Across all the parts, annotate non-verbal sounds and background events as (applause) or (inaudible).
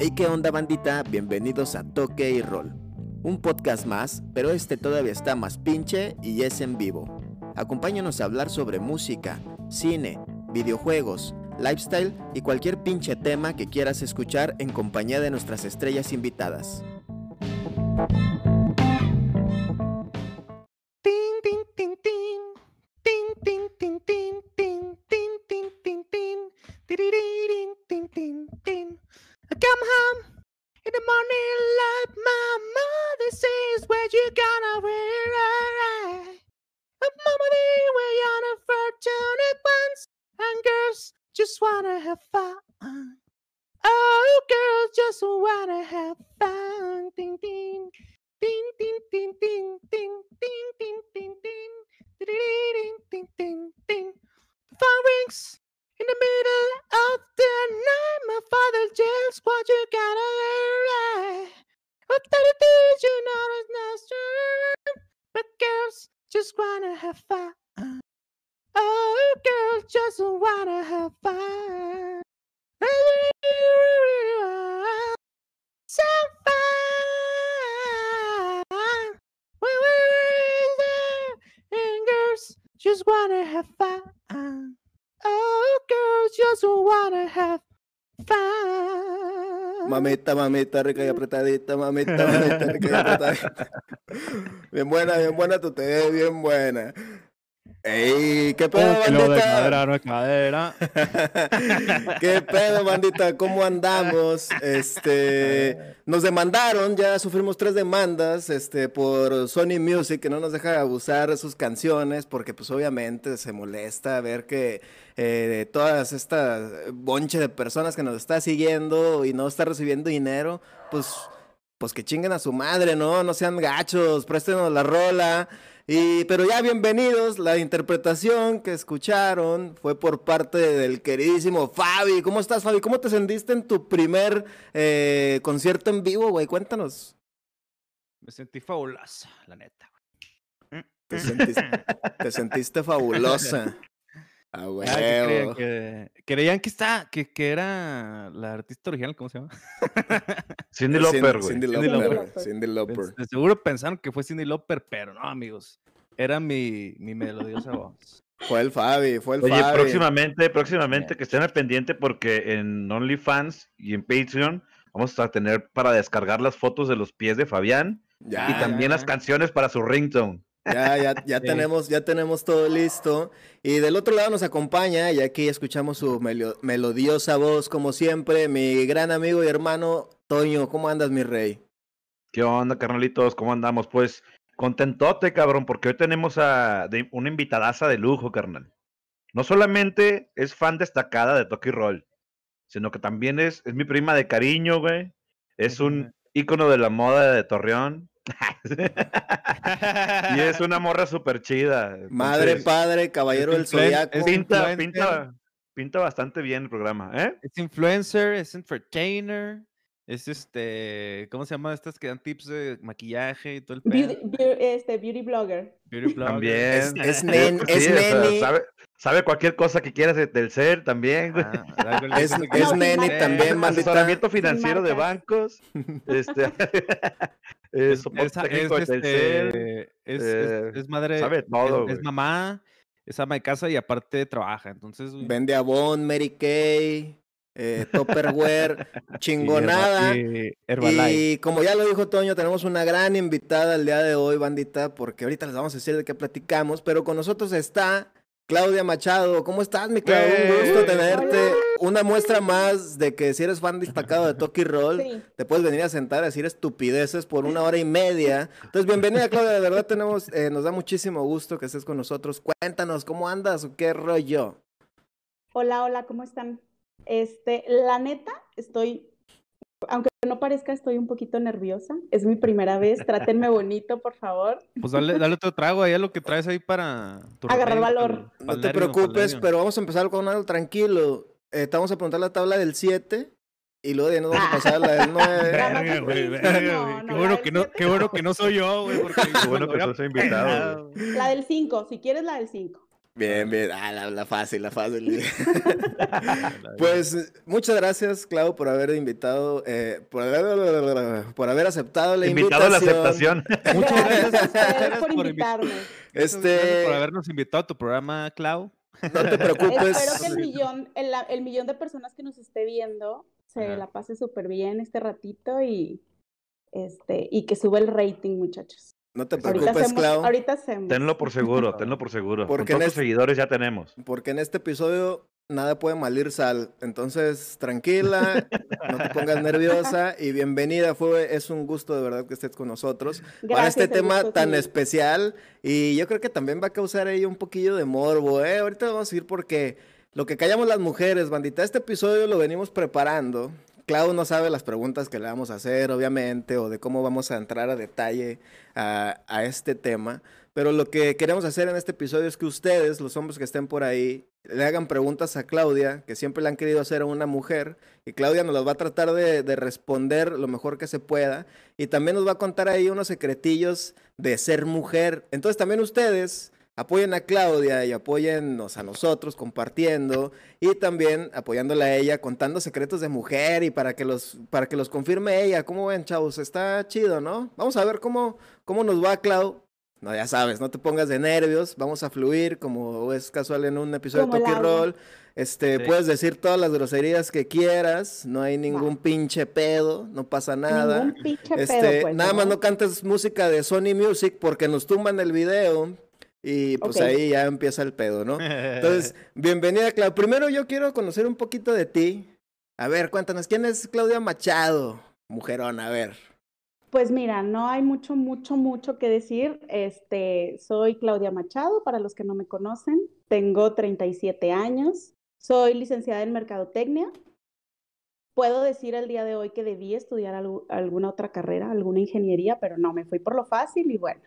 Hey, ¿qué onda bandita? Bienvenidos a Toque y Roll. Un podcast más, pero este todavía está más pinche y es en vivo. Acompáñanos a hablar sobre música, cine, videojuegos, lifestyle y cualquier pinche tema que quieras escuchar en compañía de nuestras estrellas invitadas. Mamita, rica y apretadita, mamita, mamita, rica y apretadita. (laughs) Bien buena, bien buena, tu te ves bien buena. ¡Ey! ¿Qué pedo, Oh, lo de cadera bandita? no es cadera. (laughs) ¿Qué pedo, bandita? ¿Cómo andamos? Este, nos demandaron, ya sufrimos tres demandas, este, por Sony Music, que no nos deja abusar de sus canciones, porque pues obviamente se molesta ver que eh, todas estas bonche de personas que nos está siguiendo y no está recibiendo dinero, pues, pues que chinguen a su madre, ¿no? No sean gachos, préstenos la rola. Y, pero ya bienvenidos, la interpretación que escucharon fue por parte del queridísimo Fabi. ¿Cómo estás, Fabi? ¿Cómo te sentiste en tu primer eh, concierto en vivo, güey? Cuéntanos. Me sentí fabulosa, la neta. Te sentiste, te sentiste fabulosa. (laughs) Ah, ¿qué creían que, creían que está, que, que era la artista original, ¿cómo se llama? (laughs) Cindy Cin- Lauper, güey. Cindy. Lauper. Cindy Lauper. De seguro pensaron que fue Cindy Lauper, pero no, amigos. Era mi, mi melodiosa voz. Fue el Fabi, fue el Oye, Fabi. próximamente, próximamente que estén al pendiente porque en OnlyFans y en Patreon vamos a tener para descargar las fotos de los pies de Fabián Ya, y también ya, las canciones para su ringtone. Ya, ya, ya Sí. tenemos, ya tenemos todo listo. Y del otro lado nos acompaña, y aquí escuchamos su melodiosa voz, como siempre, mi gran amigo y hermano Toño. ¿Cómo andas, mi rey? ¿Qué onda, carnalitos? ¿Cómo andamos? Pues contentote, cabrón, porque hoy tenemos a de- una invitadaza de lujo, carnal. No solamente es fan destacada de Toki Roll, sino que también es, es mi prima de cariño, güey. Es un ícono de la moda de Torreón. (laughs) y es una morra súper chida. Madre, entonces, padre, caballero del zodiaco. pinta, pinta, pinta bastante bien el programa, ¿eh? Es influencer, es entertainer, es este, ¿cómo se llama? Estas que dan tips de maquillaje y todo el pedo. Beauty, beau- este, beauty blogger. También. Es, es (laughs) Sí, nen- es sí, o sea, neni, sabe, sabe cualquier cosa que quieras de- del ser también, güey. Ah, es, es No, neni también, bandita. asesoramiento financiero de bancos, (laughs) este, (laughs) eh, Es, es- técnico es, este, es, es- eh, es madre, sabe es- todo, es, mamá, es ama de casa y aparte trabaja. Entonces, Vende Avon, Mary Kay, eh, Herba- (laughs) chingonada. y Herbalife. Y como ya lo dijo Toño, tenemos una gran invitada el día de hoy, bandita, porque ahorita les vamos a decir de qué platicamos, pero con nosotros está Claudia Machado. ¿Cómo estás, mi Claudia? Un gusto tenerte. Hola. Una muestra más de que si eres fan destacado de Toki Roll, Sí. te puedes venir a sentar a decir estupideces por una hora y (laughs) media. Entonces, bienvenida, Claudia. De verdad tenemos, eh, nos da muchísimo gusto que estés con nosotros. Cuéntanos, ¿cómo andas o qué rollo? Hola, hola, ¿cómo están? Este, la neta, estoy, aunque no parezca, estoy un poquito nerviosa. Es mi primera vez. Trátenme (laughs) bonito, por favor. Pues dale, dale otro trago ahí a lo que traes ahí para tu Agarrar valor. No te preocupes, pero vamos a empezar con algo tranquilo. Eh, te vamos a preguntar la tabla del 7 y luego de ahí nos vamos a pasar a la del 9. Nada más Verga, güey, sí, verga, no, güey. no, Qué bueno que no, qué bueno que no soy yo, güey, porque (laughs) Qué bueno que sos hubiera invitado. La del 5, si quieres la del 5. Bien, bien. Ah, la, la fácil, la fácil. (laughs) (laughs) pues muchas gracias, Clau, por haber invitado, eh, por, haber, por haber aceptado la Invitado a la invitación. aceptación. (laughs) Muchas Gracias gracias, por por invitarme. Este, Gracias por habernos invitado a tu programa, Clau. no te preocupes. Espero que el millón, el, el millón de personas que nos esté viendo se Ajá. la pase súper bien este ratito y este y que sube el rating, muchachos. No te Ahorita preocupes, hacemos, Clau, ahorita hacemos. Tenlo por seguro, tenlo por seguro. Porque Con en todos es- seguidores ya tenemos. porque en este episodio nada puede malir sal. Entonces, tranquila, no te pongas nerviosa y bienvenida. Fue, es un gusto de verdad que estés con nosotros. para este tema gusto tan especial y yo creo que también va a causar ahí un poquillo de morbo, ¿eh? Ahorita vamos a ir porque lo que callamos las mujeres, bandita, este episodio lo venimos preparando. Clau no sabe las preguntas que le vamos a hacer, obviamente, o de cómo vamos a entrar a detalle a, este tema. Pero lo que queremos hacer en este episodio es que ustedes, los hombres que estén por ahí, le hagan preguntas a Claudia, que siempre le han querido hacer a una mujer, y Claudia nos las va a tratar de, de responder lo mejor que se pueda. Y también nos va a contar ahí unos secretillos de ser mujer. Entonces también ustedes apoyen a Claudia y apóyennos a nosotros compartiendo y también apoyándola a ella contando secretos de mujer y para que los para que los confirme ella. ¿Cómo ven, chavos? Está chido, ¿no? Vamos a ver cómo cómo nos va, Clau. No, ya sabes, no te pongas de nervios, vamos a fluir como es casual en un episodio Como de Toki. Roll. Este, Sí. puedes decir todas las groserías que quieras, no hay ningún pinche pedo, no pasa nada. Ningún pinche Este, pedo, pues, nada más ¿verdad? no cantes música de Sony Music porque nos tumban el video y pues ahí ya empieza el pedo, ¿no? Entonces, (laughs) bienvenida, Clau. Primero yo quiero conocer un poquito de ti. A ver, cuéntanos, ¿quién es Claudia Machado? Mujerón, a ver. Pues mira, no hay mucho, mucho, mucho que decir. Este, soy Claudia Machado, para los que no me conocen. Tengo 37 años. Soy licenciada en Mercadotecnia. Puedo decir el día de hoy que debí estudiar algu- alguna otra carrera, alguna ingeniería, pero no, me fui por lo fácil y bueno,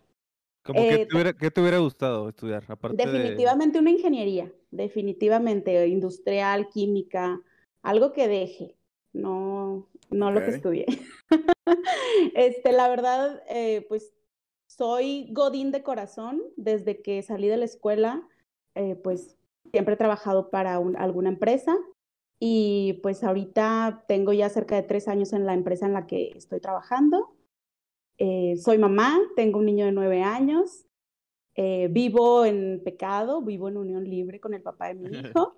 Como que Eh, te hubiera, ¿Qué te hubiera gustado estudiar? Aparte de... definitivamente una ingeniería, definitivamente industrial, química, algo que deje, no, no lo que estudié. (laughs) Este, la verdad, eh, pues soy godín de corazón. Desde que salí de la escuela, eh, pues siempre he trabajado para un- alguna empresa y pues ahorita tengo ya cerca de tres años en la empresa en la que estoy trabajando. Eh, soy mamá, tengo un niño de nueve años. eh, vivo en pecado, vivo en unión libre con el papá de mi (laughs) hijo.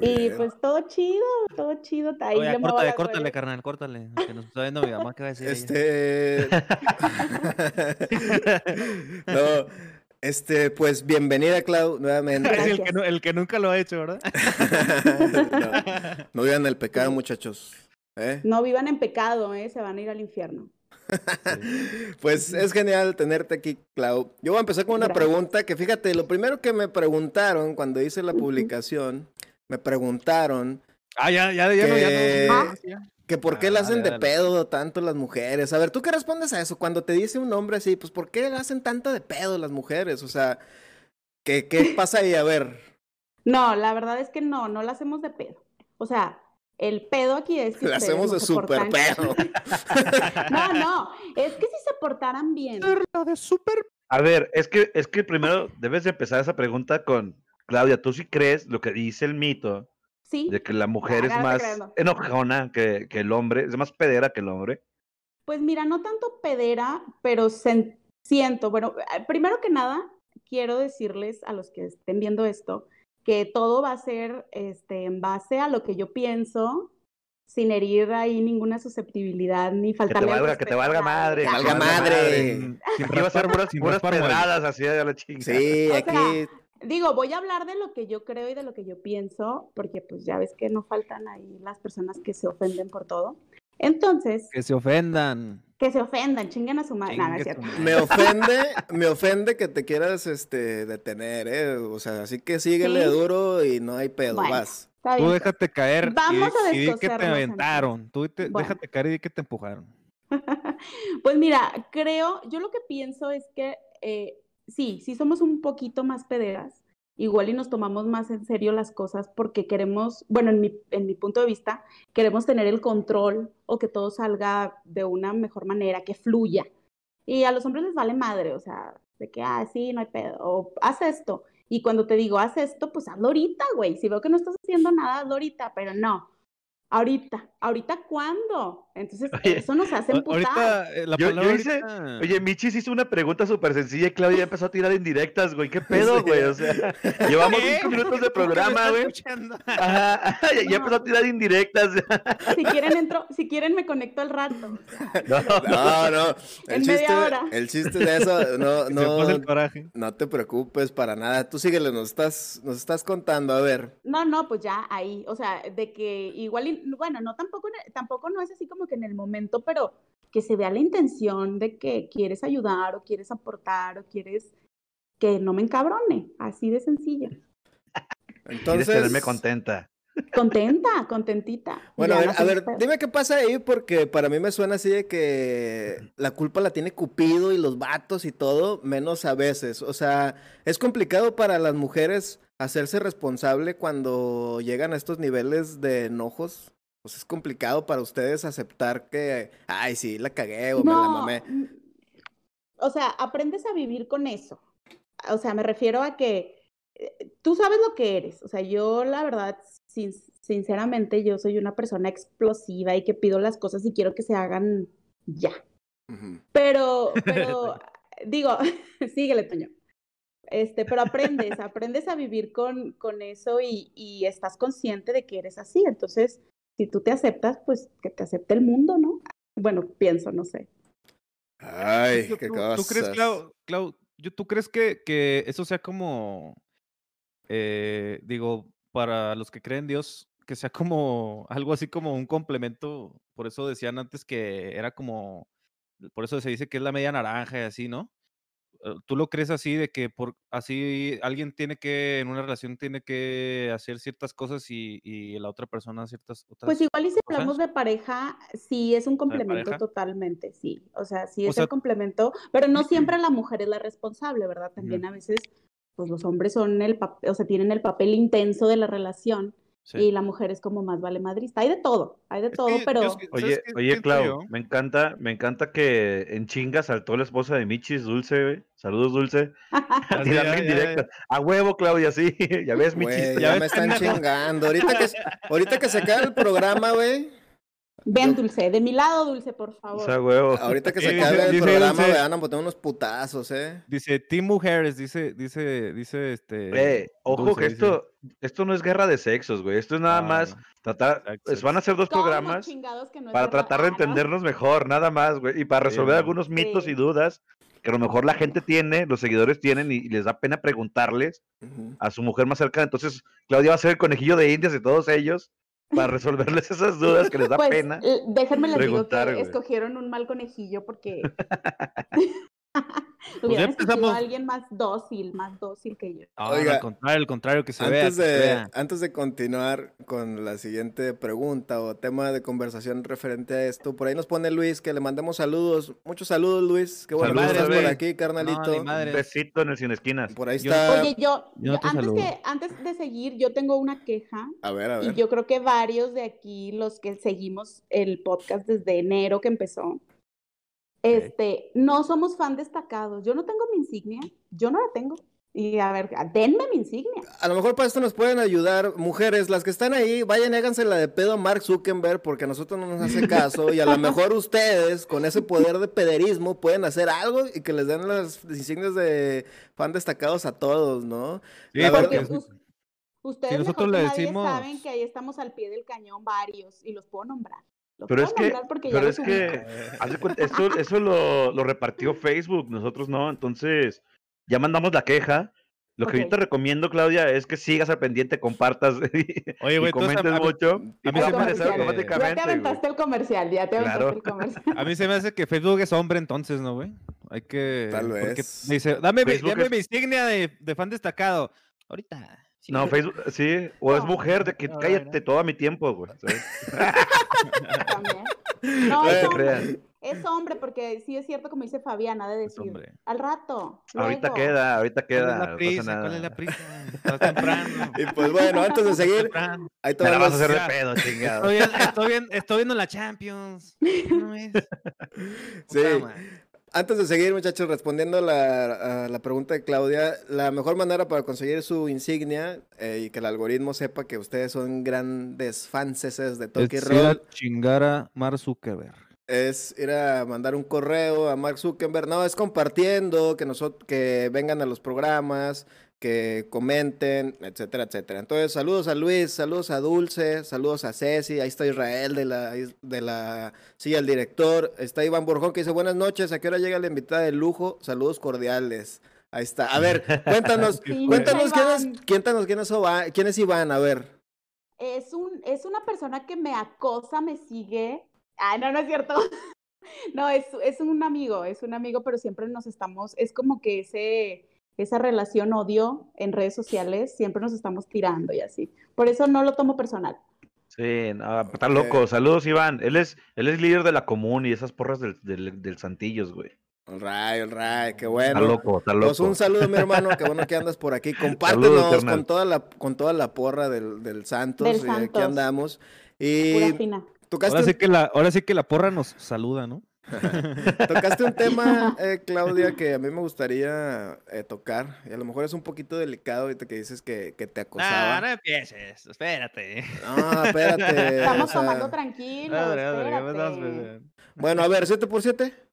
Y bien. pues todo chido, todo chido. Ahí Oye, córtale, córtale, carnal, córtale. Que nos está viendo mi mamá, ¿qué va a decir? Este. (laughs) no, este, pues bienvenida, Clau, nuevamente. Es el que, el que nunca lo ha hecho, ¿verdad? (laughs) no, no vivan el pecado, muchachos. ¿eh? No vivan en pecado, ¿eh? se van a ir al infierno. (laughs) Pues es genial tenerte aquí, Clau. Yo voy a empezar con una Gracias. pregunta que fíjate, lo primero que me preguntaron cuando hice la publicación, me preguntaron Ah, ya, ya, ya, no, ya, Que- no. Ya. que por qué Ah, le hacen dale, de dale. pedo tanto las mujeres. A ver, ¿tú qué respondes a eso? Cuando te dice un hombre así, pues ¿por qué le hacen tanto de pedo las mujeres? O sea, ¿qué, qué pasa ahí? A ver, No, la verdad es que no, no la hacemos de pedo. O sea, el pedo aquí es que le ustedes hacemos no de super portan- pedo. (laughs) No, no, es que si se portaran bien. De súper. A ver, es que, es que primero debes de empezar esa pregunta con Claudia. ¿Tú sí crees lo que dice el mito Sí, de que la mujer es más enojona que, que el hombre, es más pedera que el hombre? pues mira, no tanto pedera, pero siento, bueno, eh, primero que nada, quiero decirles a los que estén viendo esto que todo va a ser este, en base a lo que yo pienso, sin herir ahí ninguna susceptibilidad ni Que te faltarle al valga, que te valga madre. Que valga madre. (laughs) Sin Aquí va a ser puras, puras pedradas así de la chingada. Sí, O aquí Digo, voy a hablar de lo que yo creo y de lo que yo pienso, porque pues ya ves que no faltan ahí las personas que se ofenden por todo. Entonces, Que se ofendan. que se ofendan, chinguen a su madre. No es cierto. me ofende, (laughs) me ofende que te quieras este detener, eh. O sea, así que síguele Sí. duro y no hay pedo, Bueno. vas. Tú déjate caer y Vamos di- a y, di que te aventaron. Tú te- Bueno. déjate caer y di que te empujaron. (laughs) Pues mira, creo, yo lo que pienso es que eh, sí, sí somos un poquito más pederas, igual y nos tomamos más en serio las cosas porque queremos, bueno, en mi, en mi punto de vista, queremos tener el control o que todo salga de una mejor manera, que fluya. Y a los hombres les vale madre, o sea, de que, ah, sí, no hay pedo, o haz esto. Y cuando te digo, haz esto, pues hazlo ahorita, güey. Si veo que no estás haciendo nada, hazlo ahorita, pero no. Ahorita, ¿ahorita cuándo? Entonces, Oye, eso nos hace emputar. Ahorita, eh, la Yo- hice- ahorita- Oye, Michis hizo una pregunta súper sencilla y Claudia ya empezó a tirar indirectas, güey. ¿Qué (laughs) pedo, Sí. güey? O sea, llevamos ¿Qué? cinco minutos de ¿Cómo que me programa, güey. (laughs) Ajá, ya, empezó a tirar indirectas. (laughs) Si quieren, entro, si quieren, me conecto al rato. No, No, no. El En chiste, media hora. el chiste de eso, no, pasa el no, coraje. no te preocupes para nada. Tú síguele, nos estás, nos estás contando, a ver. No, no, pues ya ahí, o sea, de que igual, bueno, no tampoco, tampoco no es así como que en el momento, pero que se vea la intención de que quieres ayudar o quieres aportar o quieres que no me encabrone, así de sencillo. (laughs) Quieres Entonces, tenerme contenta. Contenta, contentita. (laughs) bueno, a ver, no a ver, dime qué pasa ahí, porque para mí me suena así de que la culpa la tiene Cupido y los vatos y todo, menos a veces. O sea, es complicado para las mujeres hacerse responsable cuando llegan a estos niveles de enojos. Pues es complicado para ustedes aceptar que, ay, sí, la cagué o me la mamé. O sea, aprendes a vivir con eso. O sea, me refiero a que eh, tú sabes lo que eres. O sea, yo la verdad, sin- sinceramente, yo soy una persona explosiva y que pido las cosas y quiero que se hagan ya. Pero, (laughs) pero, digo, (laughs) síguele, Toño. Este, pero aprendes, (laughs) aprendes a vivir con, con eso y, y estás consciente de que eres así. Entonces, si tú te aceptas, pues que te acepte el mundo, ¿no? Bueno, pienso, no sé. Ay, ¿Tú, qué tú- cosas. tú crees, Clau, Clau, yo- ¿tú crees que, que eso sea como, eh, digo, para los que creen en Dios, que sea como (laughs) algo así como un complemento? Por eso decían antes que era como, por eso se dice que es la media naranja y así, ¿no? Eh, ¿Tú lo crees así de que por así alguien tiene que, en una relación tiene que hacer ciertas cosas y, y la otra persona ciertas otras? Pues igual y si cosas? hablamos de pareja, sí es un complemento totalmente, sí. O sea, sí O es sea- el complemento, pero no siempre la mujer es la responsable, ¿verdad? También a veces, pues los hombres son el papel, o sea, tienen el papel intenso de la relación Sí. y la mujer es como más vale madrista. Hay de todo, hay de Es todo, que pero es que- ¿sabes Oye, oye, Clau, me encanta, me encanta que en chinga saltó la esposa de Michis, Dulce, güey. Saludos, Dulce. (laughs) (laughs) A tirarme ya, ya, indirectas. A huevo, Claudia, sí. (laughs) Ya ves, Michis. Ya ya ves, me están chingando. Ahorita que, ahorita que se acabe el programa, güey. Ven, Dulce, de mi lado, Dulce, por O favor. sea, huevo. Ahorita que se dice- acabe el dice programa, van a botar unos putazos, ¿eh? Dice Team Mujeres, dice, dice, dice este. Eh, ojo Dulce, que dice. esto, esto no es guerra de sexos, güey. Esto es nada No, más tratar. Pues, van a ser dos ¿Cómo programas que no para tratar de Ah, ¿no? entendernos mejor, nada más, güey. Y para resolver no. algunos mitos y dudas que a lo mejor la gente tiene, los seguidores tienen y, y les da pena preguntarles Ujú. a su mujer más cercana. Entonces, Claudia va a ser el conejillo de indias de todos ellos para resolverles esas dudas que les da Pues, pena. l- déjenme les digo que escogieron un mal conejillo porque (laughs) (laughs) escogido empezamos. a alguien más dócil, más dócil que yo. No, no, Oiga, al contrario, al contrario, que se vea. Antes que se de, vea. antes de continuar con la siguiente pregunta o tema de conversación referente a esto, por ahí nos pone Luis que le mandemos saludos. Muchos saludos, Luis. Qué bueno que Saludos, estás por aquí, No, ni carnalito. Un besito en el sin esquinas. por ahí está. Oye, yo, yo no yo te antes, que, antes de seguir, yo tengo una queja a ver, a y ver. yo creo que varios de aquí, los que seguimos el podcast desde enero que empezó, este, no somos fan destacados. Yo no tengo mi insignia, yo no la tengo. Y a ver, denme mi insignia. A lo mejor para esto nos pueden ayudar mujeres, las que están ahí, vayan y háganse la de pedo a Mark Zuckerberg porque a nosotros no nos hace caso y a lo mejor ustedes con ese poder de pederismo pueden hacer algo y que les den las insignias de fan destacados a todos, ¿no? Sí, La porque verdad- Us- Ustedes nosotros mejor que le nadie decimos- saben que ahí estamos al pie del cañón varios y los puedo nombrar. Los Pero es que, pero es que, eso, eso lo, lo repartió Facebook, nosotros no, entonces ya mandamos la queja. Lo que yo Ok. te recomiendo, Claudia, es que sigas al pendiente, compartas (laughs) y, Oye, y güey, entonces, comentes mucho. a Y mí se me hace que- Ya te automáticamente. güey. aventaste el comercial, ya te aventaste Claro. el comercial. (laughs) A mí se me hace que Facebook es hombre entonces, ¿no, güey? Hay que... Tal porque vez. Dice, dame, mi- dame es- mi insignia de, de fan destacado. Ahorita. Sí. No, Facebook, sí, o es No. mujer, de que No, cállate no. todo mi tiempo, güey. ¿sabes? (laughs) También. No, No es hombre. crean. Es hombre, porque sí es cierto, como dice Fabiana, de Es decir, hombre. al rato. Ahorita luego. queda, ahorita ¿Cuál es queda. la prisa? nada. ¿Cuál es la prisa? Está temprano. (laughs) Y pues bueno, antes de seguir, temprano. ahí te la vas a hacer de pedo, chingado. Estoy, viendo- estoy, viendo, estoy viendo la Champions. (laughs) No es. Sí. Antes de seguir, muchachos, respondiendo a la, a la pregunta de Claudia, la mejor manera para conseguir su insignia eh, y que el algoritmo sepa que ustedes son grandes fanses de Toki Es ir a Roll chingar a Mark Zuckerberg. es ir a mandar un correo a Mark Zuckerberg. No, es compartiendo, que, nosotros, que vengan a los programas, que comenten, etcétera, etcétera. Entonces, saludos a Luis, saludos a Dulce, saludos a Ceci, ahí está Israel de la, de la silla del director, está Iván Borjón que dice buenas noches, ¿a qué hora llega la invitada de lujo? Saludos cordiales. Ahí está. A ver, (laughs) cuéntanos, Sí, cuéntanos quién es, Iván. cuéntanos quién es, Oba- quién es Iván, a ver. Es un, es una persona que me acosa, me sigue. Ah, no, no es cierto. (laughs) No, es, es un amigo, es un amigo, pero siempre nos estamos, es como que ese, esa relación odio en redes sociales, siempre nos estamos tirando y así. Por eso no lo tomo personal. Sí, no, está loco. Saludos, Iván. Él es, él es líder de la común y esas porras del, del, del Santillos, güey. All right, all right, qué Está bueno. loco, está loco. Pues un saludo, mi hermano, qué bueno que andas por aquí. Compártenos con toda la con toda la porra del, del Santos, Del aquí Santos. andamos. Pura Y fina. tocaste, Ahora sí, que la, ahora sí que la porra nos saluda, ¿no? (laughs) tocaste un tema, (laughs) eh, Claudia, que a mí me gustaría eh, tocar. Y a lo mejor es un poquito delicado ahorita que dices que, que te acosaba. no empieces, espérate. No, espérate. Estamos o sea, tomando tranquilo. Bueno, a ver, 7 por 7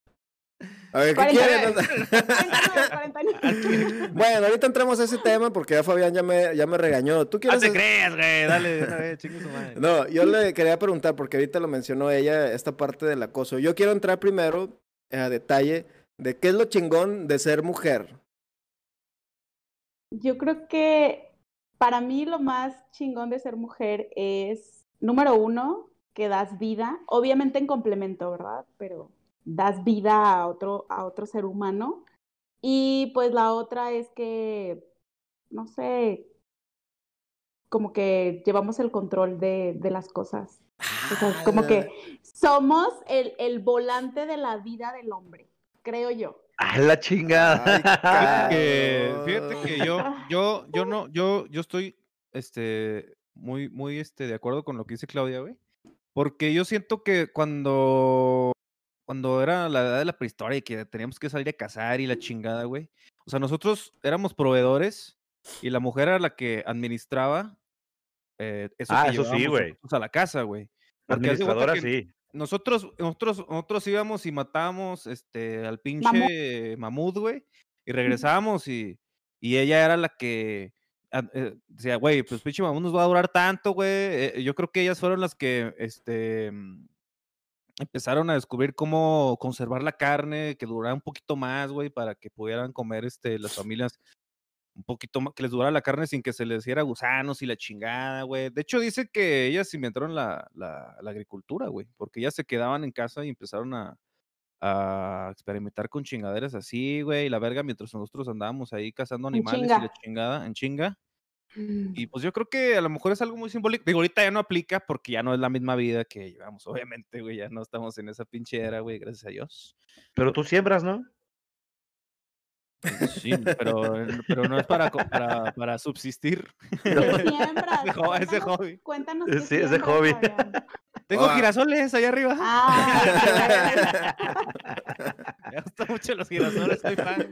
A ver, ¿qué 40. quieren? 49, 49. bueno, ahorita entramos a ese tema porque ya Fabián ya me, ya me regañó. ¿Tú No quieres te creas, güey, dale, chingue su madre. No, yo le quería preguntar, porque ahorita lo mencionó ella, esta parte del acoso. Yo quiero entrar primero a detalle de qué es lo chingón de ser mujer. Yo creo que para mí lo más chingón de ser mujer es, número uno, que das vida, obviamente en complemento, ¿verdad? Pero das vida a otro, a otro ser humano. Y pues la otra es que, no sé, como que llevamos el control de, de las cosas. O sea, es como que somos el, el volante de la vida del hombre, creo yo. ¡Ah, la chingada! Ay, que, cabrón. fíjate que yo, (laughs) yo, yo no, yo, yo estoy, este, muy, muy, este, de acuerdo con lo que dice Claudia, güey. Porque yo siento que cuando, cuando era la edad de la prehistoria y que teníamos que salir a cazar y la chingada, güey. O sea, nosotros éramos proveedores y la mujer era la que administraba eh, eso Ah, que eso sí, güey. a la casa, güey. Administradora, sí. nosotros, nosotros, nosotros íbamos y matábamos este, al pinche mamut, güey, y regresábamos y, y ella era la que ah, eh, decía, güey, pues pinche mamut nos va a durar tanto, güey. Eh, yo creo que ellas fueron las que, este, empezaron a descubrir cómo conservar la carne, que durara un poquito más, güey, para que pudieran comer, este, las familias un poquito más, que les durara la carne sin que se les diera gusanos y la chingada, güey. De hecho, dice que ellas inventaron la, la, la agricultura, güey, porque ellas se quedaban en casa y empezaron a, a experimentar con chingaderas así, güey, y la verga, mientras nosotros andábamos ahí cazando animales y la chingada, en chinga. Y pues yo creo que a lo mejor es algo muy simbólico. Digo, ahorita ya no aplica porque ya no es la misma vida que llevamos, obviamente, güey, ya no estamos en esa pinche era, güey, gracias a Dios. Pero tú siembras, ¿no? Sí, pero, pero no es para, para, para subsistir. (laughs) ¿Qué siembras? (laughs) Ese hobby. Cuéntanos Sí, qué ese hobby. Fabián. (laughs) Tengo girasoles allá arriba. Ah, Me gustan mucho los girasoles, soy fan.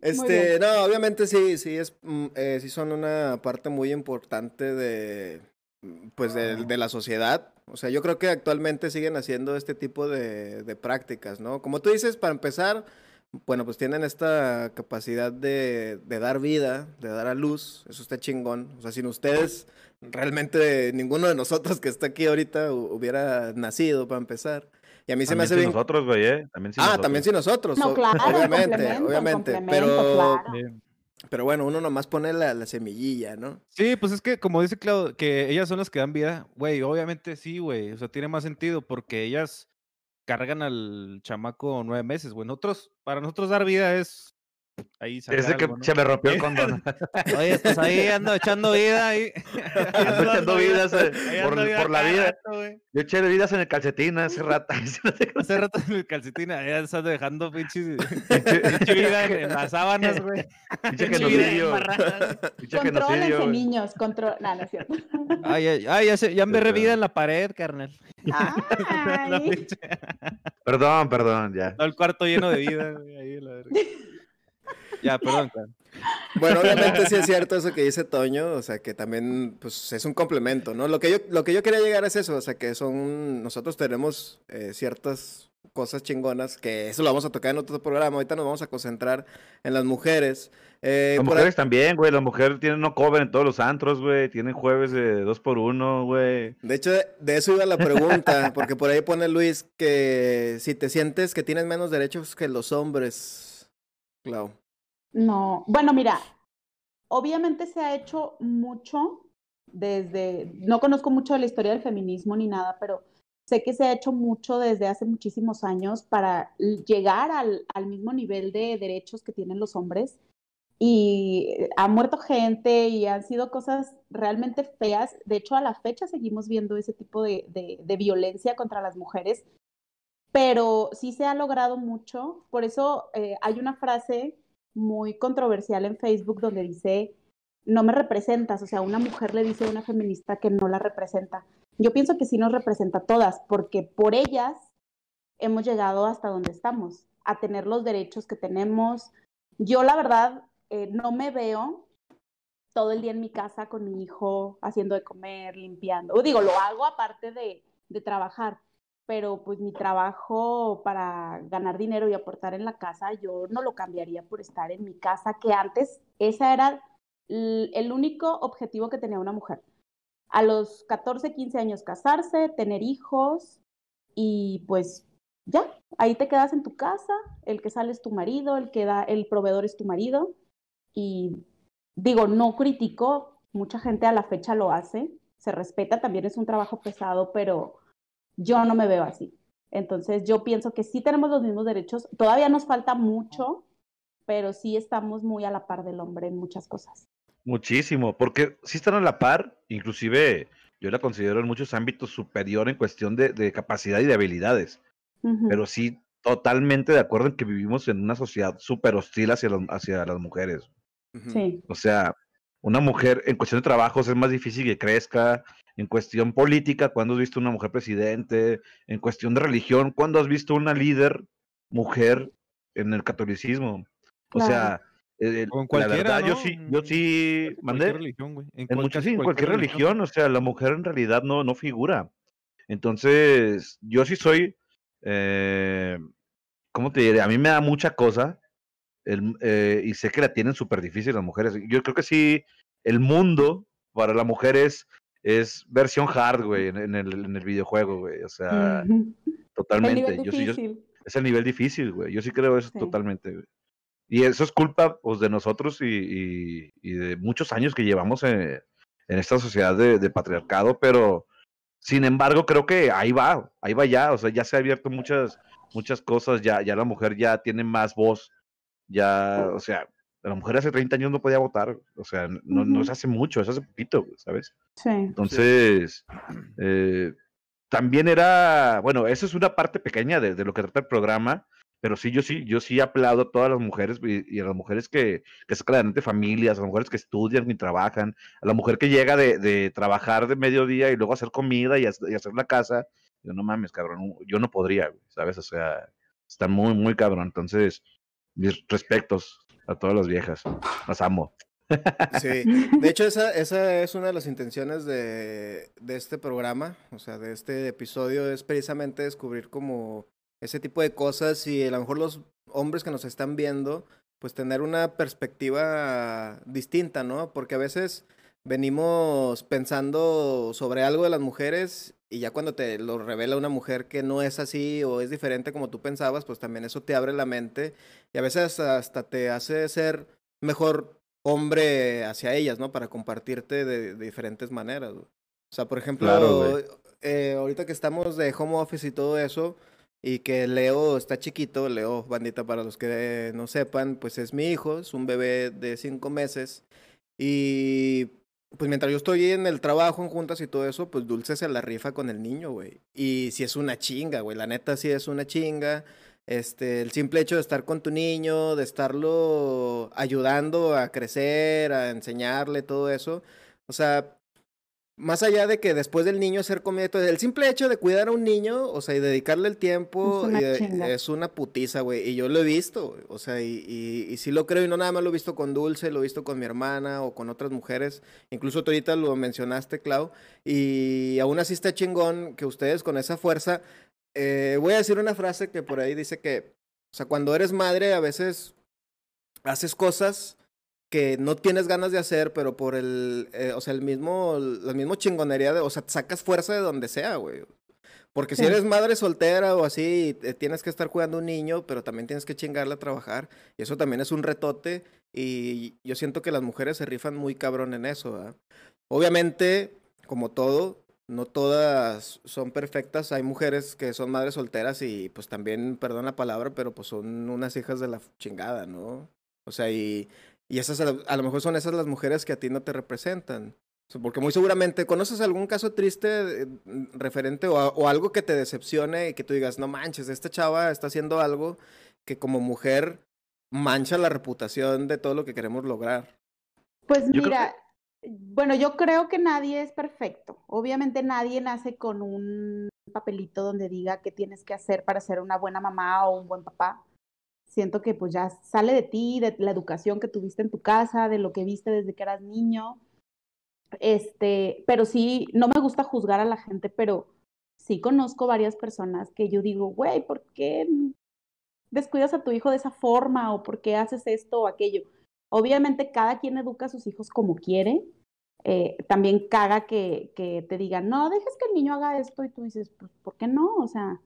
Este, no, obviamente sí, sí es, mm, eh, sí son una parte muy importante de, mm, pues, de, de la sociedad. O sea, yo creo que actualmente siguen haciendo este tipo de, de prácticas, ¿no? Como tú dices, para empezar, bueno, pues tienen esta capacidad de, de dar vida, de dar a luz. Eso está chingón. O sea, sin ustedes, realmente ninguno de nosotros que está aquí ahorita hu- hubiera nacido para empezar. Y a mí se me hace sin bien. nosotros, güey, ¿eh? También sin Ah, nosotros. también sin nosotros. No, claro, en obviamente, complemento, obviamente. complemento, Pero, claro. pero bueno, uno nomás pone la, la semillilla, ¿no? Sí, pues es que como dice Claudio, que ellas son las que dan vida, güey, obviamente sí, güey, o sea, tiene más sentido porque ellas cargan al chamaco nueve meses, güey. Nosotros, para nosotros dar vida es ahí que algo, ¿no? se me rompió el (laughs) condón. Oye, pues ahí ando echando vida ahí. (laughs) Ando echando vidas eh, por, ando por la vida. rato. Yo eché vidas en el calcetín hace rato. (laughs) Hace rato en el calcetín, ya estás dejando pinches pinche vida en, en las sábanas, güey. Pinche genocidio. Pinche genocidio. Niños, control. No, no es cierto. Ay, ay, ay, ya, se, ya me revida en la pared, carnal. Perdón, perdón, ya. Todo el cuarto lleno de vida, güey, ahí, la verga. Ya, perdón. Bueno, obviamente sí es cierto eso que dice Toño, o sea, que también pues es un complemento, ¿no? Lo que yo, lo que yo quería llegar es eso, o sea, que son, nosotros tenemos eh, ciertas cosas chingonas, que eso lo vamos a tocar en otro programa, ahorita nos vamos a concentrar en las mujeres. Eh, Las ahí- mujeres también, güey. Las mujeres tienen no cover en todos los antros, güey. Tienen jueves de dos por uno, güey. De hecho, de eso iba la pregunta, porque por ahí pone Luis que si te sientes que tienes menos derechos que los hombres, Clau. No, bueno, mira, obviamente se ha hecho mucho desde, no conozco mucho de la historia del feminismo ni nada, pero sé que se ha hecho mucho desde hace muchísimos años para llegar al, al mismo nivel de derechos que tienen los hombres. Y ha muerto gente y han sido cosas realmente feas. De hecho, a la fecha seguimos viendo ese tipo de, de, de violencia contra las mujeres, pero sí se ha logrado mucho. Por eso eh, hay una frase muy controversial en Facebook donde dice, no me representas, o sea, una mujer le dice a una feminista que no la representa. Yo pienso que sí nos representa a todas, porque por ellas hemos llegado hasta donde estamos, a tener los derechos que tenemos. Yo la verdad eh, no me veo todo el día en mi casa con mi hijo haciendo de comer, limpiando. O digo, lo hago aparte de, de trabajar, pero pues mi trabajo para ganar dinero y aportar en la casa, yo no lo cambiaría por estar en mi casa, que antes esa era el único objetivo que tenía una mujer. A los 14, 15 años casarse, tener hijos y pues ya, ahí te quedas en tu casa, el que sale es tu marido, el que da, el proveedor es tu marido y digo, no critico, mucha gente a la fecha lo hace, se respeta, también es un trabajo pesado, pero yo no me veo así. Entonces yo pienso que sí tenemos los mismos derechos, todavía nos falta mucho, pero sí estamos muy a la par del hombre en muchas cosas. Muchísimo, porque sí están a la par, inclusive yo la considero en muchos ámbitos superior en cuestión de, de capacidad y de habilidades, pero sí totalmente de acuerdo en que vivimos en una sociedad súper hostil hacia, los- hacia las mujeres. Sí, O sea, una mujer en cuestión de trabajos es más difícil que crezca, en cuestión política, cuando has visto una mujer presidente, en cuestión de religión, cuando has visto una líder mujer en el catolicismo. O Claro. sea, el- O en la cualquiera, verdad, yo sí, yo En sí, Cualquier mandé. religión, güey. En muchas, sí, en cualquier religión, o sea, la mujer en realidad no, no figura. Entonces, yo sí soy, eh, ¿cómo te diré? A mí me da mucha cosa el, eh, y sé que la tienen súper difícil las mujeres. Yo creo que sí, el mundo para la mujer es, es versión hard, güey, en, en el, en el videojuego, güey. O sea, el totalmente. nivel Yo sí, yo- es el nivel difícil, güey. Yo sí creo eso Sí. totalmente, güey. Y eso es culpa pues, de nosotros y, y- y de muchos años que llevamos en, en esta sociedad de, de patriarcado, pero sin embargo creo que ahí va, ahí va ya, o sea, ya se ha abierto muchas, muchas cosas, ya, ya la mujer ya tiene más voz, ya, o sea, la mujer hace 30 años no podía votar, o sea, no, no es Ujú. hace mucho, es hace poquito, ¿sabes? Sí. Entonces, eh, también era, bueno, eso es una parte pequeña de, de lo que trata el programa, pero sí, yo sí, yo sí aplaudo a todas las mujeres y, y a las mujeres que, que sacan adelante familias, a las mujeres que estudian y trabajan, a la mujer que llega de, de trabajar de mediodía y luego hacer comida y, y hacer la casa. Yo no mames, cabrón, yo no podría, ¿sabes? O sea, está muy, muy cabrón. Entonces, mis respetos a todas las viejas, las amo. Sí, de hecho esa, esa es una de las intenciones de, de este programa, o sea, de este episodio, es precisamente descubrir como ese tipo de cosas y a lo mejor los hombres que nos están viendo, pues tener una perspectiva distinta, ¿no? Porque a veces venimos pensando sobre algo de las mujeres y ya cuando te lo revela una mujer que no es así o es diferente como tú pensabas, pues también eso te abre la mente y a veces hasta te hace ser mejor hombre hacia ellas, ¿no? Para compartirte de, de diferentes maneras. güey. O sea, por ejemplo, Claro, eh, ahorita que estamos de home office y todo eso, y que Leo está chiquito, Leo, bandita, para los que no sepan, pues es mi hijo, es un bebé de cinco meses. Y pues mientras yo estoy en el trabajo en juntas y todo eso, pues Dulce se la rifa con el niño, güey. Y si es una chinga, güey, la neta sí es una chinga. Este, el simple hecho de estar con tu niño, de estarlo ayudando a crecer, a enseñarle todo eso. O sea, más allá de que después del niño hacer comida, el simple hecho de cuidar a un niño, o sea, y dedicarle el tiempo, Es una es una putiza, güey. Y yo lo he visto, o sea, y, y, y sí lo creo, y no nada más lo he visto con Dulce, lo he visto con mi hermana o con otras mujeres. Incluso tú ahorita lo mencionaste, Clau. Y aún así está chingón que ustedes con esa fuerza. eh, voy a decir una frase que por ahí dice que, o sea, cuando eres madre, a veces haces cosas que no tienes ganas de hacer, pero por el, eh, o sea, el mismo, la misma chingonería de, o sea, sacas fuerza de donde sea, güey. Porque si eres madre soltera o así, eh, tienes que estar cuidando a un niño, pero también tienes que chingarle a trabajar. Y eso también es un retote. Y yo siento que las mujeres se rifan muy cabrón en eso, ¿verdad? Obviamente, como todo, no todas son perfectas. Hay mujeres que son madres solteras y pues también, perdón la palabra, pero pues son unas hijas de la chingada, ¿no? O sea, y, y esas a lo, a lo mejor son esas las mujeres que a ti no te representan. Porque muy seguramente conoces algún caso triste eh, referente o, a- o algo que te decepcione y que tú digas, no manches, esta chava está haciendo algo que como mujer mancha la reputación de todo lo que queremos lograr. Pues Yo creo mira, bueno, yo creo que nadie es perfecto. Obviamente nadie nace con un papelito donde diga qué tienes que hacer para ser una buena mamá o un buen papá. Siento que pues ya sale de ti, de la educación que tuviste en tu casa, de lo que viste desde que eras niño. Este, pero sí, no me gusta juzgar a la gente, pero sí conozco varias personas que yo digo, güey, ¿por qué descuidas a tu hijo de esa forma? ¿O por qué haces esto o aquello? Obviamente cada quien educa a sus hijos como quiere. Eh, también caga que, que te digan, no, dejes que el niño haga esto y tú dices, pues, ¿por qué no? O sea,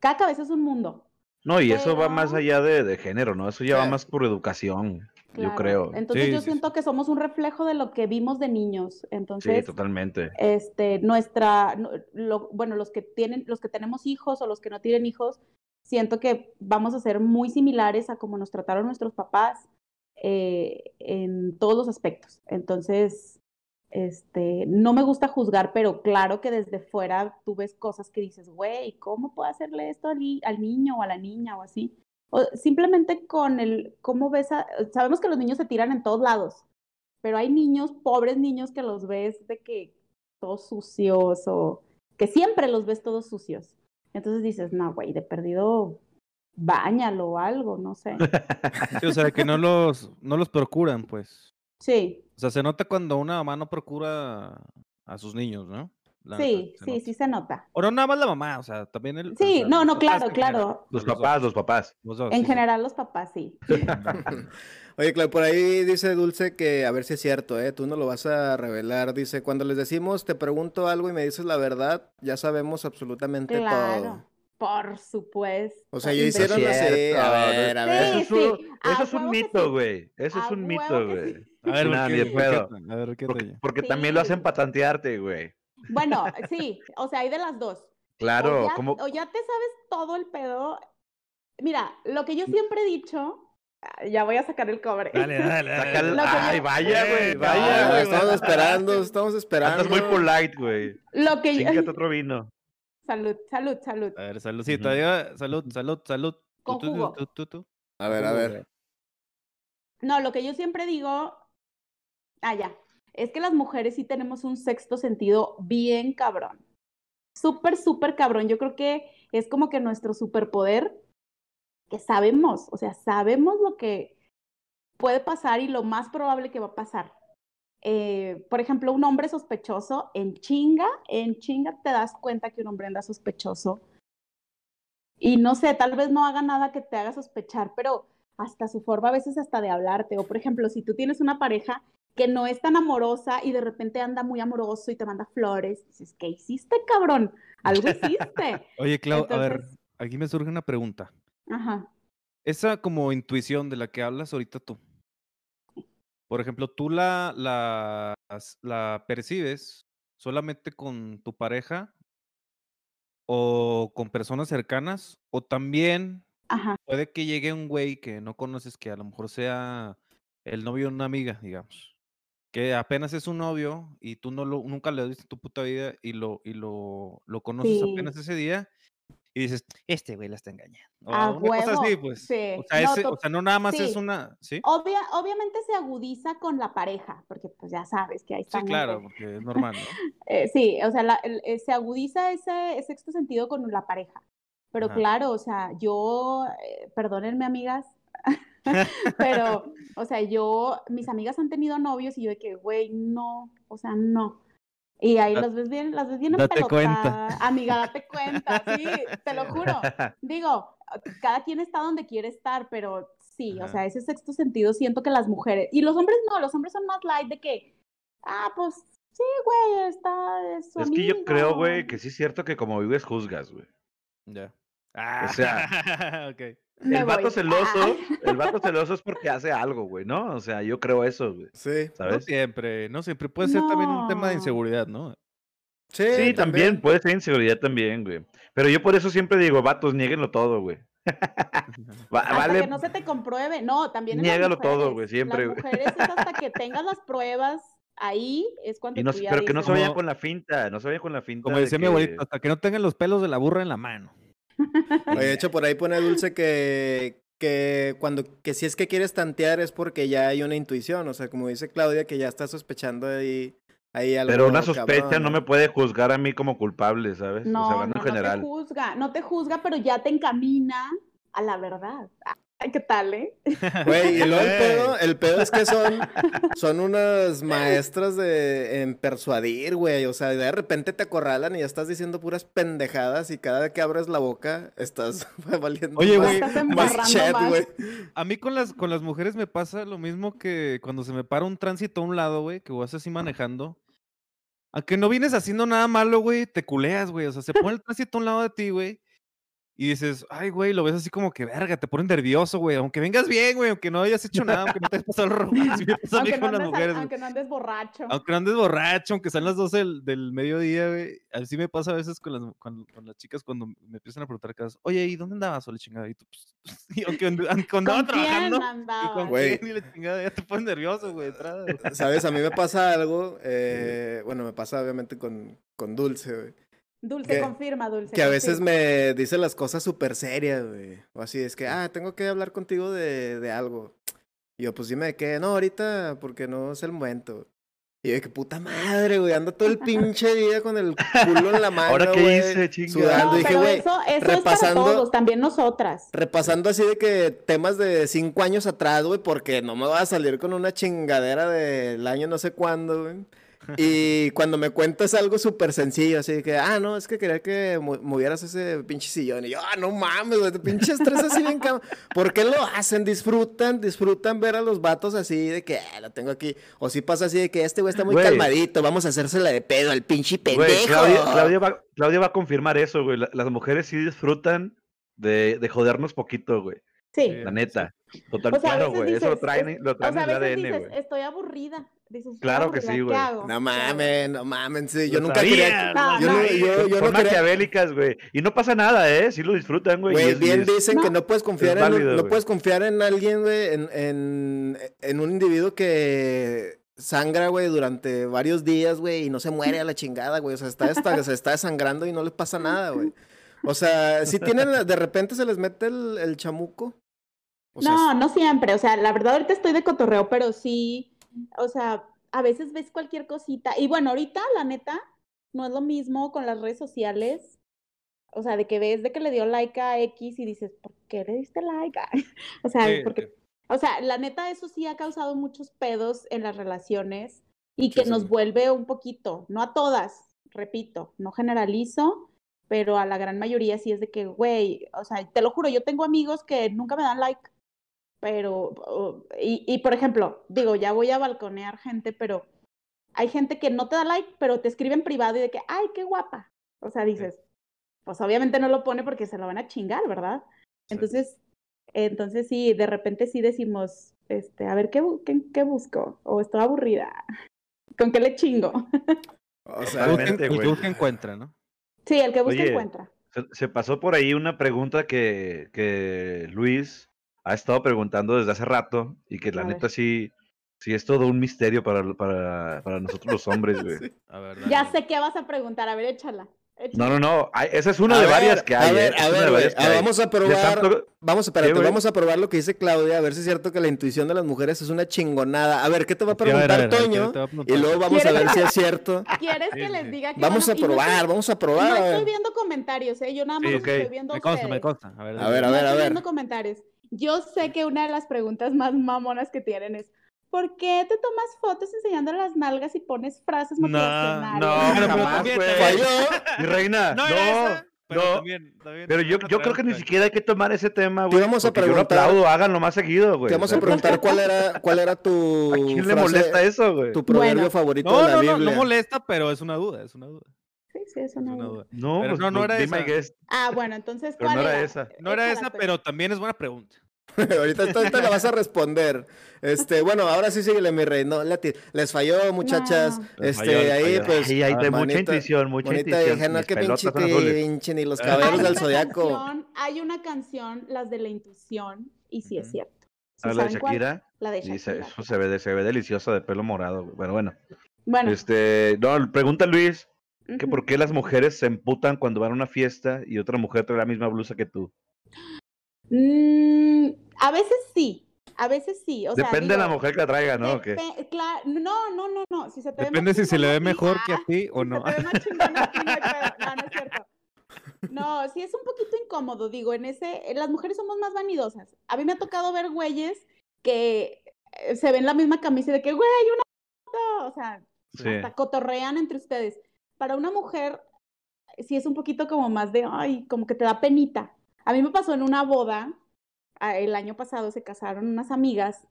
cada cabeza es un mundo. No, y eso va más allá de, de género, ¿no? Eso ya va Sí. más por educación, yo creo. Entonces Sí, yo sí, siento que somos un reflejo de lo que vimos de niños. Sí, Entonces, totalmente. este, nuestra, lo- bueno, los que tienen, los que tenemos hijos o los que no tienen hijos, siento que vamos a ser muy similares a como nos trataron nuestros papás eh, en todos los aspectos. Entonces, este, no me gusta juzgar, pero claro que desde fuera tú ves cosas que dices, güey, ¿cómo puedo hacerle esto al, al niño o a la niña o así? O simplemente con el, ¿cómo ves? a- sabemos que los niños se tiran en todos lados, pero hay niños, pobres niños que los ves de que todos sucios o que siempre los ves todos sucios. Entonces dices, no, güey, de perdido, bañalo o algo, no sé. (laughs) Sí, o sea, que no los, no los procuran, pues. Sí, O sea, se nota cuando una mamá no procura a sus niños, ¿no? La sí, sí, nota. sí se nota. O no nada más la mamá, o sea, también el. o Sí, sea, no, no, claro, claro. Los papás, los papás. los dos, En sí, sí. general los papás sí. (laughs) (laughs) Oye, claro, por ahí dice Dulce que a ver si es cierto, ¿eh? Tú no lo vas a revelar. Dice, cuando les decimos, te pregunto algo y me dices la verdad, ya sabemos absolutamente Claro, todo. Por supuesto. O sea, ya hicieron así. A ver, a Sí, ver. Eso es un, eso es mito, sí. güey. Eso es A un mito, güey. sí. A ver, Nah, ¿por ni qué- de por qué pedo. A ver, ¿qué Porque, tal? porque también lo hacen Sí. para tantearte, güey. Bueno, (laughs) sí, o sea, hay de las dos. Claro, o ya, como... o ya te sabes todo el pedo. Mira, lo que yo siempre he dicho, ya voy a sacar el cobre. Dale, dale, yo- Ay, vaya, güey, vaya, güey. estamos esperando, estamos esperando. Andas muy polite, güey. Lo que yo... Otro vino. Salud, salud, salud. A ver, saludcita, Ujú. diga, salud, salud, salud. Con jugo. tú, tú, tú. A ver, a ver. No, lo que yo siempre digo, ah, ya, es que las mujeres sí tenemos un sexto sentido bien cabrón. Súper, súper cabrón. Yo creo que es como que nuestro superpoder, que sabemos, o sea, sabemos lo que puede pasar y lo más probable que va a pasar. Eh, por ejemplo, un hombre sospechoso, en chinga, en chinga te das cuenta que un hombre anda sospechoso. Y no sé, tal vez no haga nada que te haga sospechar, pero hasta su forma a veces hasta de hablarte. O por ejemplo, si tú tienes una pareja que no es tan amorosa y de repente anda muy amoroso y te manda flores, dices, ¿qué hiciste, cabrón? Algo hiciste. (laughs) Oye, Clau, a ver, aquí me surge una pregunta. Ajá. Esa como intuición de la que hablas ahorita tú. Por ejemplo, tú la, la, la percibes solamente con tu pareja o con personas cercanas, o también Ajá. puede que llegue un güey que no conoces, que a lo mejor sea el novio de una amiga, digamos, que apenas es un novio y tú no lo, nunca le viste en tu puta vida y lo, y lo, lo conoces Sí. apenas ese día y dices, este güey la está engañando. O A una cosa así, pues. sí. O, sea, No, ese- to- o sea, no nada más es sí. una, ¿sí? Obvia, obviamente se agudiza con la pareja, porque pues ya sabes que ahí Sí, están. claro, porque es (laughs) normal, ¿no? Eh, sí, o sea, la- el- eh, se agudiza ese, ese sexto sentido con la pareja. Pero Ajá. claro, o sea, yo, eh, perdónenme amigas, (laughs) pero, o sea, yo, mis (laughs) amigas han tenido novios y yo de que, güey, no, o sea, no. Y ahí las ves bien, las ves bien date cuenta. Amiga, date (laughs) cuenta, sí, te lo juro. Digo, cada quien está donde quiere estar, pero sí, o sea, ese sexto sentido siento que las mujeres, y los hombres no, los hombres son más light de que, ah, pues sí, güey, está, es su Es que yo creo, güey, que sí es cierto que como vives, juzgas, güey. Ya. O sea, (laughs) ok. Me El vato voy. celoso, Ah. el vato celoso es porque hace algo, güey, ¿no? O sea, yo creo eso, güey. Sí. No ¿Sabes? siempre, no siempre. Puede ser también un tema de No. inseguridad, ¿no? Sí, Sí, también, puede ser inseguridad también, güey. Pero yo por eso siempre digo, vatos, nieguenlo todo, güey. (laughs) Va- Hasta vale, que no se te compruebe, no, también Niégalo todo, güey, siempre, Las mujeres es hasta (laughs) que tengas las pruebas, ahí es cuando y no, tú ya pero que no se Como- con la finta, no se vayan con la finta. Como de decía mi abuelito, hasta que no tengan los pelos de la burra en la mano. De hecho, (laughs) por ahí pone Dulce que, que cuando, que si es que quieres tantear es porque ya hay una intuición, o sea, como dice Claudia, que ya está sospechando ahí, ahí algo Pero una sospecha cabrón, no me puede juzgar a mí como culpable, ¿sabes? No, o sea, hablando no, en general. no te juzga, no te juzga, pero ya te encamina a la verdad. Ay, (laughs) ¿qué tal, eh? Güey, y luego el pedo, el pedo es que son, son unas maestras de, en persuadir, güey. O sea, de repente te acorralan y ya estás diciendo puras pendejadas y cada vez que abres la boca estás (laughs) valiendo Oye, más, güey, más chat, más. güey. A mí con las, con las mujeres me pasa lo mismo que cuando se me para un tránsito a un lado, güey, que vas así manejando. Aunque no vienes haciendo nada malo, güey, te culeas, güey. O sea, se pone el tránsito a un lado de ti, güey. Y dices, ay, güey, lo ves así como que, verga, te pone nervioso, güey. Aunque vengas bien, güey, aunque no hayas hecho nada, aunque no te hayas pasado el (laughs) Aunque no, andes, mujeres, güey. aunque no andes borracho. Aunque no andes borracho, aunque sean las 12 del, del mediodía, güey. Así me pasa a veces con las, con, con las chicas cuando me empiezan a preguntar casas. Oye, ¿y dónde andabas, o la chingada? Y tú, pues, (laughs) y aunque, and- aunque (laughs) andaba ¿Con quién trabajando, y con Güey. quién y la chingada, ya te pones nervioso, güey. ¿Sabes? A mí me pasa algo, eh, bueno, me pasa obviamente con, con Dulce, güey. Dulce, que- confirma, Dulce. Que a veces confirma. me dice las cosas súper serias, güey. O así, es que, ah, tengo que hablar contigo de, de algo. Y yo, pues dime de qué. No, ahorita, porque no es el momento. Y yo, que puta madre, güey. Ando todo el (laughs) pinche día con el culo en la mano, ¿Ahora qué güey, hice, chinga? Sudando. No, dije, güey, eso, eso es repasando- para todos, también nosotras. repasando así de que temas de cinco años atrás, güey, porque no me va a salir con una chingadera del año no sé cuándo, güey. Y cuando me cuentas algo súper sencillo, así de que, ah, no, es que quería que mo- movieras ese pinche sillón. Y yo, ah, no mames, güey, pinche estrés así bien cabrón. ¿Por qué lo hacen? Disfrutan, disfrutan ver a los vatos así de que, ah, lo tengo aquí. O si pasa así de que este güey está muy Güey. calmadito, vamos a hacérsela de pedo al pinche pendejo. Güey, Claudia, Claudia va, Claudia va a confirmar eso, güey. La- las mujeres sí disfrutan de, de jodernos poquito, güey. Sí. La neta. Total, O sea, claro, güey. Eso lo traen, lo O traen sea, a en el ADN, güey. estoy aburrida. Dices, "Estoy Claro que sí, ¿qué güey. No ¿Qué hago?". mames, no mames, sí, yo Lo nunca quería... sabías, No, Yo, no, no, yo, yo Son no quería... maquiavélicas, güey. Y no pasa nada, ¿eh? Sí lo disfrutan, güey. Güey, bien es- dicen que No. puedes confiar en no puedes confiar en alguien, güey, en, en, en un individuo que sangra, güey, durante varios días, güey, y no se muere a la chingada, güey. O sea, está, está- se está desangrando y no les pasa nada, güey. O sea, si tienen, de repente se les mete el, el chamuco. O sea, no, no siempre. O sea, la verdad ahorita estoy de cotorreo, pero sí, o sea, a veces ves cualquier cosita. Y bueno, ahorita, la neta, no es lo mismo con las redes sociales. O sea, de que ves de que le dio like a X y dices, ¿por qué le diste like? (laughs) o sea, Sí, porque, sí. o sea, la neta, eso sí ha causado muchos pedos en las relaciones y que nos vuelve un poquito, no a todas, repito, no generalizo, pero a la gran mayoría sí es de que, güey, o sea, te lo juro, yo tengo amigos que nunca me dan like, pero, y, y por ejemplo, digo, ya voy a balconear gente, pero hay gente que no te da like, pero te escribe en privado y de que, ay, qué guapa. O sea, dices, pues obviamente no lo pone porque se lo van a chingar, ¿verdad? Sí. Entonces, entonces sí, de repente sí decimos, este, a ver, ¿qué, qué, qué busco? O estoy aburrida. (laughs) ¿Con qué le chingo? o sea, El que busca- Totalmente, el que güey. busca encuentra, ¿no? Sí, el que busca Oye, encuentra. Se, se pasó por ahí una pregunta que, que Luis ha estado preguntando desde hace rato y que la A ver. neta sí, sí es todo un misterio para, para, para nosotros los hombres, güey. (laughs) Sí. A ver, Ya sé qué vas a preguntar. A ver, échala. No, échala. no, no. ay, esa es una A de ver, varias que hay. A ver, eh, a ver, a. Vamos a probar. tanto- Vamos, espérate, vamos a probar lo que dice Claudia, a ver si es cierto que la intuición de las mujeres es una chingonada. A ver, ¿qué te va a Sí, a ver, a preguntar ver, a ver, ¿qué Toño? a? Y luego vamos a ¿Quieres ver si es cierto. (laughs) ¿Quieres Sí, que sí, les diga que Vamos a no probar, estoy- vamos a probar. No estoy viendo comentarios, ¿eh? Yo nada más Sí, estoy viendo Me consta, me consta. A ver, A ver, a ver, estoy viendo comentarios. Yo sé que una de las preguntas más mamonas que tienen es ¿por qué te tomas fotos enseñando las nalgas y pones frases No, motivacionales? no, Pero- pero jamás. Falló. Mi reina, No no, pero no. también, también Pero yo, una yo creo que ni siquiera hay que tomar ese tema, Te güey. vamos a porque yo lo preguntar- aplaudo, háganlo más seguido, güey. Te vamos a preguntar cuál era, cuál era tu ¿A quién le frase- molesta eso, güey? tu proverbio Bueno. favorito No, de la no, no, Biblia. no molesta, pero es una duda, es una duda. Sí, sí, es Es una una duda. duda. No, Pero pues, no, no era esa. Ah, bueno, entonces, Pero ¿cuál no era era? esa. No era esa, pues. pero también es buena pregunta. (laughs) ahorita, ahorita la vas a responder. Este, bueno, ahora sí síguele, mi rey. No, les falló, muchachas. No. Este, falló, ahí, falló. pues. Ahí hay de mucha manita- intuición, mucha bonita intuición. dije, no, Mis qué pinche, pinche, ni los (laughs) Hay caballeros del una zodiaco. canción- hay una canción, las de la intuición, y sí es cierto. ¿Sí ¿Sabes la de? Shakira? La de Dice, Shakira. eso se ve, se ve deliciosa de pelo morado. Pero bueno, Bueno, este, no, pregunta Luis, que ujú. por qué las mujeres se emputan cuando van a una fiesta y otra mujer trae la misma blusa que tú. Mm, a veces sí, a veces sí. O sea, Depende de la mujer que la traiga, ¿no? No, no, no, no. Si se te ve más Depende si se le ve mejor que ah, a ti o no. Se te ve más chingona a ti, no. (laughs) No, no es cierto. No, sí es un poquito incómodo, digo, en ese, las mujeres somos más vanidosas. A mí me ha tocado ver güeyes que eh, se ven la misma camisa y de que, güey, una foto", o sea, Sí. hasta cotorrean entre ustedes. Para una mujer, sí es un poquito como más de, ay, como que te da penita. A mí me pasó en una boda, el año pasado se casaron unas amigas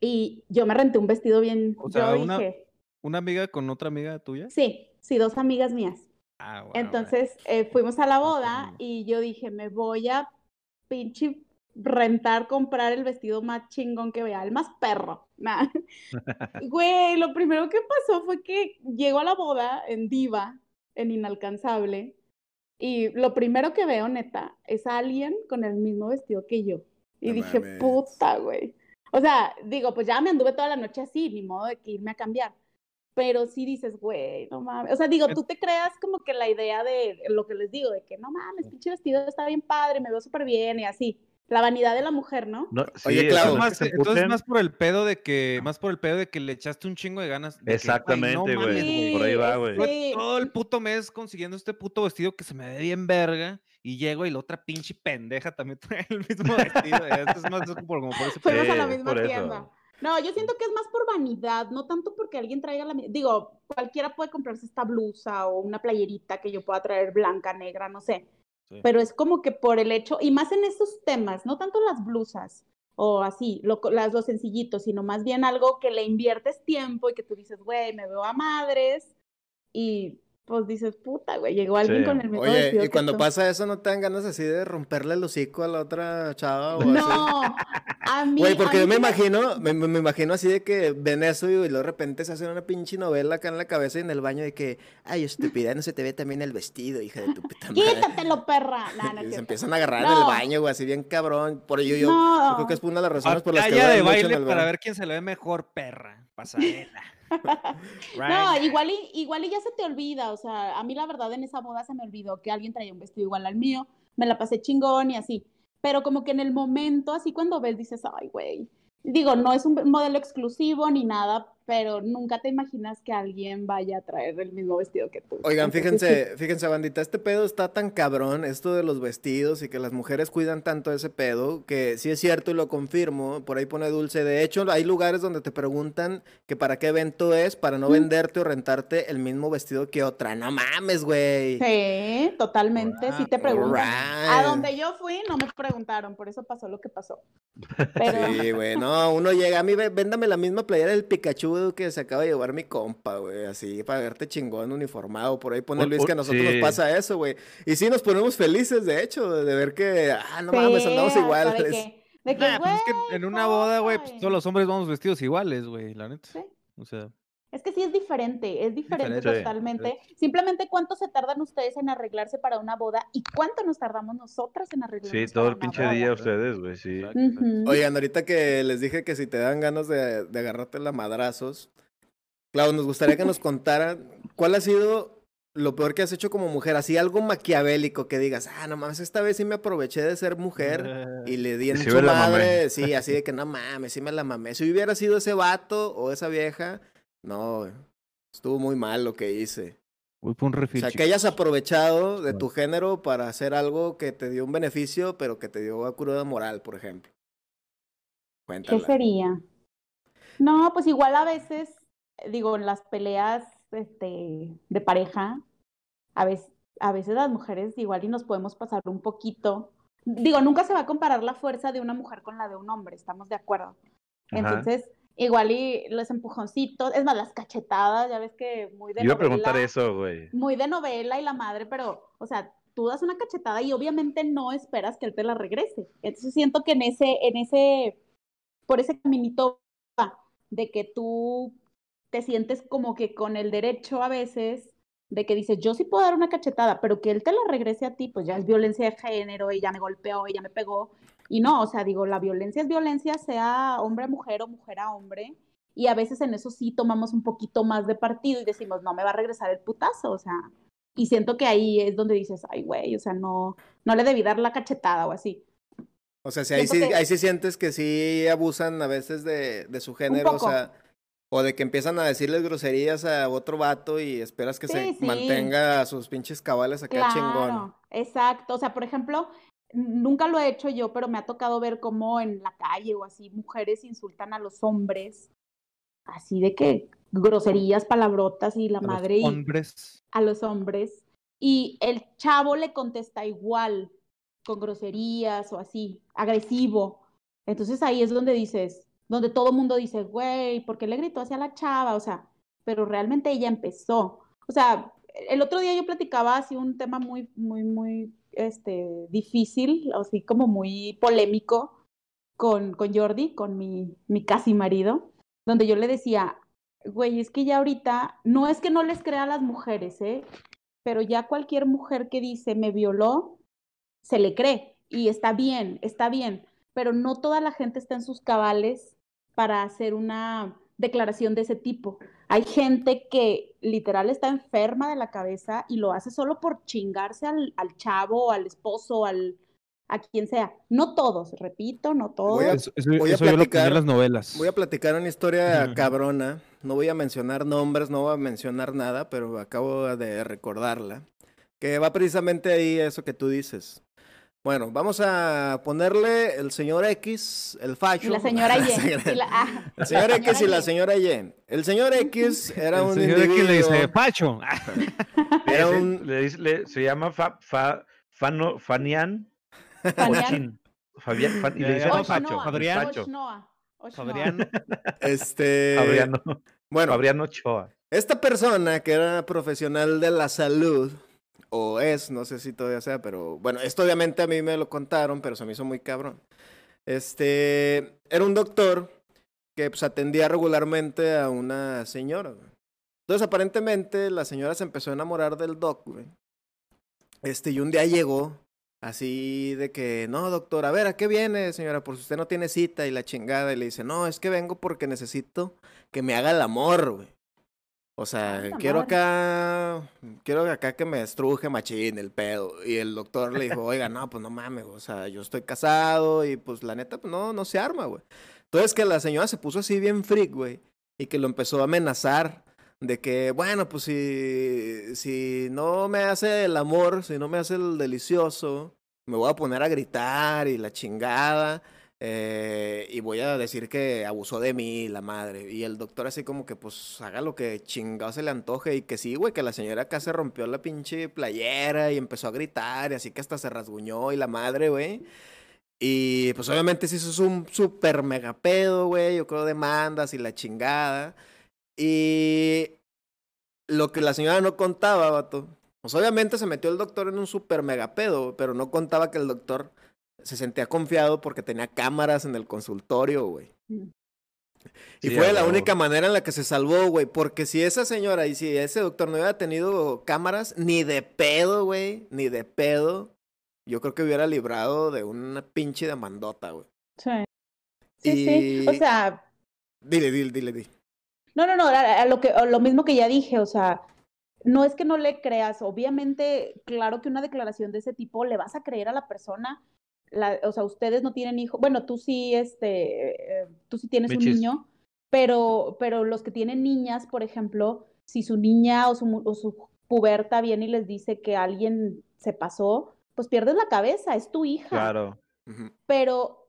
y yo me renté un vestido bien, O sea, yo una- dije, ¿Una amiga con otra amiga tuya? sí, sí, dos amigas mías. Ah, bueno, Entonces eh, fuimos a la boda y yo dije, me voy a pinche rentar, comprar el vestido más chingón que vea, el más perro. (laughs) Nah. (laughs) Güey, lo primero que pasó fue que llego a la boda en diva, en inalcanzable, y lo primero que veo, neta, es a alguien con el mismo vestido que yo. Y No dije, mames. puta, güey. O sea, digo, pues ya me anduve toda la noche así, ni modo de que irme a cambiar. Pero sí dices, güey, no mames. O sea, digo, tú te creas como que la idea de lo que les digo, de que no mames, pinche vestido está bien padre, me veo súper bien y así. La vanidad de la mujer, ¿no? No, Oye, sí, Clau. eso Más- entonces más por el pedo de que, más por el pedo de que le echaste un chingo de ganas. de güey, Exactamente, no güey. Sí, por ahí va, güey. Sí. todo el puto mes consiguiendo este puto vestido que se me ve bien verga. Y llego y la otra pinche pendeja también (laughs) trae el mismo vestido. Esto es más por, como por ese pedo. Fuimos a la misma eso. tienda. No, yo siento que es más por vanidad, no tanto porque alguien traiga la mi- Digo, cualquiera puede comprarse esta blusa o una playerita que yo pueda traer blanca, negra, no sé. Pero es como que por el hecho, y más en esos temas, no tanto las blusas o así, lo, las, los sencillitos, sino más bien algo que le inviertes tiempo y que tú dices, güey, me veo a madres y pues dices, puta, güey, llegó alguien Sí. con el mismo Oye, vestido y que cuando tú". pasa eso, ¿no te dan ganas así de romperle el hocico a la otra chava o así? No, a mí. Güey, porque mí yo me imagino, me, me- imagino así de que ven eso y luego de repente se hace una pinche novela acá en la cabeza y en el baño de que, ay, estúpida, no se te ve también el vestido, hija de tu puta madre. Quítatelo, perra. (laughs) No, no es Y se empiezan a agarrar en el baño, güey, así bien cabrón. Por ello yo, creo que es una de las razones por las que de baile para ver quién se le ve mejor, perra. Pasarela. (laughs) No, igual y, igual y ya se te olvida, o sea, a mí la verdad en esa boda se me olvidó que alguien traía un vestido igual al mío, me la pasé chingón y así, pero como que en el momento, así cuando ves, dices, ay, güey, digo, no es un modelo exclusivo ni nada, pero nunca te imaginas que alguien vaya a traer el mismo vestido que tú. Oigan, fíjense, fíjense, bandita, este pedo está tan cabrón, esto de los vestidos y que las mujeres cuidan tanto ese pedo, que sí es cierto y lo confirmo, por ahí pone Dulce, de hecho hay lugares donde te preguntan que para qué evento es, para no venderte o rentarte el mismo vestido que otra, no mames, güey. Sí, totalmente, sí te preguntan. A donde yo fui no me preguntaron, por eso pasó lo que pasó. Pero, Sí, güey, no, uno llega, a mí véndame la misma playera del Pikachu que se acaba de llevar mi compa, güey, así, para verte chingón, uniformado, por ahí pone Luis que a nosotros sí. nos pasa eso, güey, y sí nos ponemos felices, de hecho, de ver que, ah, no mames, Sí, andamos hasta iguales. De que, de que, Nah, pues es que en una boda, güey, pues todos los hombres vamos vestidos iguales, güey, la neta. Sí. O sea, Es que sí es diferente, es diferente Diferente. totalmente. Simplemente cuánto se tardan ustedes en arreglarse para una boda y cuánto nos tardamos nosotras en arreglarnos. Sí, todo para el una pinche boda. día ustedes, güey, sí. Oigan, ahorita que les dije que si te dan ganas de, de agarrarte la madrazos, Clau, nos gustaría que nos contaran cuál ha sido lo peor que has hecho como mujer, así algo maquiavélico que digas, ah, no mames, esta vez sí me aproveché de ser mujer (laughs) y le di en Sí su madre, sí, así de que no mames, sí me la mamé. Si hubiera sido ese vato o esa vieja, no, estuvo muy mal lo que hice. Voy por un O sea, que hayas aprovechado de tu género para hacer algo que te dio un beneficio, pero que te dio cruda moral, por ejemplo. ¿Qué Cuéntala. sería? No, pues igual a veces, digo, en las peleas este, de pareja, a veces, a veces las mujeres igual y nos podemos pasar un poquito. Digo, nunca se va a comparar la fuerza de una mujer con la de un hombre, estamos de acuerdo. Ajá. Entonces, igual y los empujoncitos, es más, las cachetadas, ya ves que muy de Yo iba a preguntar novela, eso, güey. muy de novela y la madre, pero, o sea, tú das una cachetada y obviamente no esperas que él te la regrese. Entonces siento que en ese, en ese, por ese caminito de que tú te sientes como que con el derecho a veces de que dices, yo sí puedo dar una cachetada, pero que él te la regrese a ti, pues ya es violencia de género, ella me golpeó, ella me pegó. Y no, o sea, digo, la violencia es violencia, sea hombre a mujer o mujer a hombre. Y a veces en eso sí tomamos un poquito más de partido y decimos, no me va a regresar el putazo, o sea. Y siento que ahí es donde dices, ay, güey, o sea, no, no le debí dar la cachetada o así. O sea, si ahí sí, que- ahí sí sientes que sí abusan a veces de, de su género, o sea, o de que empiezan a decirles groserías a otro vato y esperas que se Sí, sí. mantenga a sus pinches cabales acá chingón. Claro, exacto. O sea, por ejemplo, nunca lo he hecho yo, pero me ha tocado ver cómo en la calle o así mujeres insultan a los hombres, así de que groserías, palabrotas y la A los madre y Hombres. a los hombres. Y el chavo le contesta igual, con groserías o así, agresivo. Entonces ahí es donde dices, donde todo el mundo dice, güey, ¿por qué le gritó hacia la chava? O sea, pero realmente ella empezó. O sea, el otro día yo platicaba así un tema muy, muy, muy, este, difícil, así como muy polémico con, con Jordi, con mi, mi casi marido, donde yo le decía, güey, es que ya ahorita, no es que no les crea a las mujeres, ¿eh? Pero ya cualquier mujer que dice me violó, se le cree y está bien, está bien, pero no toda la gente está en sus cabales para hacer una declaración de ese tipo. Hay gente que literal está enferma de la cabeza y lo hace solo por chingarse al, al chavo, al esposo, al, a quien sea. No todos, repito, no todos. Voy a- Eso, eso- voy a eso yo lo aprendí platicar- en las novelas. Voy a platicar una historia cabrona. No voy a mencionar nombres, no voy a mencionar nada, pero acabo de recordarla. Que va precisamente ahí a eso que tú dices. Bueno, vamos a ponerle el señor X, el facho. (laughs) y la señora Y. ah, El señor X y la Y. señora Y. El señor X (laughs) era El un señor aquí le dice. Pacho. (laughs) Era un, le dice- le- se llama fa, fa, Fano- Fanian. Ochin. Fabián, Fan- y le ya, dicen no, Facho. Fabrián. Facho. Fabriano. este, Fabriano, bueno, Fabriano Ochoa. esta persona que era profesional de la salud, o es, no sé si todavía sea, pero bueno, esto obviamente a mí me lo contaron, pero se me hizo muy cabrón. Este, era un doctor que pues atendía regularmente a una señora. Entonces aparentemente la señora se empezó a enamorar del doc, güey. Este, y un día llegó así de que, no, doctor, a ver, ¿a qué viene, señora? Por si usted no tiene cita y la chingada. Y le dice, no, es que vengo porque necesito que me haga el amor, güey. O sea, Ay, la quiero acá, quiero acá que me estruje machín el pedo. Y el doctor le dijo, oiga, no, pues no mames, o sea, yo estoy casado y pues la neta, pues no, no se arma, güey. Entonces que la señora se puso así bien freak, güey, y que lo empezó a amenazar de que, bueno, pues si, si no me hace el amor, si no me hace el delicioso, me voy a poner a gritar y la chingada. Eh, y voy a decir que abusó de mí, la madre. Y el doctor así como que pues haga lo que chingado se le antoje. Y que sí, güey, que la señora acá se rompió la pinche playera y empezó a gritar. Y así que hasta se rasguñó y la madre, güey. Y pues obviamente sí, eso es un super mega pedo, güey. Yo creo demandas y la chingada. Y lo que la señora no contaba, vato. Pues obviamente se metió el doctor en un super mega pedo, pero no contaba que el doctor se sentía confiado porque tenía cámaras en el consultorio, güey. Mm. Y Sí, fue la única manera en la que se salvó, güey. Porque si esa señora y si ese doctor no hubiera tenido cámaras, ni de pedo, güey, ni de pedo, yo creo que hubiera librado de una pinche demandota, güey. Sí. Sí, sí. O sea, Dile, dile, dile, dile. No, no, no, a, a lo que, a lo mismo que ya dije, o sea, no es que no le creas, obviamente, claro que una declaración de ese tipo le vas a creer a la persona, la, o sea, ustedes no tienen hijos, bueno, tú sí, este, eh, tú sí tienes un niño, pero, pero los que tienen niñas, por ejemplo, si su niña o su, mu- o su puberta viene y les dice que alguien se pasó, pues pierdes la cabeza, es tu hija Claro. Pero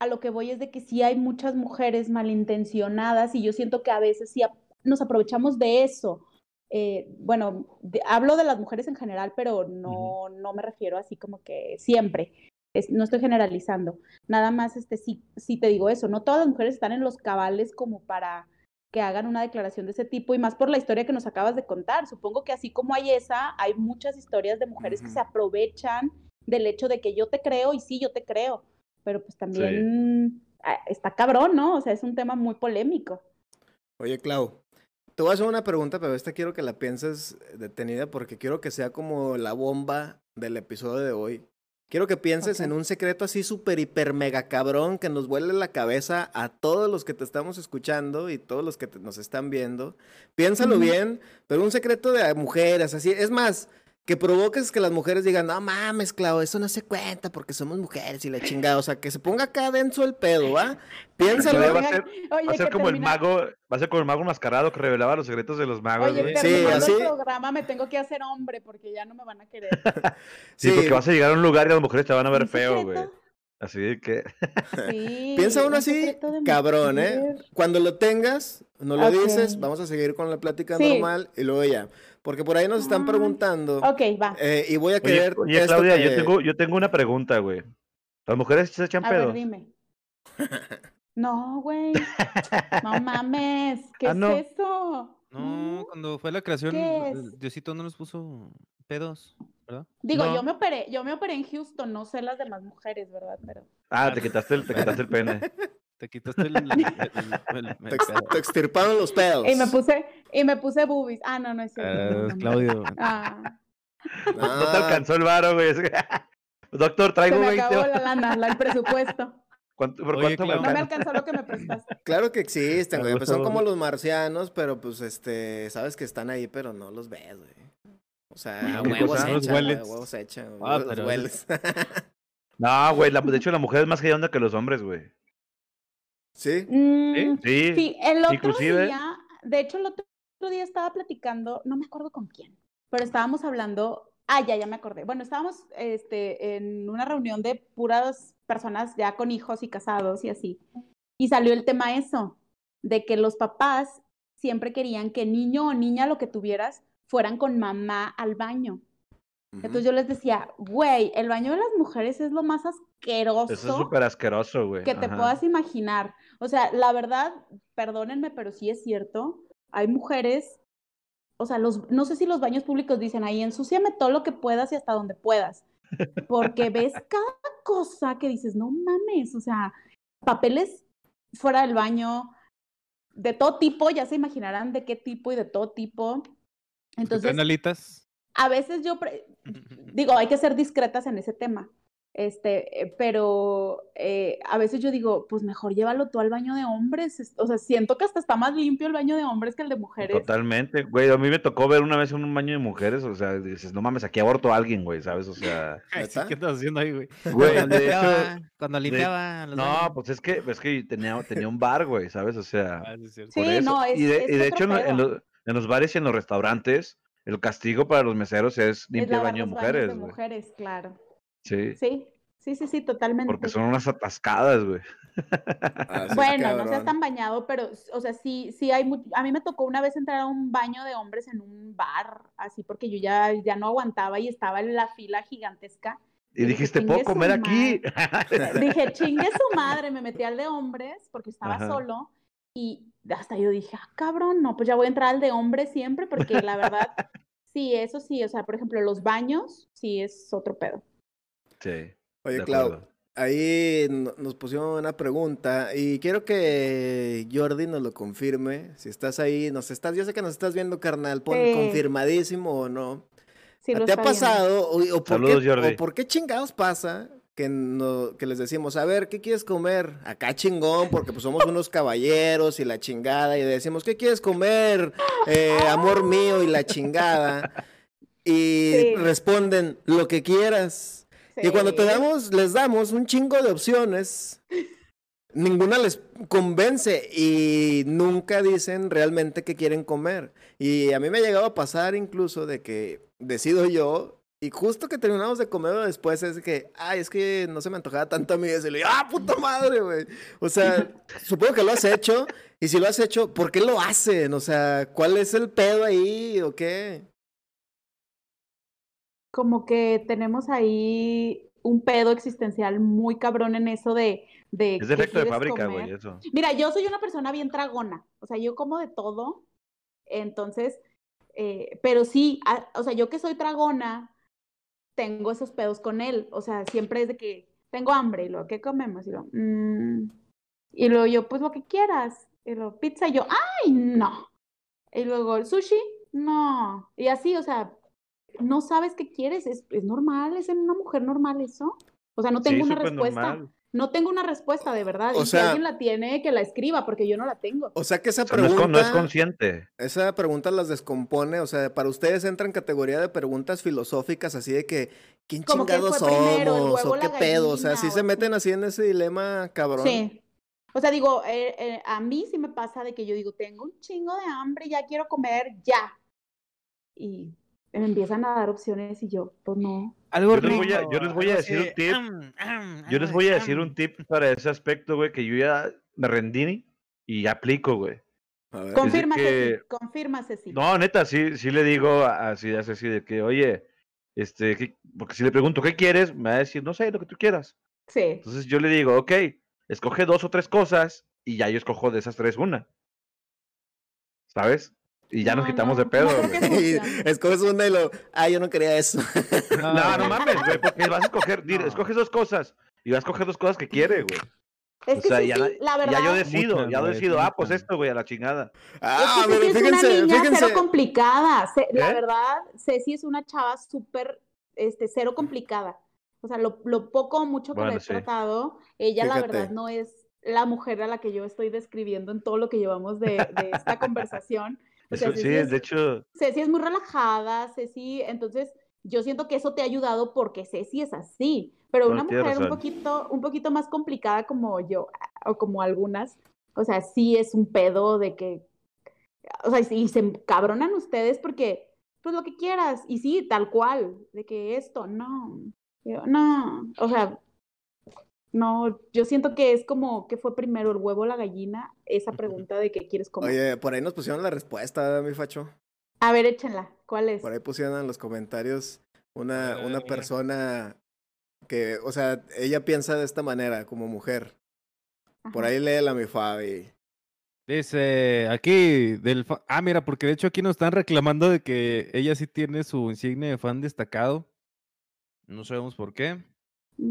a lo que voy es de que sí hay muchas mujeres malintencionadas y yo siento que a veces sí ap- nos aprovechamos de eso. Eh, bueno, de- hablo de las mujeres en general, pero no, no me refiero así como que siempre. Es- no estoy generalizando. Nada más, este, sí, sí te digo eso. No todas las mujeres están en los cabales como para que hagan una declaración de ese tipo y más por la historia que nos acabas de contar. Supongo que así como hay esa, hay muchas historias de mujeres que se aprovechan del hecho de que yo te creo y sí, yo te creo, pero pues también ah, está cabrón, ¿no? O sea, es un tema muy polémico. Oye, Clau, te voy a hacer una pregunta, pero esta quiero que la pienses detenida porque quiero que sea como la bomba del episodio de hoy. Quiero que pienses en un secreto así súper, hiper, mega cabrón que nos vuele la cabeza a todos los que te estamos escuchando y todos los que te- nos están viendo. Piénsalo bien, pero un secreto de mujeres, así. Es más, que provoques que las mujeres digan, no mames, Clau, eso no se cuenta porque somos mujeres y la chingada. O sea, que se ponga acá denso el pedo, ¿va? Piénsalo. Va a ser- oye, Va a ser como el mago, va a ser como el mago enmascarado que revelaba los secretos de los magos, Oye, güey. Sí, así- el programa me tengo que hacer hombre porque ya no me van a querer. Sí, (laughs) Sí. porque vas a llegar a un lugar y las mujeres te van a ver ¿Un feo, güey. Así que. Sí, Piensa uno un así, cabrón, ¿eh? Cuando lo tengas, no lo dices, vamos a seguir con la plática Sí. normal y luego ya. Porque por ahí nos están Ah, preguntando Ok, va. eh, y voy a Oye, querer... oye, esto Claudia, que- yo tengo, yo tengo una pregunta, güey. ¿Las mujeres se echan A ver, pedos? dime. (laughs) No, güey. No mames. (laughs) ¿Qué Ah, es no. eso? No, cuando fue la creación. Diosito no nos puso pedos, ¿verdad? Digo, No. yo me operé, yo me operé en Houston, no sé las demás mujeres, ¿verdad? Pero. Ah, te quitaste el, te quitaste el pene. (laughs) Te quitaste el, el- el- el- el Te, ex- pedo. te extirparon los pedos. Y me puse, y me puse boobies. Ah, no, no es cierto. no, Ah, no, no. Claudio. Ah, No te Ah, alcanzó el varo, güey. (laughs) Doctor, se traigo me 20. acabó la lana, la- el presupuesto. ¿Cuánto, ¿Por Oye, cuánto me Clau. No me alcanzó lo que me prestaste. (laughs) Claro que existen, Me güey. Pues son como los marcianos, pero pues este, sabes que están ahí, pero no los ves, güey. O sea, Ah, a (laughs) ¿qué huevos cosa? se Los echan, güey, hueles. a huevos se echan, Ah, los pero- hueles. (laughs) No, güey. la- de hecho, la mujer es más hedionda que los hombres, güey. ¿Sí? Mm, Sí. Sí, el otro inclusive- día, de hecho, el otro día estaba platicando, no me acuerdo con quién, pero estábamos hablando, ah, ya, ya me acordé. Bueno, estábamos este, en una reunión de puras personas ya con hijos y casados y así, y salió el tema eso, de que los papás siempre querían que niño o niña, lo que tuvieras, fueran con mamá al baño. Entonces yo les decía, güey, el baño de las mujeres es lo más asqueroso Eso es súper asqueroso, güey. que te puedas imaginar. O sea, la verdad, perdónenme, pero sí es cierto. Hay mujeres, o sea, los, no sé si los baños públicos dicen ahí, ensúciame todo lo que puedas y hasta donde puedas. Porque ves (laughs) cada cosa que dices, no mames, o sea, papeles fuera del baño, de todo tipo, ya se imaginarán de qué tipo y de todo tipo. Entonces, a veces yo, (laughs) digo, hay que ser discretas en ese tema. Este, eh, pero eh, a veces yo digo, pues mejor llévalo tú al baño de hombres. es- O sea, siento que hasta está más limpio el baño de hombres que el de mujeres. Totalmente, güey. A mí me tocó ver una vez en un baño de mujeres, o sea, dices, no mames, aquí aborto a alguien, güey, ¿sabes? O sea. (laughs) ¿Qué estás haciendo ahí, güey? (laughs) güey, Cuando de hecho, limpiaba, cuando limpiaba los no, baños. pues es que, es que tenía, tenía un bar, güey, ¿sabes? O sea, Ah, sí, es cierto. Sí, por eso. no, es- y de, es y de hecho, en, lo- en pedo. En los bares y en los restaurantes, el castigo para los meseros es limpiar baño de mujeres, de mujeres, claro. Sí, Sí, sí, sí, sí, totalmente. porque son unas atascadas, güey. Ah, sí, Bueno, no seas tan bañado, pero, o sea, sí, sí hay mucho. A mí me tocó una vez entrar a un baño de hombres en un bar, así porque yo ya, ya no aguantaba y estaba en la fila gigantesca. Y Y dijiste, "Chingue ¿puedo comer aquí? (laughs) Dije, chingue su madre, me metí al de hombres porque estaba Ajá. solo y hasta yo dije, ah, cabrón, no, pues ya voy a entrar al de hombres siempre porque la verdad, (laughs) sí, eso sí, o sea, por ejemplo, los baños, sí es otro pedo. sí, Oye, Clau, ahí no- nos pusieron una pregunta y quiero que Jordi nos lo confirme. Si estás ahí, nos estás, yo sé que nos estás viendo, carnal, pon Sí. confirmadísimo o no. Sí, ¿Te ha pasado o, o por Saludos, qué, Jordi. o por qué chingados pasa que, no, que les decimos, a ver, ¿qué quieres comer? Acá chingón, porque pues somos unos caballeros y la chingada, y decimos, ¿qué quieres comer? Eh, amor mío y la chingada. Y Sí. responden, lo que quieras. Y cuando te damos, les damos un chingo de opciones, ninguna les convence y nunca dicen realmente qué quieren comer. Y a mí me ha llegado a pasar incluso de que decido yo y justo que terminamos de comer después es que, ay, es que no se me antojaba tanto a mí. Y le digo, ah, puta madre, güey. O sea, (laughs) supongo que lo has hecho y si lo has hecho, ¿por qué lo hacen? O sea, ¿cuál es el pedo ahí o qué? como que tenemos ahí un pedo existencial muy cabrón en eso de, de Es defecto de fábrica, güey, eso. Mira, yo soy una persona bien tragona, o sea, yo como de todo, entonces, eh, pero sí, a- o sea, yo que soy tragona, tengo esos pedos con él, o sea, siempre es de que tengo hambre y luego, ¿qué comemos? Y luego, "Mm", y luego yo, pues lo que quieras, y luego, pizza, y yo, ¡ay, no! Y luego, ¿el sushi? No, y así, o sea, no sabes qué quieres, es, es normal, es en una mujer normal eso. O sea, no tengo Sí, una respuesta. normal. No tengo una respuesta de verdad. O y sea- si alguien la tiene, que la escriba, porque yo no la tengo. O sea que esa no, es pregunta... no es consciente. Esa pregunta las descompone, o sea, para ustedes entra en categoría de preguntas filosóficas, así de que, ¿quién Como chingados somos? huevo ¿O qué pedo? O sea, sí o se meten así en ese dilema, cabrón. Sí. O sea, digo, eh, eh, a mí sí me pasa de que yo digo, tengo un chingo de hambre, ya quiero comer, ya. Y me empiezan a dar opciones y yo, pues no. Algo Yo les voy a- rico, yo les voy a decir un tip. "Am, am, Yo les voy a decir am". un tip para ese aspecto, güey, que yo ya me rendí y aplico, güey. A. Confirma, que- Ceci, confirma, Ceci. No, neta, sí, sí le digo así, así, así de que, oye, este, ¿qué- porque si le pregunto qué quieres, me va a decir, no sé, lo que tú quieras. Sí. Entonces yo le digo, ok, escoge dos o tres cosas y ya yo escojo de esas tres una. ¿Sabes? Y ya nos No, quitamos no, de pedo, escoges una y lo, ah, yo no quería eso. (laughs) No, no mames, güey, porque vas a escoger, dir- No. escoges dos cosas y vas a escoger dos cosas que quiere, güey. Es O que sea, sí, ya, sí, la verdad. ya yo decido, ya güey, decido, ah, pues esto, güey, a la chingada. Ah, es que pero Ceci es una fíjense, niña fíjense. cero complicada. La ¿Eh? verdad, Ceci es una chava súper, este, cero complicada. O sea, lo, lo poco o mucho que Bueno, he sí. tratado, ella la verdad no es la mujer a la que yo estoy describiendo en todo lo que llevamos de, de esta (laughs) conversación. Eso, sí, es- de hecho, Ceci es muy relajada, Ceci, entonces yo siento que eso te ha ayudado porque Ceci es así, pero No, una mujer un poquito, un poquito más complicada como yo, o como algunas, o sea, sí es un pedo de que, o sea, y se cabronan ustedes porque, pues lo que quieras, y sí, tal cual, de que esto, no, yo, no, o sea, no, yo siento que es como que fue primero el huevo o la gallina, esa pregunta de qué quieres comer. Oye, por ahí nos pusieron la respuesta, mi facho. A ver, échenla, ¿cuál es? Por ahí pusieron en los comentarios una, ver, una mira. persona que, o sea, ella piensa de esta manera como mujer. Por ahí léela, mi Fabi. Dice aquí del fa- Ah, mira, porque de hecho aquí nos están reclamando de que ella sí tiene su insignia de fan destacado. No sabemos por qué.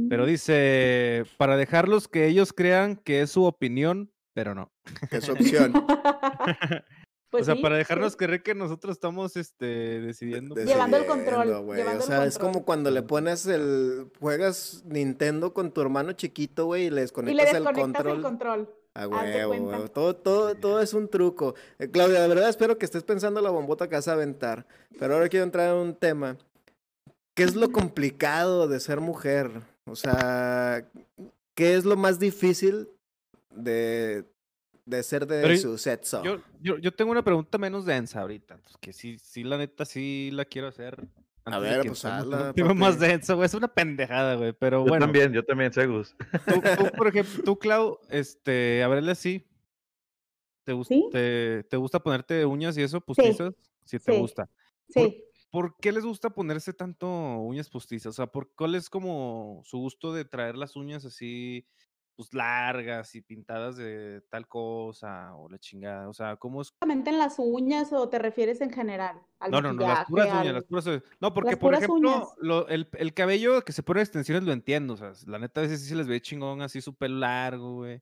Pero Mm. dice, para dejarlos que ellos crean que es su opinión, pero no. Que es su (laughs) opción. (laughs) Pues o sea, sí, para sí. dejarnos creer que nosotros estamos este, decidiendo. De- Llevando el control, güey. llevando O el sea, es como cuando le pones el. Juegas Nintendo con tu hermano chiquito, güey, y le Y le desconectas el desconectas control. el control. A haz de huevo, cuenta. huevo. Todo, todo, todo es un truco. Eh, Claudia, de verdad espero que estés pensando la bombota que vas a aventar. Pero ahora quiero entrar en un tema. ¿Qué es lo complicado de ser mujer? O sea, ¿qué es lo más difícil de, de ser de Pero su sexo? Yo, yo, yo tengo una pregunta menos densa ahorita, pues, que sí, sí, la neta, sí la quiero hacer. de ver, pues, hazla, (laughs) más denso, güey. Es una pendejada, güey. Pero yo bueno, también, yo también, Segus. tú, tú, (laughs) por ejemplo, tú, Clau, este, a verle así. ¿Te, gus- ¿Sí? te, te gusta ponerte uñas y eso, postizas? Sí, te sí. gusta. Sí. ¿Por qué les gusta ponerse tanto uñas postizas? O sea, ¿por cuál es como su gusto de traer las uñas así pues largas y pintadas de tal cosa o la chingada. O sea, ¿cómo es? ¿Solamente en las uñas o te refieres en general? Al No, no, no, las puras uñas, las puras uñas. No, porque, por ejemplo, lo- el, el cabello que se pone extensiones lo entiendo. O sea, la neta a veces sí se les ve chingón así su pelo largo, güey.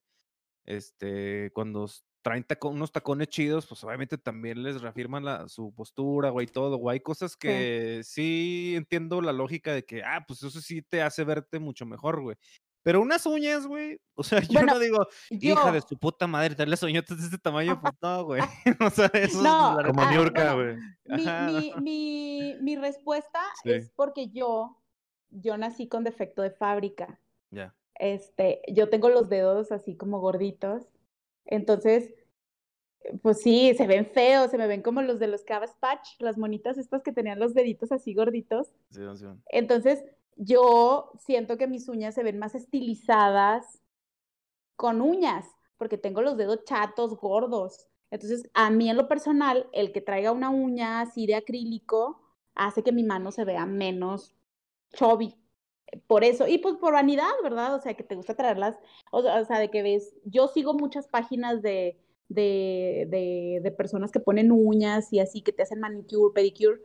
Este, cuando traen taco- unos tacones chidos, pues obviamente también les reafirman la, su postura, güey, todo, güey. Hay cosas que sí entiendo la lógica de que, ah, pues eso sí te hace verte mucho mejor, güey. Pero unas uñas, güey, o sea, (laughs) yo Bueno, no digo, hija de su puta madre, las uñotas de este tamaño, pues (laughs) no, güey. (laughs) o sea, eso No, es Como Ah, Niurka, bueno, güey. Mi, mi, mi, mi respuesta Sí. es porque yo, yo nací con defecto de fábrica. Ya. Este, yo tengo los dedos así como gorditos. Entonces, pues sí, se ven feos, se me ven como los de los Cabbage Patch, las monitas estas que tenían los deditos así gorditos. Sí, sí. Entonces, yo siento que mis uñas se ven más estilizadas con uñas, porque tengo los dedos chatos, gordos. Entonces, a mí en lo personal, el que traiga una uña así de acrílico hace que mi mano se vea menos chubby. Por eso, y pues por vanidad, ¿verdad? O sea, que te gusta traerlas, o sea, o sea, de que ves, yo sigo muchas páginas de, de, de, de personas que ponen uñas y así, que te hacen manicure, pedicure,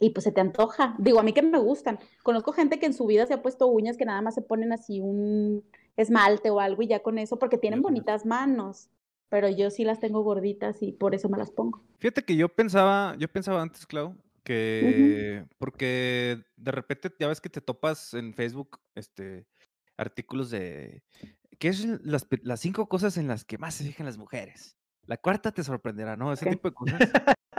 y pues se te antoja. Digo, a mí que me gustan. Conozco gente que en su vida se ha puesto uñas que nada más se ponen así un esmalte o algo y ya con eso, porque tienen bonitas manos. Pero yo sí las tengo gorditas y por eso me las pongo. Fíjate que yo pensaba, yo pensaba antes, Clau, que porque de repente ya ves que te topas en Facebook este artículos de ¿qué es las, las cinco cosas en las que más se fijan las mujeres? La cuarta te sorprenderá, ¿no? Ese tipo de cosas.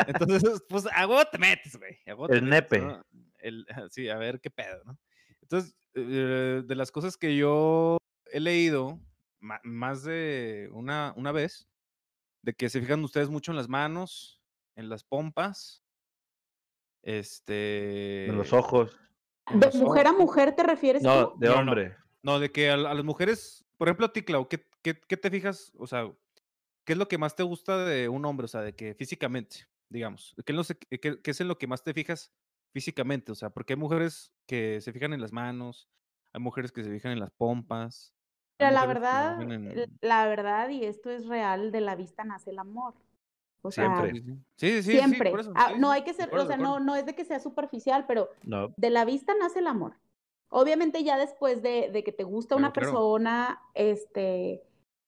Entonces, (laughs) pues a huevo te metes, güey. El nepe. ¿no? El, (laughs) sí, a ver qué pedo, ¿no? Entonces, eh, de las cosas que yo he leído más de una, una vez, de que se fijan ustedes mucho en las manos, en las pompas, este... En los ojos. en ¿De los mujer a mujer te refieres No, tú? de No, no. hombre. No, de que a, a las mujeres, por ejemplo, a ti, Clau, ¿qué, qué, qué te fijas? O sea, ¿qué es lo que más te gusta de un hombre? O sea, de que físicamente, digamos, ¿qué es, lo se- qué- qué es en lo que más te fijas físicamente? O sea, porque hay mujeres que se fijan en las manos, hay mujeres que se fijan en las pompas. Mira, la verdad, en- la verdad, y esto es real, de la vista nace el amor. O sea, Siempre. Sí, sí, sí, sí, sí, sí, siempre. por eso, Ah, sí, no hay que ser, acuerdo, o sea, no, no es de que sea superficial, pero No. de la vista nace el amor. Obviamente ya después de, de que te gusta una Claro, claro. persona, este,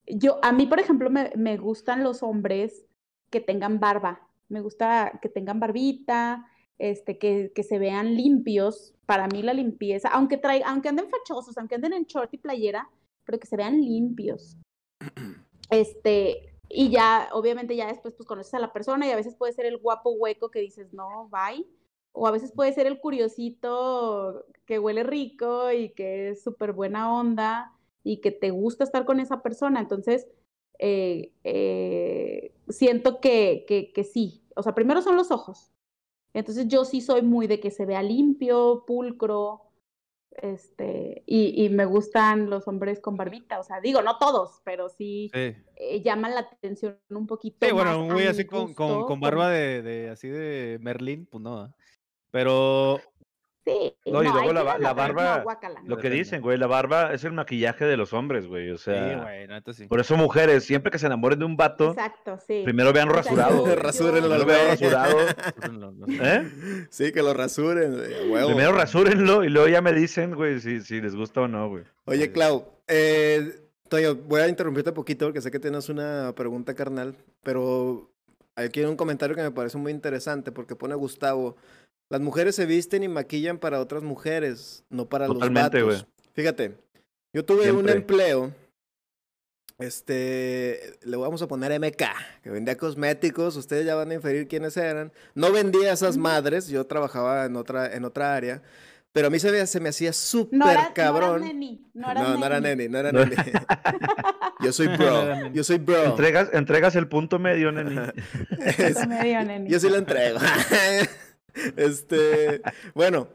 yo, a mí, por ejemplo, me, me gustan los hombres que tengan barba. Me gusta que tengan barbita, este, que, que se vean limpios. Para mí la limpieza, aunque trae, aunque anden fachosos, aunque anden en short y playera, pero que se vean limpios. (clears throat) Este, y ya, obviamente ya después pues conoces a la persona y a veces puede ser el guapo hueco que dices, no, bye. O a veces puede ser el curiosito que huele rico y que es súper buena onda y que te gusta estar con esa persona. Entonces, eh, eh, siento que, que, que sí. O sea, primero son los ojos. Entonces yo sí soy muy de que se vea limpio, pulcro, este, y, y me gustan los hombres con barbita. O sea, digo, no todos, pero sí Sí. eh, llaman la atención un poquito Sí, bueno, un güey así con, con, barba de, de así de Merlín, pues no. Pero Sí, No, y luego la barba. Lo que dicen, güey, la barba es el maquillaje de los hombres, güey. O sí, sea, güey, sí. por eso mujeres, siempre que se enamoren de un vato, Exacto, sí. primero vean rasurado. yo- Rasúrenlo, vean güey. rasurado. ¿Eh? Sí, que lo rasuren, güey. Primero rasúrenlo y luego ya me dicen, güey, si, si les gusta o no, güey. Oye, Clau, eh, Toyo, voy a interrumpirte un poquito porque sé que tienes una pregunta carnal, pero aquí hay un comentario que me parece muy interesante porque pone Gustavo, las mujeres se visten y maquillan para otras mujeres, no para Totalmente, los vatos. güey. Fíjate, yo tuve un Siempre. empleo, este, le vamos a poner MK, que vendía cosméticos, ustedes ya van a inferir quiénes eran. No vendía esas madres, yo trabajaba en otra, en otra área, pero a mí se me, se me hacía súper No cabrón. no eras neni, no No, no era neni. no era neni. (laughs) Yo soy No era bro. neni. Yo soy bro. Entregas, entregas el punto medio, neni. (laughs) Eso me dio neni. Yo sí lo entrego. (laughs) Este, bueno,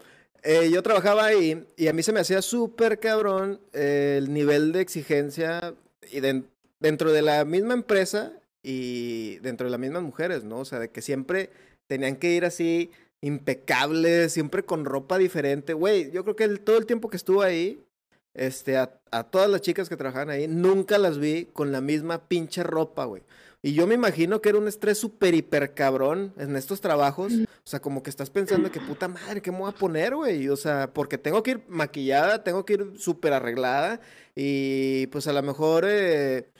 eh, yo trabajaba ahí y a mí se me hacía súper cabrón eh, el nivel de exigencia y den- dentro de la misma empresa y dentro de las mismas mujeres, ¿no? O sea, de que siempre tenían que ir así impecables, siempre con ropa diferente. Güey, yo creo que todo el tiempo que estuve ahí, este, a, a todas las chicas que trabajaban ahí, nunca las vi con la misma pinche ropa, güey. Y yo me imagino que era un estrés súper hiper cabrón en estos trabajos. O sea, como que estás pensando que puta madre, ¿qué me voy a poner, güey? O sea, porque tengo que ir maquillada, tengo que ir súper arreglada. Y pues a lo mejor eh,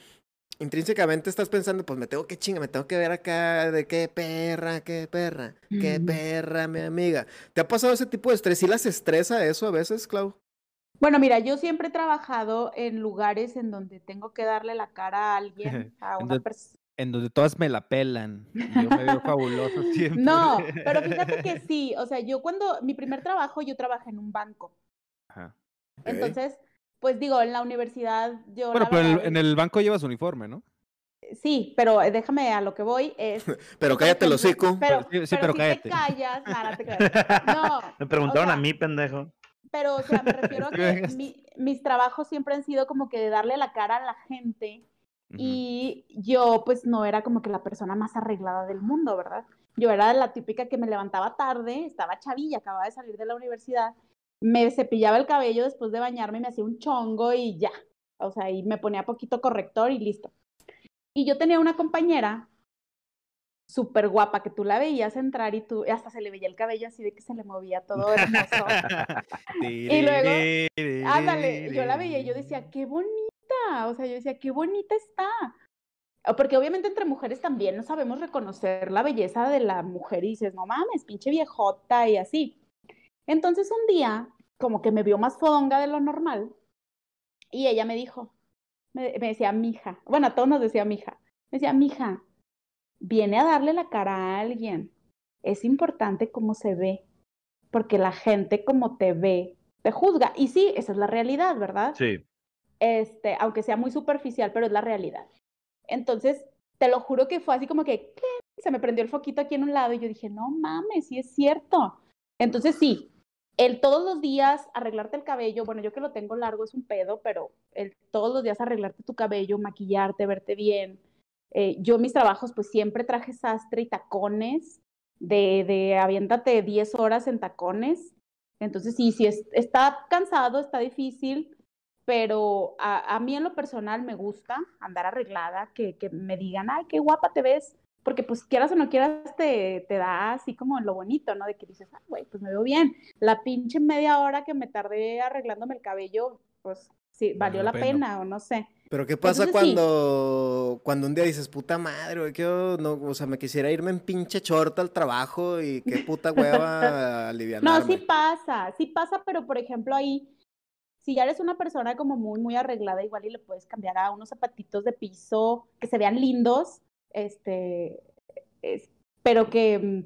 intrínsecamente estás pensando, pues me tengo que chinga, me tengo que ver acá de qué perra, qué perra, qué perra, mi amiga. ¿Te ha pasado ese tipo de estrés? ¿Sí las estresa eso a veces, Clau? Bueno, mira, yo siempre he trabajado en lugares en donde tengo que darle la cara a alguien, (laughs) a una persona. En donde todas me la pelan. y Yo me veo (laughs) fabuloso siempre. No, pero (laughs) fíjate que sí, o sea, yo cuando mi primer trabajo, yo trabajé en un banco. Ajá. Entonces, pues digo, en la universidad yo Bueno, pero en el- verdad en es- el banco llevas uniforme, ¿no? Sí, pero eh, déjame a lo que voy es (laughs) Pero cállate ejemplo, hocico. Pero, Pero sí- sí, pero pero si cállate. te callas, nada, te creas. No, Me preguntaron o a mí, pendejo. Pero, o sea, me refiero a Que mi- mis trabajos siempre han sido como que de darle la cara a la gente Y yo pues no era como que la persona más arreglada del mundo, ¿verdad? Yo era la típica que me levantaba tarde, estaba chavilla, acababa de salir de la universidad, me cepillaba el cabello después de bañarme, me hacía un chongo y ya. O sea, y me ponía poquito corrector y listo. Y yo tenía una compañera súper guapa que tú la veías entrar y tú hasta se le veía el cabello así de que se le movía todo hermoso. (laughs) Y luego, Ándale, yo la veía y yo decía, qué o sea, yo decía, qué bonita está. O Porque obviamente entre mujeres también no sabemos reconocer la belleza de la mujer y dices, no mames, pinche viejota y así. Entonces un día, como que me vio más fodonga de lo normal y ella me dijo, me, me decía, mija, bueno, a todos nos decía mija, me decía, mija, viene a darle la cara a alguien. Es importante cómo se ve, porque la gente como te ve, te juzga. Y sí, esa es la realidad, ¿verdad? Sí. Este, aunque sea muy superficial, pero es la realidad. Entonces, te lo juro que fue así como que se me prendió el foquito aquí en un lado y yo dije, no mames, sí es cierto. Entonces, sí, el todos los días arreglarte el cabello, bueno, yo que lo tengo largo es un pedo, pero el todos los días arreglarte tu cabello, maquillarte, verte bien. Eh, yo mis trabajos, pues siempre traje sastre y tacones, de, de aviéntate 10 horas en tacones. Entonces, sí, sí, es, está cansado, está difícil, pero a, a mí en lo personal me gusta andar arreglada, que, que me digan, ay, qué guapa te ves, porque pues quieras o no quieras te, te da así como lo bonito, ¿no? De que dices, ah, güey, pues me veo bien. La pinche media hora que me tardé arreglándome el cabello, pues sí, valió Valió la pena. pena. o no sé. Pero ¿qué pasa Entonces, sí. cuando, cuando un día dices, puta madre, güey, quiero, no, o sea, me quisiera irme en pinche chorta al trabajo y qué puta (laughs) hueva aliviar. No, sí pasa, sí pasa, pero por ejemplo ahí, si ya eres una persona como muy, muy arreglada, igual y le puedes cambiar a unos zapatitos de piso que se vean lindos, este, es- pero que, mm,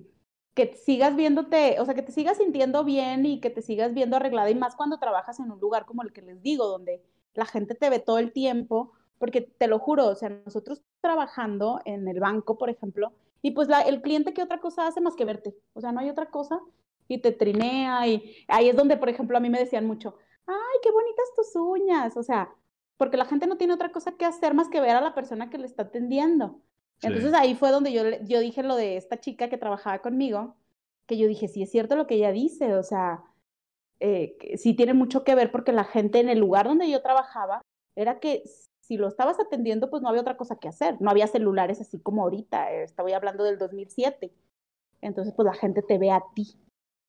que sigas viéndote, o sea, que te sigas sintiendo bien y que te sigas viendo arreglada y más cuando trabajas en un lugar como el que les digo, donde la gente te ve todo el tiempo, porque te lo juro, o sea, nosotros trabajando en el banco, por ejemplo, y pues el cliente qué otra cosa hace más que verte, o sea, no hay otra cosa y te trinea y ahí es donde, por ejemplo, a mí me decían mucho, ay, qué bonitas tus uñas, o sea, porque la gente no tiene otra cosa que hacer más que ver a la persona que le está atendiendo. Sí. Entonces ahí fue donde yo, yo dije lo de esta chica que trabajaba conmigo, que yo dije, sí es cierto lo que ella dice, o sea, eh, sí tiene mucho que ver porque la gente en el lugar donde yo trabajaba era que si lo estabas atendiendo, pues no había otra cosa que hacer, no había celulares así como ahorita, eh, estoy hablando del 2007. Entonces, pues la gente te ve a ti.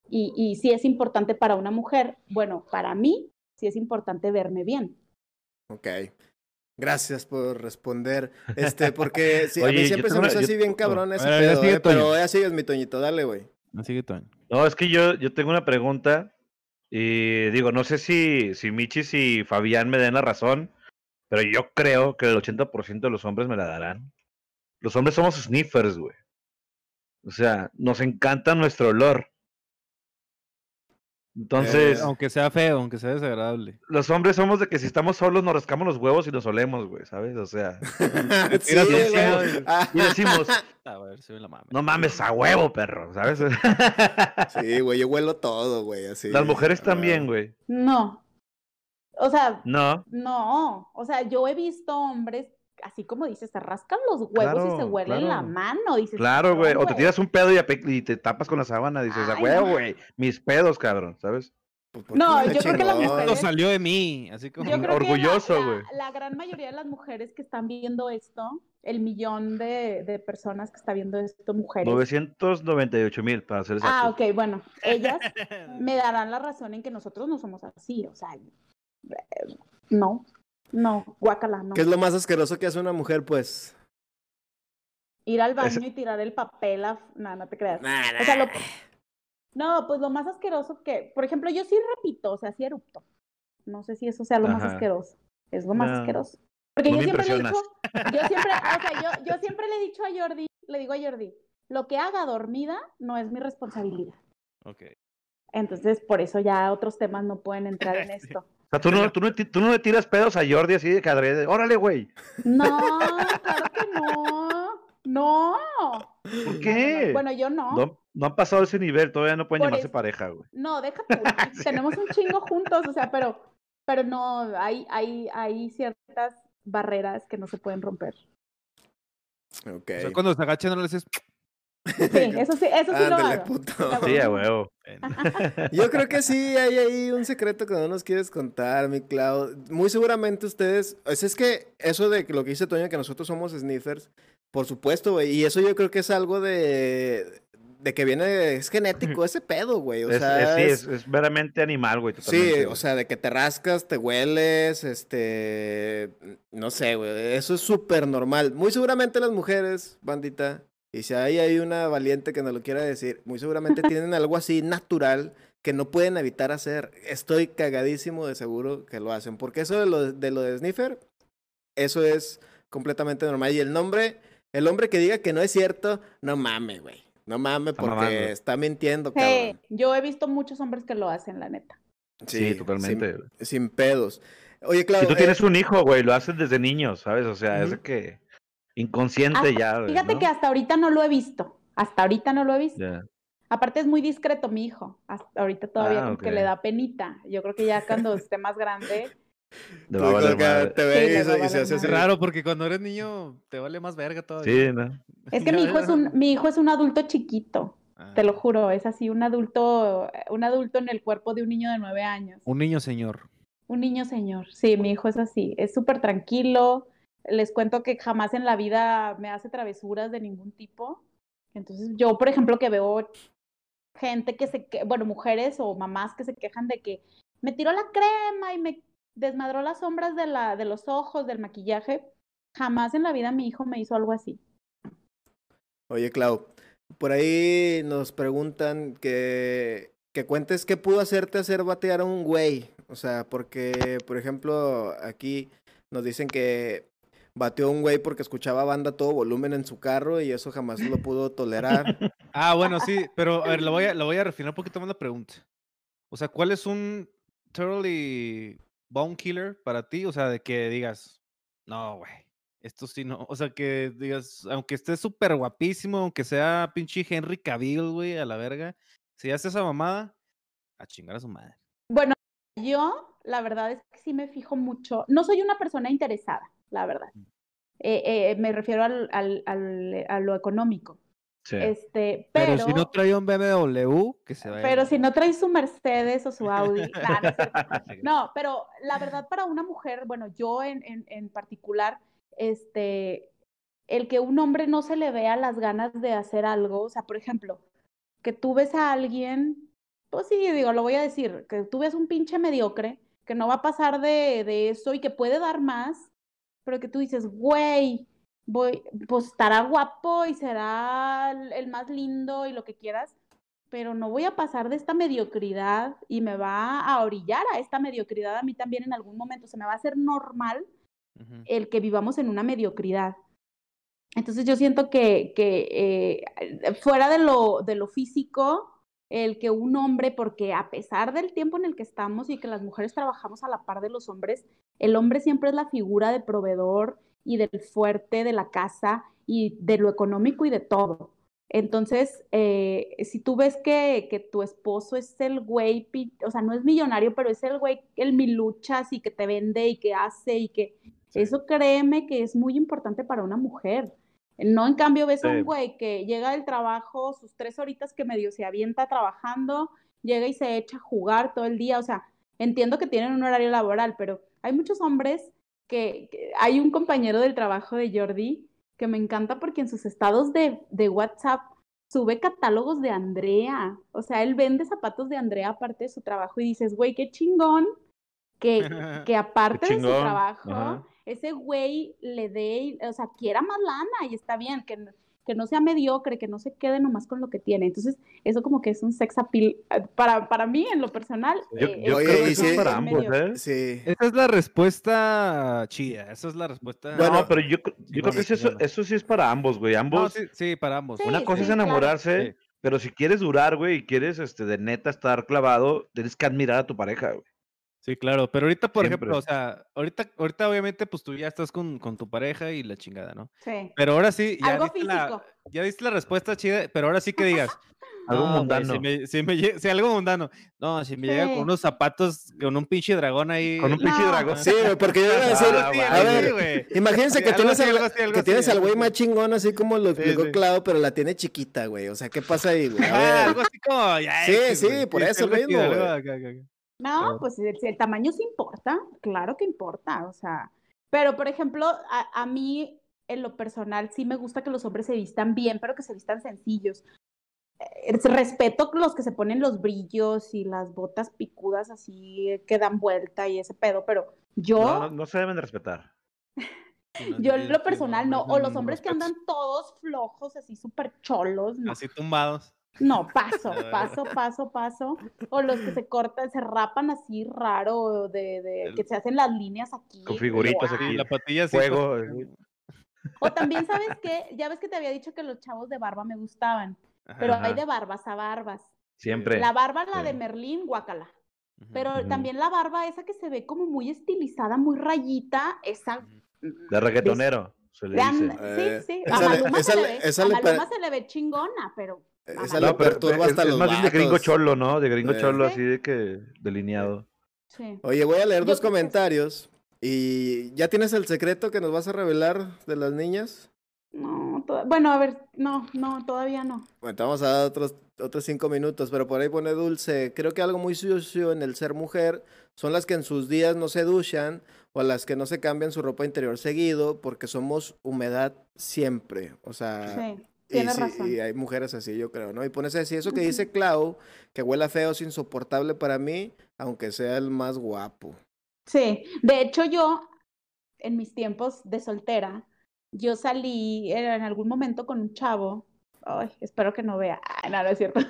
Y, y sí es importante para una mujer, bueno, para mí sí es importante verme bien. Ok. Gracias por responder. Este, porque (laughs) sí, a mí siempre se me yo- así bien cabrón ese pedo, sigue eh, pero ya sigues mi Toñito, dale, güey. Así que Toño. No, es que yo, yo tengo una pregunta y digo, no sé si, si Michis y Fabián me den la razón, pero yo creo que el 80% de los hombres me la darán. Los hombres somos sniffers, güey. O sea, nos encanta nuestro olor. Entonces, Eh, Aunque sea feo, aunque sea desagradable. los hombres somos de que si estamos solos nos rascamos los huevos y nos olemos, güey, ¿sabes? O sea, (laughs) sí, y decimos, A ver, si la mames. no mames, a huevo, perro, ¿sabes? Sí, güey, yo huelo todo, güey, así. Las mujeres ah, también, güey. No. O sea, No, no. O sea, yo he visto hombres, así como dices, se rascan los huevos y se Claro, huelen la mano. Dices, claro, güey. "No, O te tiras un pedo y, te tapas con la sábana, dices, a Ay, huevo, güey. Mis pedos, cabrón, ¿sabes? Pues, No, yo creo que las mujeres- salió de mí, así como... Yo creo Orgulloso, la- güey. la, la gran mayoría de las mujeres que están viendo esto, el millón de, de personas que está viendo esto, mujeres. 998 mil, para ser exacto. Ah, ok, bueno, ellas (laughs) me darán la razón en que nosotros no somos así, o sea, eh, no, no, guácala, no. ¿Qué es lo más asqueroso que hace una mujer, pues? Ir al baño y tirar el papel, a... no, no te creas. Nah, O sea, lo... No, pues lo más asqueroso que, por ejemplo, yo sí repito, o sea, sí erupto. No sé si eso sea lo más asqueroso. Es lo más No. asqueroso. Porque No yo siempre le he dicho, yo siempre, (laughs) o sea, yo, yo siempre le he dicho a Jordi, le digo a Jordi, lo que haga dormida no es mi responsabilidad. Ok. Entonces, por eso ya otros temas no pueden entrar en esto. (laughs) Sea, tú no, tú, no, tú no le tiras pedos a Jordi así de adrede. Órale, güey. No, (laughs) claro que no. No. ¿Por no, qué? Bueno, yo no. No, no han pasado ese nivel, todavía no pueden Por llamarse eso. pareja, güey. No, deja (laughs) tú. Tenemos un chingo juntos, o sea, pero, pero no, hay, hay, hay ciertas barreras que no se pueden romper. Ok. O sea, cuando se agachan no le dices... Sí, eso sí, eso sí lo hago. puto. Sí, a huevo. (laughs) Yo creo que sí hay ahí un secreto que no nos quieres contar, mi Clau. Muy seguramente ustedes, es, es que eso de que lo que dice Toño, que nosotros somos sniffers, por supuesto, güey, y eso yo creo que es algo de, de que viene, es genético ese pedo, güey, o Es, sea, es- sí, es, es meramente animal, güey. Sí, o sea, de que te rascas, te hueles, este, no sé, güey, eso es súper normal. Muy seguramente las mujeres, bandita, y si hay ahí una valiente que nos lo quiera decir, muy seguramente tienen algo así natural que no pueden evitar hacer. Estoy cagadísimo de seguro que lo hacen, porque eso de lo de, lo de sniffer, eso es completamente normal. Y el nombre, el hombre que diga que no es cierto, no mame, güey. No mame Está porque está mintiendo, Sí, cabrón. yo he visto muchos hombres que lo hacen, la neta. Sí, totalmente. Sin, sin pedos. Oye, Clau, Si tú eh, tienes un hijo, güey, lo haces desde niño, ¿sabes? O sea, es Ujú. de que inconsciente Hasta- ya, Fíjate ¿no? que hasta ahorita no lo he visto. Hasta ahorita no lo he visto. Aparte es muy discreto mi hijo. Hasta ahorita todavía Ah, como que le da penita. Yo creo que ya cuando (laughs) esté más grande. Madre. te ve Sí, y, se, va a y se valer hace así. Raro porque cuando eres niño te vale más verga todavía. Sí, ¿no? Es que mi hijo es un, (laughs) mi hijo es un adulto chiquito. Ah. Te lo juro, es así, un adulto, un adulto en el cuerpo de un niño de nueve años. Un niño señor. Un niño señor. Sí, mi hijo es así, es súper tranquilo. Les cuento que jamás en la vida me hace travesuras de ningún tipo. Entonces, yo, por ejemplo, que veo gente que se, que, bueno, mujeres o mamás que se quejan de que me tiró la crema y me desmadró las sombras de, la, de los ojos, del maquillaje. Jamás en la vida mi hijo me hizo algo así. Oye, Clau, por ahí nos preguntan que, que cuentes qué pudo hacerte hacer batear a un güey. O sea, porque, por ejemplo, aquí nos dicen que bateó a un güey porque escuchaba banda a todo volumen en su carro y eso jamás lo pudo tolerar. (laughs) Ah, bueno, sí, pero a ver, lo voy a, lo voy a refinar un poquito más la pregunta. O sea, ¿cuál es un totally bone killer para ti? O sea, de que digas, no, güey, esto sí no. O sea, que digas, aunque esté súper guapísimo, aunque sea pinche Henry Cavill, güey, a la verga, si hace esa mamada, a chingar a su madre. Bueno, yo la verdad es que sí me fijo mucho. No soy una persona interesada, la verdad. Eh, eh, me refiero al, al, al- a lo económico. Sí. Este, Pero, pero, si no trae un BMW, que se vaya. pero si no trae su Mercedes o su Audi. (laughs) nah, no. No, pero la verdad para una mujer, bueno, yo en, en, en particular, este, el que un hombre no se le vea las ganas de hacer algo, o sea, por ejemplo, que tú ves a alguien, pues sí, digo, lo voy a decir, que tú ves un pinche mediocre, que no va a pasar de, de eso y que puede dar más, pero que tú dices, güey, voy, pues estará guapo y será el más lindo y lo que quieras, pero no voy a pasar de esta mediocridad y me va a orillar a esta mediocridad a mí también en algún momento, se me va a hacer normal el que vivamos en una mediocridad. Entonces yo siento que, que eh, fuera de lo, de lo físico, el que un hombre, porque a pesar del tiempo en el que estamos y que las mujeres trabajamos a la par de los hombres, el hombre siempre es la figura de proveedor y del fuerte de la casa y de lo económico y de todo. Entonces, eh, si tú ves que, que tu esposo es el güey, o sea, no es millonario, pero es el güey, el miluchas y que te vende y que hace y que... Eso créeme que es muy importante para una mujer. No, en cambio, ves a un güey que llega del trabajo, sus tres horitas que medio se avienta trabajando, llega y se echa a jugar todo el día. O sea, entiendo que tienen un horario laboral, pero hay muchos hombres que, que- hay un compañero del trabajo de Jordi que me encanta porque en sus estados de, de WhatsApp sube catálogos de Andrea. O sea, él vende zapatos de Andrea aparte de su trabajo y dices, güey, qué chingón que, que (laughs) aparte de su trabajo, ajá. Ese güey le dé, o sea, quiera más lana y está bien, que, que no sea mediocre, que no se quede nomás con lo que tiene. Entonces, eso como que es un sex appeal eh, para, para mí, en lo personal. Yo, eh, yo creo que sí- es para ambos, ¿eh? Sí. Esa es la respuesta chida. Esa es la respuesta. Bueno, no, pero yo, yo creo que sí, eso, bueno. eso sí es para ambos, güey. No, Ambos. sí, sí, para ambos. Sí, Una cosa es claro. enamorarse, Sí. pero si quieres durar, güey, y quieres este, de neta estar clavado, tienes que admirar a tu pareja, güey. Sí, claro, pero ahorita, por Siempre. ejemplo, o sea, ahorita, ahorita obviamente, pues tú ya estás con, con tu pareja y la chingada, ¿no? Sí. Pero ahora sí, ya Algo diste, la, físico. ya diste la respuesta chida, pero ahora sí que digas. (laughs) Algo "No, güey, mundano. Si, me, si, me si algo mundano. No, si me llega Sí. con unos zapatos, con un pinche dragón ahí. Con un pinche No. dragón. Sí, güey, porque yo iba a decir, Ah, sí, a ver, güey. imagínense Sí, que tienes, así, al, así, que tienes al güey más chingón, así como lo explicó sí. Clau, pero la tiene chiquita, güey. O sea, ¿qué pasa ahí, güey? A Ajá, ver. algo así como. ya Sí, X, sí, por eso algo chido, mismo, algo. No, Pero- pues el, el tamaño sí importa, claro que importa, o sea, pero por ejemplo, a, a mí en lo personal sí me gusta que los hombres se vistan bien, pero que se vistan sencillos. Eh, respeto los que se ponen los brillos y las botas picudas así que dan vuelta y ese pedo, pero yo, No, no, no se deben de respetar. (laughs) yo en lo personal no, o los hombres que andan todos flojos, así súper cholos, no. Así tumbados. No, paso, Ah. (laughs) paso, paso, paso. O los que se cortan, se rapan así raro, de, de El- que se hacen las líneas aquí. Con figuritas aquí. la patilla así. Fuego, pues, eh. O también, ¿sabes qué? Ya ves que te había dicho que los chavos de barba me gustaban, pero Ajá. hay de barbas a barbas. Siempre. La barba, la de. Merlín, guacala. Pero también la barba esa que se ve como muy estilizada, muy rayita, esa... De reggaetonero, se le de dice. anda- sí, sí. A Maluma, esa se, le- ve, esa a Maluma se le ve chingona, pero... Esa le No, pero perturba es, hasta es los más bien de gringo cholo, ¿no? De gringo Eh. cholo, Sí. así de que delineado. Sí. Oye, voy a leer Yo dos comentarios. ¿Y ya tienes el secreto que nos vas a revelar de las niñas? No, to- bueno, a ver, no, no, todavía no. Bueno, te vamos a dar otros, otros cinco minutos, pero por ahí pone Dulce. Creo que algo muy sucio en el ser mujer son las que en sus días no se duchan o las que no se cambian su ropa interior seguido porque somos humedad siempre. O sea, Sí, y, tienes sí, razón. y hay mujeres así, yo creo, ¿no? Y pones así, eso que dice Clau, que huela feo es insoportable para mí, aunque sea el más guapo. Sí, de hecho yo, en mis tiempos de soltera, yo salí en en algún momento con un chavo, ay, espero que no vea, Ay, no, no es cierto,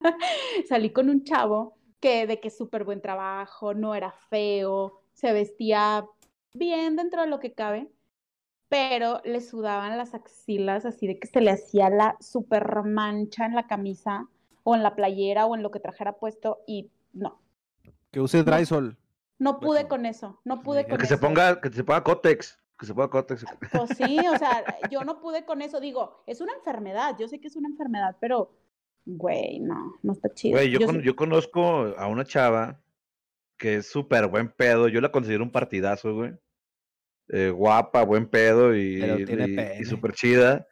(laughs) salí con un chavo que de que súper buen trabajo, no era feo, se vestía bien dentro de lo que cabe, pero le sudaban las axilas así de que se le hacía la super mancha en la camisa o en la playera o en lo que trajera puesto y no, Que use Drysol. no pude Bueno. con eso, no pude Sí, con Que se ponga, que se ponga Cotex. Que se ponga Cotex. Pues sí, o sea, yo no pude con eso. Digo, es una enfermedad, yo sé que es una enfermedad, pero, güey, no, no está chido. Güey, yo, Yo con- sí- yo conozco a una chava que es súper buen pedo. Yo la considero un partidazo, güey. Eh, guapa, buen pedo y, y- y súper chida.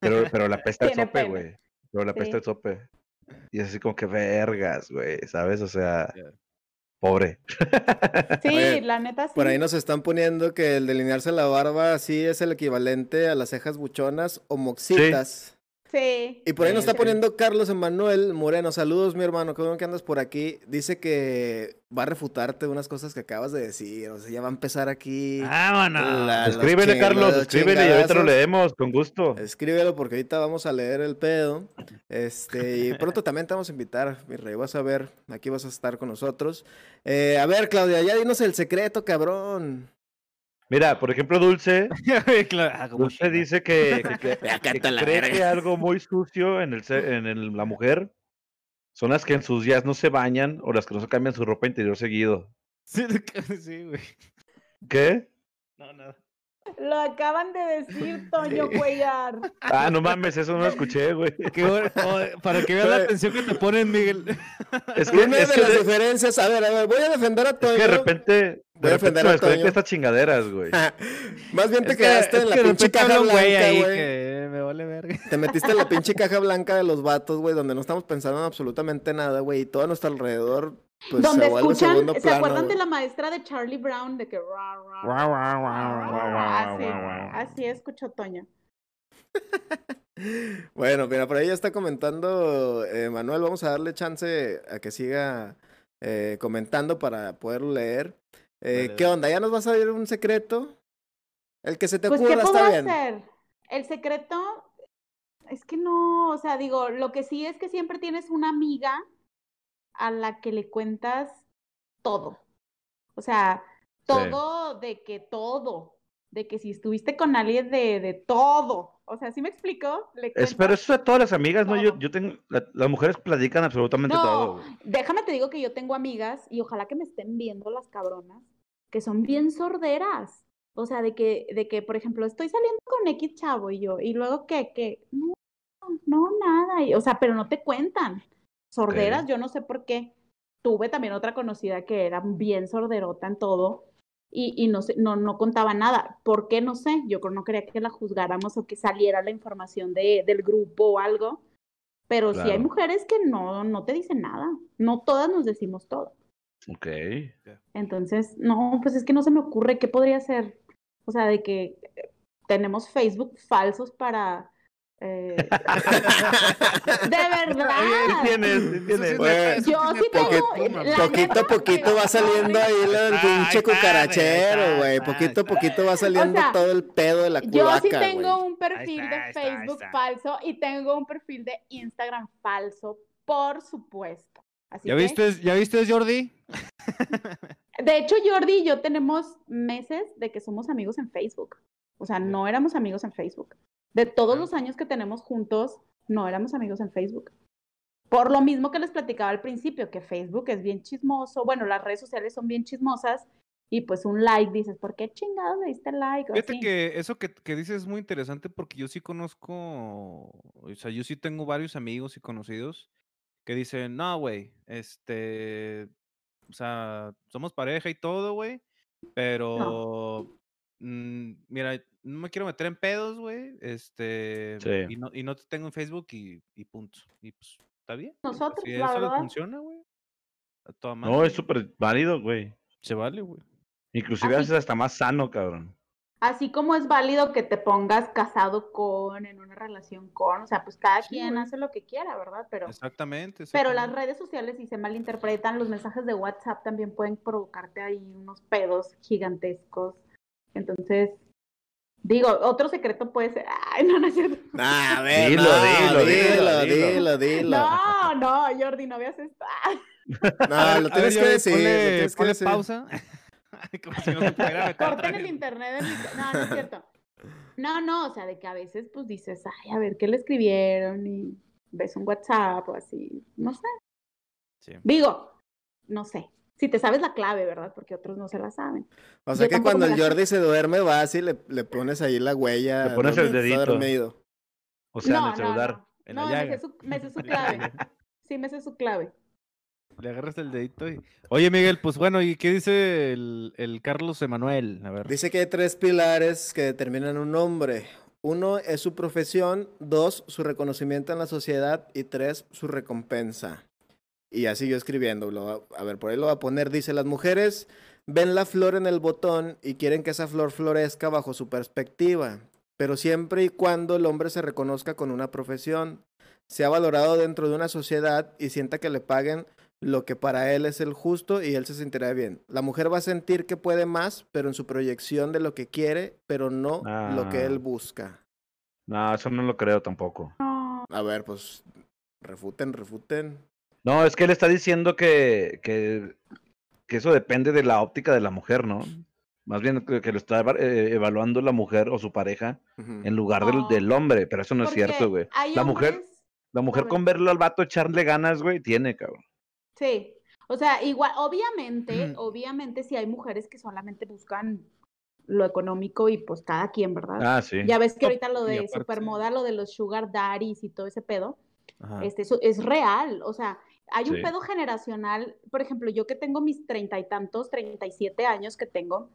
Pero, (laughs) pero la pesta el Tiene sope, güey. Pero la Sí. pesta el sope. Y es así como que vergas, güey, ¿sabes? O sea, pobre. Sí, Oye, la neta sí. Por ahí nos están poniendo que el delinearse la barba sí es el equivalente a las cejas buchonas o moxitas. Sí. Y por ahí sí, nos está sí. poniendo Carlos Emanuel Moreno. Saludos, mi hermano. Qué bueno que andas por aquí. Dice que va a refutarte unas cosas que acabas de decir. O sea, ya va a empezar aquí. Vámonos. la- Escríbele, Carlos, los escríbele y ahorita lo leemos, con gusto. Escríbelo porque ahorita vamos a leer el pedo. Este, y pronto también te vamos a invitar, mi rey. Vas a ver, aquí vas a estar con nosotros. Eh, a ver, Claudia, ya dinos el secreto, cabrón. Mira, por ejemplo, Dulce, (laughs) Claro, ah, Dulce dice que, que- (laughs) cree que algo muy sucio en, el, se- en el- la mujer son las que en sus días no se bañan o las que no se cambian su ropa interior seguido. Sí, (laughs) sí, güey. ¿Qué? No, nada. Lo acaban de decir, (laughs) Toño Cuellar. Ah, no mames, eso no lo escuché, güey. (laughs) Qué bueno, para que veas la atención que te ponen, Miguel. (laughs) Es que, Una es de que las de, diferencias, a ver, a ver, voy a defender a es Toño. que de repente, Voy a de repente defender se a me desconectan Toño. estas chingaderas, güey. Más bien te Es quedaste en la que de pinche caja blanca, güey. que me vale verga. Te metiste en la pinche caja blanca de los vatos, güey, donde no estamos pensando en absolutamente nada, güey, y todo a nuestro alrededor, pues Donde se escuchan, ¿se plano. acuerdan de la maestra de Charlie Brown? De que. Así, así escuchó Toño. (laughs) Bueno, mira, por ahí ya está comentando eh, Manuel, vamos a darle chance a que siga eh, comentando para poderlo leer. Eh, ¿Qué onda? ¿Ya nos vas a dar un secreto? El que se te Pues, ¿qué ocurra está puedo bien. hacer? El secreto es que no, o sea, digo, lo que sí es que siempre tienes una amiga a la que le cuentas todo. O sea, todo de que todo, de que si estuviste con alguien de, de todo. O sea, ¿sí me explico? Le Es, pero eso de todas las amigas, ¿no? Yo, yo tengo, la- las mujeres platican absolutamente todo. No, déjame te digo que yo tengo amigas y ojalá que me estén viendo las cabronas que son bien sorderas. O sea, de que, de que, por ejemplo, estoy saliendo con X chavo y yo, y luego qué, que, no, no, nada. y- o sea, pero no te cuentan. Sorderas, yo no sé por qué. Tuve también otra conocida que era bien sorderota en todo y, y no, sé, no, no contaba nada. ¿Por qué? No sé. Yo creo no quería que la juzgáramos o que saliera la información de, del grupo o algo. Pero sí hay Claro. mujeres que no, no te dicen nada. No todas nos decimos todo. Ok. Entonces, no, pues es que no se me ocurre qué podría ser. O sea, de que eh, tenemos Facebook falsos para... eh, (laughs) de verdad. Sí tienes, sí tienes. Bueno, Yo sí tengo... Poquito, la poquito neta, a poquito va saliendo ahí el pinche cucarachero, güey. Poquito a poquito va saliendo sea, todo el pedo de la Yo culaca, sí tengo un perfil está, de está, Facebook está. falso y tengo un perfil de Instagram falso, por supuesto. Así ¿Ya que- viste, ¿Ya viste, Jordi? (laughs) De hecho, Jordi y yo tenemos meses de que somos amigos en Facebook. O sea, no éramos amigos en Facebook. De todos los años que tenemos juntos, no éramos amigos en Facebook. Por lo mismo que les platicaba al principio, que Facebook es bien chismoso. Bueno, las redes sociales son bien chismosas. Y pues un like, dices, ¿por qué chingados le diste like? O Fíjate así. que eso que, que dices es muy interesante porque yo sí conozco, o sea, yo sí tengo varios amigos y conocidos que dicen, no, güey, este, o sea, somos pareja y todo, güey, pero, mira, no me quiero meter en pedos, güey, este, Sí. y, no, y no te tengo en Facebook y, y punto. Y pues, está bien. Nosotros, si la eso verdad. funciona, güey. a toda No, es súper válido, güey. Se vale, güey. Inclusive a Así- veces hasta más sano, cabrón. Así como es válido que te pongas casado con, en una relación con, o sea, pues cada Sí, quien güey. hace lo que quiera, ¿verdad? Pero, Exactamente. pero las exactamente. redes sociales, si se malinterpretan, los mensajes de WhatsApp también pueden provocarte ahí unos pedos gigantescos. Entonces, digo, otro secreto puede ser, ay, no, no es cierto. Ah, a (laughs) ver, Dilo, no, dilo, dilo, dilo, dilo, dilo. No, no, Jordi, no veas esto. (laughs) No, lo tienes ver, que decir, ponle- tienes que ponle decir. pausa. (laughs) Como si no se pudiera Corten el internet. de mi ca- No, no es cierto. No, no, o sea, de que a veces pues dices, ay, a ver qué le escribieron y ves un WhatsApp o así, no sé. Sí. Digo, no sé. Si te sabes la clave, ¿verdad? Porque otros no se la saben. O sea Yo que cuando el. Jordi se duerme, vas y le, le pones ahí la huella. Le pones el dedito. dormido. O sea, en no, el celular. no, En no. la No, me sé su, me sé su En la clave. (laughs) Sí, me sé su clave. Le agarras el dedito y. Oye, Miguel, pues bueno, ¿y qué dice el, el Carlos Emanuel? A ver. Dice que hay tres pilares que determinan un hombre. Uno es su profesión, dos, su reconocimiento en la sociedad y tres, su recompensa. Y ya siguió escribiendo. lo va- a ver, por ahí lo va a poner. Dice, las mujeres ven la flor en el botón y quieren que esa flor florezca bajo su perspectiva, pero siempre y cuando el hombre se reconozca con una profesión, sea valorado dentro de una sociedad y sienta que le paguen lo que para él es el justo y él se sentirá bien. La mujer va a sentir que puede más, pero en su proyección de lo que quiere, pero no lo que Ah. él busca. No, eso no lo creo tampoco. A ver, pues refuten, refuten. No, es que él está diciendo que, que, que eso depende de la óptica de la mujer, ¿no? Más bien que, que lo está eh, evaluando la mujer o su pareja en lugar del, del hombre, pero eso no es cierto, güey. La mujer, la mujer con verlo al vato echarle ganas, güey, tiene, cabrón. Sí, o sea, igual, obviamente, obviamente si hay mujeres que solamente buscan lo económico y pues cada quien, ¿verdad? Ah, sí. Ya ves que ahorita lo de aparte- supermoda, lo de los sugar daddies y todo ese pedo, Ajá. este, eso es real, o sea, hay un pedo generacional, por ejemplo, yo que tengo mis treinta y tantos, treinta y siete años que tengo,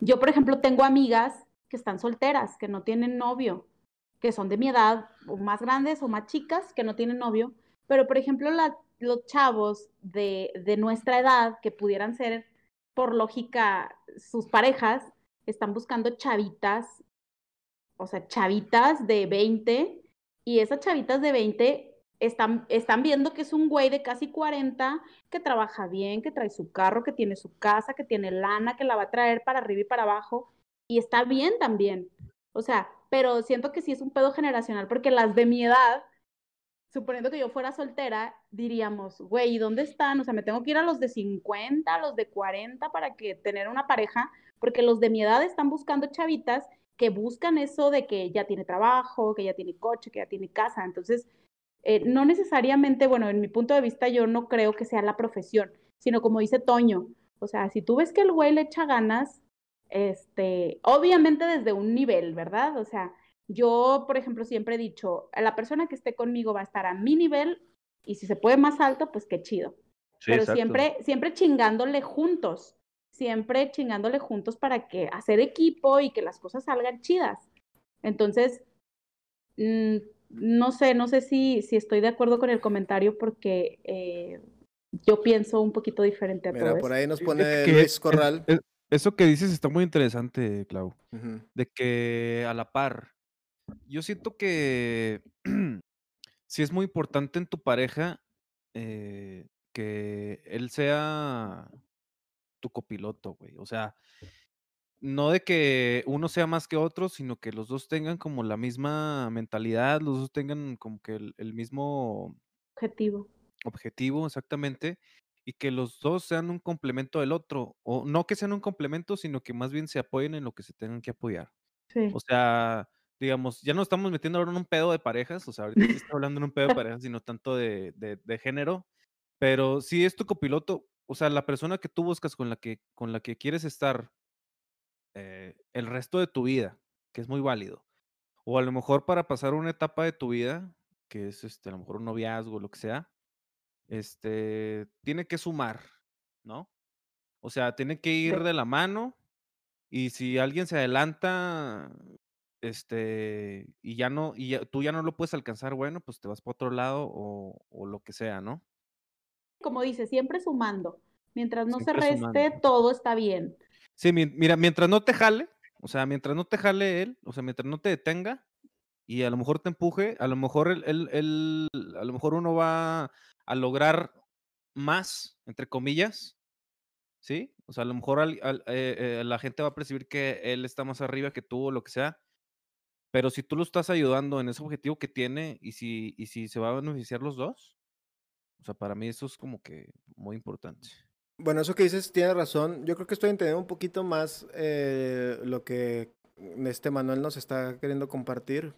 yo, por ejemplo, tengo amigas que están solteras, que no tienen novio, que son de mi edad, o más grandes o más chicas, que no tienen novio, pero, por ejemplo, la- los chavos de, de nuestra edad, que pudieran ser, por lógica, sus parejas, están buscando chavitas, o sea, chavitas de 20, y esas chavitas de 20 están, están viendo que es un güey de casi 40 que trabaja bien, que trae su carro, que tiene su casa, que tiene lana, que la va a traer para arriba y para abajo, y está bien también. O sea, pero siento que sí es un pedo generacional, porque las de mi edad, suponiendo que yo fuera soltera, diríamos, güey, ¿y dónde están? O sea, me tengo que ir a los de 50, a los de 40 para que tener una pareja, porque los de mi edad están buscando chavitas que buscan eso de que ya tiene trabajo, que ya tiene coche, que ya tiene casa. Entonces, eh, no necesariamente, bueno, en mi punto de vista, yo no creo que sea la profesión, sino como dice Toño, o sea, si tú ves que el güey le echa ganas, este, obviamente desde un nivel, ¿verdad? O sea, yo, por ejemplo, siempre he dicho, la persona que esté conmigo va a estar a mi nivel y si se puede más alto, pues qué chido. Sí, Pero exacto. siempre, siempre chingándole juntos, siempre chingándole juntos para que hacer equipo y que las cosas salgan chidas. Entonces, mm, no sé, no sé si, si estoy de acuerdo con el comentario porque eh, yo pienso un poquito diferente a Mira, todo por eso. ahí nos pone que Luis es- Corral. es- eso que dices está muy interesante, Clau. De que a la par, yo siento que (clears throat) sí es muy importante en tu pareja eh, que él sea tu copiloto, güey. O sea, no de que uno sea más que otro, sino que los dos tengan como la misma mentalidad, los dos tengan como que el, el mismo Objetivo. objetivo exactamente y que los dos sean un complemento del otro, o no que sean un complemento, sino que más bien se apoyen en lo que se tengan que apoyar. Sí. O sea, digamos, ya no estamos metiendo ahora en un pedo de parejas, o sea, ahorita sí está hablando en un pedo de parejas, sino tanto de, de, de género, pero si es tu copiloto, o sea, la persona que tú buscas con la que, con la que quieres estar eh, el resto de tu vida, que es muy válido, o a lo mejor para pasar una etapa de tu vida, que es este, a lo mejor un noviazgo, lo que sea, este, tiene que sumar, ¿no? O sea, tiene que ir de la mano y si alguien se adelanta, este, y ya no, y ya- tú ya no lo puedes alcanzar, bueno, pues te vas para otro lado o, o lo que sea, ¿no? Como dice, siempre sumando. Mientras no se reste, sumando. todo está bien. Sí, mi- mira, mientras no te jale, o sea, mientras no te jale él, o sea, mientras no te detenga y a lo mejor te empuje, a lo mejor él, a lo mejor uno va a lograr más, entre comillas, ¿sí? O sea, a lo mejor eh, eh, la gente va a percibir que él está más arriba que tú o lo que sea, pero si tú lo estás ayudando en ese objetivo que tiene y si, y si se va a beneficiar los dos, o sea, para mí eso es como que muy importante. Bueno, eso que dices tiene razón. Yo creo que estoy entendiendo un poquito más eh, lo que este Manuel nos está queriendo compartir.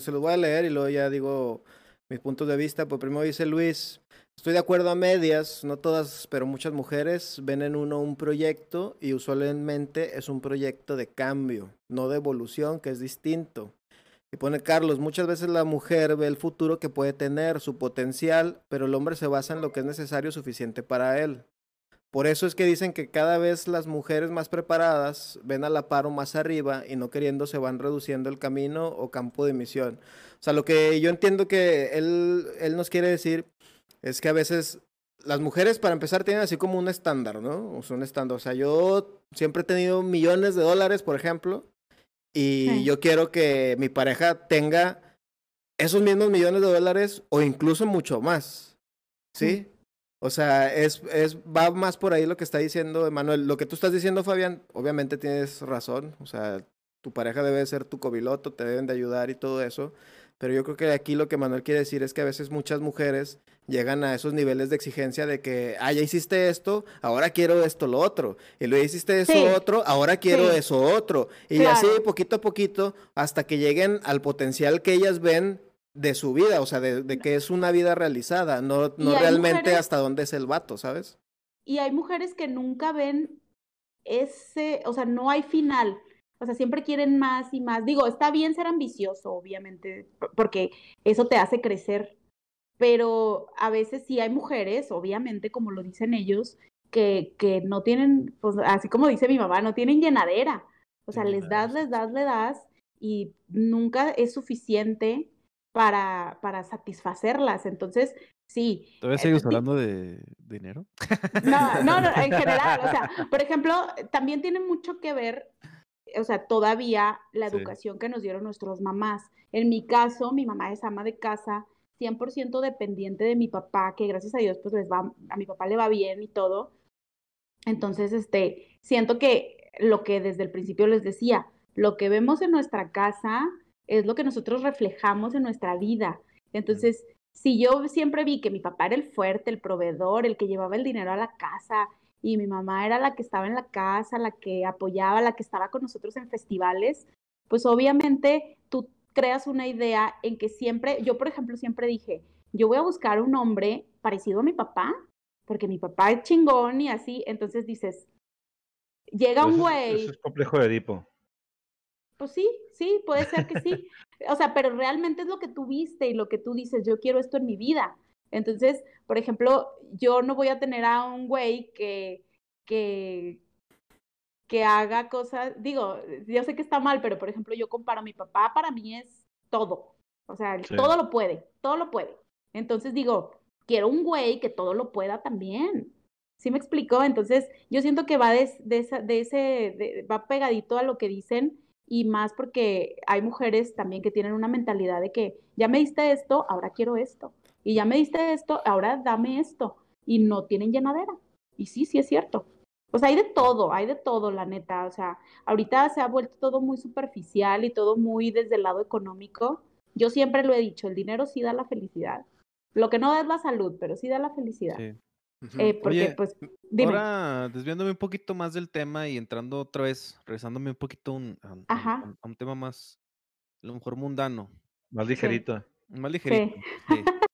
Se los voy a leer y luego ya digo mis puntos de vista. Pues primero dice Luis, estoy de acuerdo a medias, no todas, pero muchas mujeres ven en uno un proyecto y usualmente es un proyecto de cambio, no de evolución, que es distinto. Y pone Carlos, muchas veces la mujer ve el futuro que puede tener, su potencial, pero el hombre se basa en lo que es necesario suficiente para él. Por eso es que dicen que cada vez las mujeres más preparadas ven a la par o más arriba y no queriendo se van reduciendo el camino o campo de misión. O sea, lo que yo entiendo que él, él nos quiere decir es que a veces las mujeres, para empezar, tienen así como un estándar, ¿no? O sea, un estándar. O sea, yo siempre he tenido millones de dólares, por ejemplo, y Sí. yo quiero que mi pareja tenga esos mismos millones de dólares o incluso mucho más. ¿Sí? O sea, es, es, va más por ahí lo que está diciendo Emanuel. Lo que tú estás diciendo, Fabián, obviamente tienes razón. O sea, tu pareja debe ser tu copiloto, te deben de ayudar y todo eso. Pero yo creo que aquí lo que Manuel quiere decir es que a veces muchas mujeres llegan a esos niveles de exigencia de que, ah, ya hiciste esto, ahora quiero esto, lo otro. Y luego hiciste eso Sí. otro, ahora quiero Sí. eso otro. Y Claro. así poquito a poquito hasta que lleguen al potencial que ellas ven de su vida, o sea, de, de que es una vida realizada, no, no realmente mujeres- hasta dónde es el vato, ¿sabes? Y hay mujeres que nunca ven ese, o sea, no hay final. O sea, siempre quieren más y más. Digo, está bien ser ambicioso, obviamente, por- porque eso te hace crecer. Pero a veces sí hay mujeres, obviamente, como lo dicen ellos, que, que no tienen, pues así como dice mi mamá, no tienen llenadera. O sea, les das, les das, les das y nunca es suficiente para, para satisfacerlas. Entonces, sí. ¿Todavía eh, sigues hablando de dinero? no, no, no, en general, o sea, (laughs) por ejemplo, también tiene mucho que ver, o sea, todavía la Sí. educación que nos dieron nuestras mamás. En mi caso, mi mamá es ama de casa, 100% dependiente de mi papá, que gracias a Dios, pues les va, a mi papá le va bien y todo. Entonces, este, siento que lo que desde el principio les decía, lo que vemos en nuestra casa es lo que nosotros reflejamos en nuestra vida. Entonces, si yo siempre vi que mi papá era el fuerte, el proveedor, el que llevaba el dinero a la casa, y mi mamá era la que estaba en la casa, la que apoyaba, la que estaba con nosotros en festivales, pues obviamente tú creas una idea en que siempre, yo por ejemplo siempre dije, yo voy a buscar un hombre parecido a mi papá, porque mi papá es chingón y así, entonces dices, llega un güey, Eso es complejo de Edipo. Pues sí, sí, puede ser que sí. (laughs) O sea, pero realmente es lo que tú viste y lo que tú dices, yo quiero esto en mi vida. Entonces, por ejemplo, yo no voy a tener a un güey que, que, que haga cosas, digo, yo sé que está mal, pero por ejemplo, yo comparo a mi papá, para mí es todo. O sea, Sí. todo lo puede, todo lo puede. Entonces digo, quiero un güey que todo lo pueda también. ¿Sí me explicó? Entonces, yo siento que va de, de, esa- de ese, de- va pegadito a lo que dicen y más porque hay mujeres también que tienen una mentalidad de que ya me diste esto, ahora quiero esto. Y ya me diste esto, ahora dame esto. Y no tienen llenadera. Y sí, sí es cierto. O sea, hay de todo, hay de todo, la neta. O sea, ahorita se ha vuelto todo muy superficial y todo muy desde el lado económico. Yo siempre lo he dicho, el dinero sí da la felicidad. Lo que no da es la salud, pero sí da la felicidad. Sí. Eh, porque, Oye, pues, dime. Ahora, desviándome un poquito más del tema y entrando otra vez, regresándome un poquito un- a, un- a un- Ajá. a un- a un tema más, a lo mejor mundano, Más ligerito. más ligerito. sí. (laughs)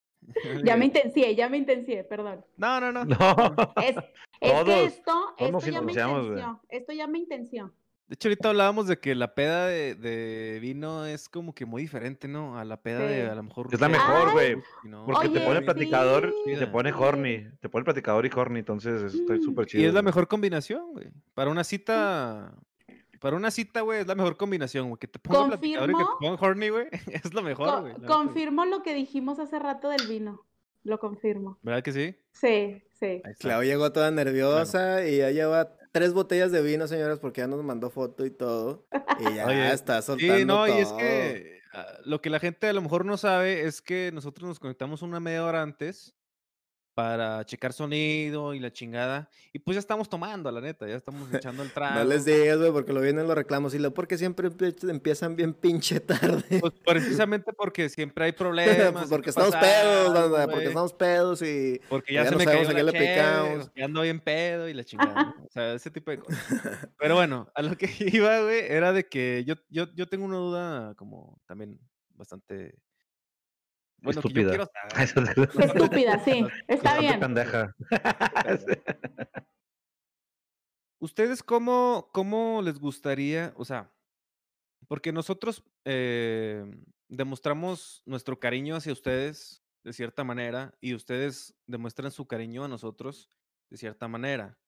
Ya me intencié, ya me intencié, perdón. No, no, no. (laughs) No. Es, es Todos, que esto, esto ya me intenció. Esto ya me intenció. De hecho, ahorita hablábamos de que la peda de, de vino es como que muy diferente, ¿no? A la peda de a lo mejor. Es la mejor, güey. Porque te pone platicador sí. y te pone horny. Te pone platicador y horny, entonces está Mm. súper chido. Y es la mejor combinación, güey. Para una cita, para una cita, güey, es la mejor combinación, güey. Que te ponga platicador y que te Confirmo. ponga horny, güey. (laughs) Es lo mejor, güey. confirmo lo que dijimos hace rato del vino. Lo confirmo. ¿Verdad que sí? Sí, sí. Clau llegó toda nerviosa y ya lleva tres botellas de vino, señoras, porque ya nos mandó foto y todo. Y ya Oye, está soltando Sí, no, y es todo. que ah, lo que la gente a lo mejor no sabe es que nosotros nos conectamos una media hora antes para checar sonido y la chingada. Y pues ya estamos tomando, la neta, ya estamos echando el trago. (laughs) No les digas, güey, porque lo vienen los reclamos y lo porque siempre empie- empiezan bien pinche (laughs) tarde. Pues precisamente porque siempre hay (laughs) problemas. Pues y porque que estamos pasa pedos, banda, porque estamos pedos y Porque ya, ya se no me sabemos cayó a qué le picamos. ya ando bien pedo y la chingada. ¿no? O sea, ese tipo de cosas. Pero bueno, a lo que iba, güey, era de que yo, yo, yo tengo una duda como también bastante... Bueno, que yo Estúpida. quiero (laughs) saber. Estúpida, sí. Está bien. pendeja. (laughs) ¿Ustedes cómo, cómo les gustaría, o sea, porque nosotros eh, demostramos nuestro cariño hacia ustedes de cierta manera y ustedes demuestran su cariño a nosotros de cierta manera.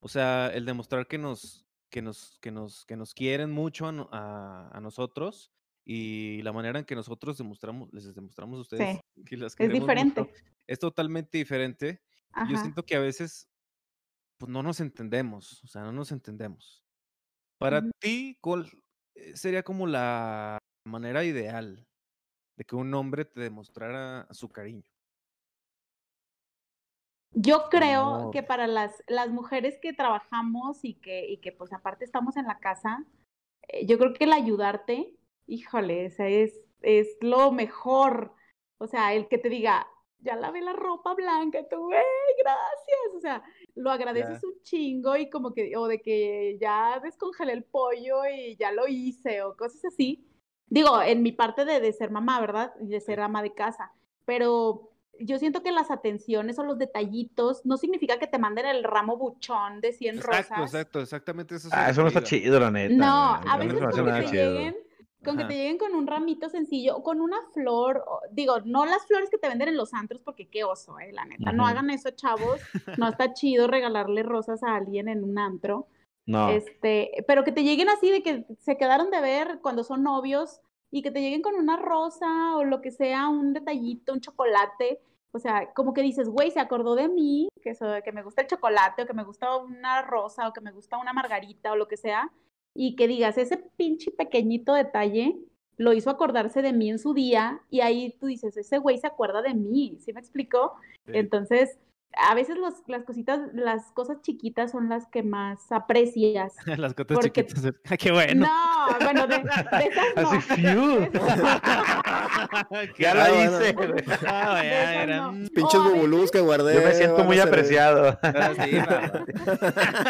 O sea, el demostrar que nos, que nos, que nos, que nos quieren mucho a, no- a- a nosotros y la manera en que nosotros demostramos, les demostramos a ustedes (laughs) que las Es queremos mucho, diferente. es totalmente diferente. Y Yo Ajá. siento que a veces pues no nos entendemos, o sea, no nos entendemos. Para Ujú. ti, ¿cuál eh, sería como la manera ideal de que un hombre te demostrara su cariño? Yo creo Amor. que para las, las mujeres que trabajamos y que, y que pues aparte estamos en la casa, eh, yo creo que el ayudarte, híjole, o sea, es, es lo mejor. O sea, el que te diga, ya lavé la ropa blanca, y tú, güey, gracias. O sea, lo agradeces un chingo y como que, o de que ya descongelé el pollo y ya lo hice, o cosas así. Digo, en mi parte de, de ser mamá, ¿verdad? Y de ser ama de casa. Pero yo siento que las atenciones o los detallitos no significa que te manden el ramo buchón de 100 Exacto, rosas. exacto, exactamente eso. es Ah, eso no está chido, la neta. No, a veces no con que nada te chido. lleguen, con que te lleguen con un ramito sencillo, o con una flor, o- digo, no las flores que te venden en los antros, porque qué oso, eh, la neta, no hagan eso, chavos, no (laughs) está chido regalarle rosas a alguien en un antro, No. este, pero que te lleguen así de que se quedaron de ver cuando son novios y que te lleguen con una rosa o lo que sea, un detallito, un chocolate, o sea, como que dices, güey, se acordó de mí, que, so- que me gusta el chocolate o que me gusta una rosa o que me gusta una margarita o lo que sea, y que digas, ese pinche pequeñito detalle lo hizo acordarse de mí en su día y ahí tú dices, ese güey se acuerda de mí, ¿sí me explico? Sí. Entonces, a veces los- las cositas, las cosas chiquitas son las que más aprecias. (laughs) Las cotas Porque- chiquitas. (laughs) Ah, qué bueno. No, bueno, de, de esas no. Así, (laughs) Ya Ah, bueno. hice. Ah, Pinches bubulús que guardé. Yo me siento muy apreciado. sí, va.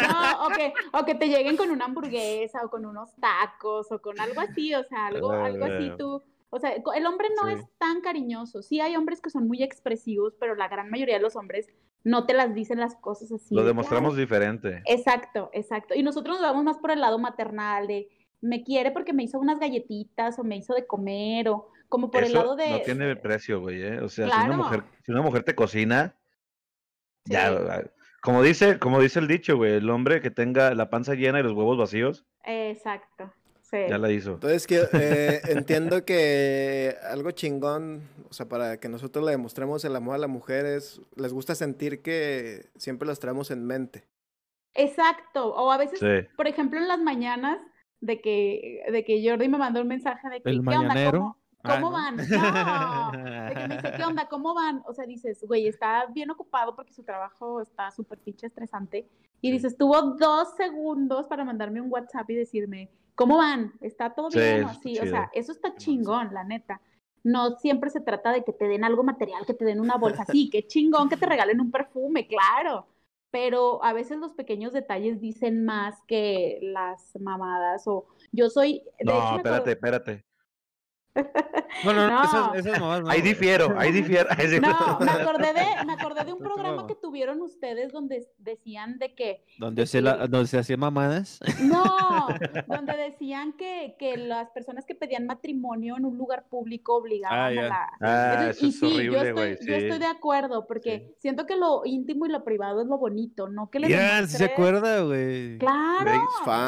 No, o que, o que te lleguen con una hamburguesa o con unos tacos o con algo así, o sea, algo, algo así Ah. tú. O sea, el hombre no Sí. es tan cariñoso. Sí hay hombres que son muy expresivos, pero la gran mayoría de los hombres no te las dicen las cosas así. Lo demostramos "Ay, diferente. Exacto, exacto. Y nosotros nos vamos más por el lado maternal de me quiere porque me hizo unas galletitas o me hizo de comer o como por el lado de... no tiene precio, güey. ¿eh? O sea, si, una mujer, si una mujer te cocina, ya, Sí. ah, como dice, como dice el dicho, güey, el hombre que tenga la panza llena y los huevos vacíos, Exacto. Sí. ya la hizo. Entonces, que, (laughs) eh, entiendo que algo chingón, o sea, para que nosotros le demostremos el amor a las mujeres, les gusta sentir que siempre las traemos en mente. Exacto. O a veces, Sí. por ejemplo, en las mañanas de que, de que Jordi me mandó un mensaje de que, ¿El ¿qué onda? mañanero? ¿Cómo, Ah, cómo ¿no? van? (laughs) No, de que me dice, ¿qué onda? ¿Cómo van? O sea, dices, güey, está bien ocupado porque su trabajo está súper pinche estresante. Y Sí. dices, tuvo dos segundos para mandarme un WhatsApp y decirme, ¿cómo van? ¿Está todo bien? o así, o chido. sea, eso está chingón, la neta. No siempre se trata de que te den algo material, que te den una bolsa. Sí, qué (laughs) chingón que te regalen un perfume, claro. Pero a veces los pequeños detalles dicen más que las mamadas. O yo soy. de No, espérate, acuerdo- espérate. No, no, no, No. esas, esas mamás no. Ahí difiero, ahí difiero. (laughs) ahí sí. No, me acordé de, me acordé de un (laughs) programa que tuvieron ustedes donde decían de que Donde de se, la, donde se hacían mamadas. No, (laughs) donde decían que, que las personas que pedían matrimonio en un lugar público obligaban Ah, a ya. la... Ah, Entonces, eso y es sí, yo horrible, estoy, güey. yo estoy sí. de acuerdo, porque siento que lo íntimo y lo privado es lo bonito, no que le Mira, si se acuerda, güey. Claro.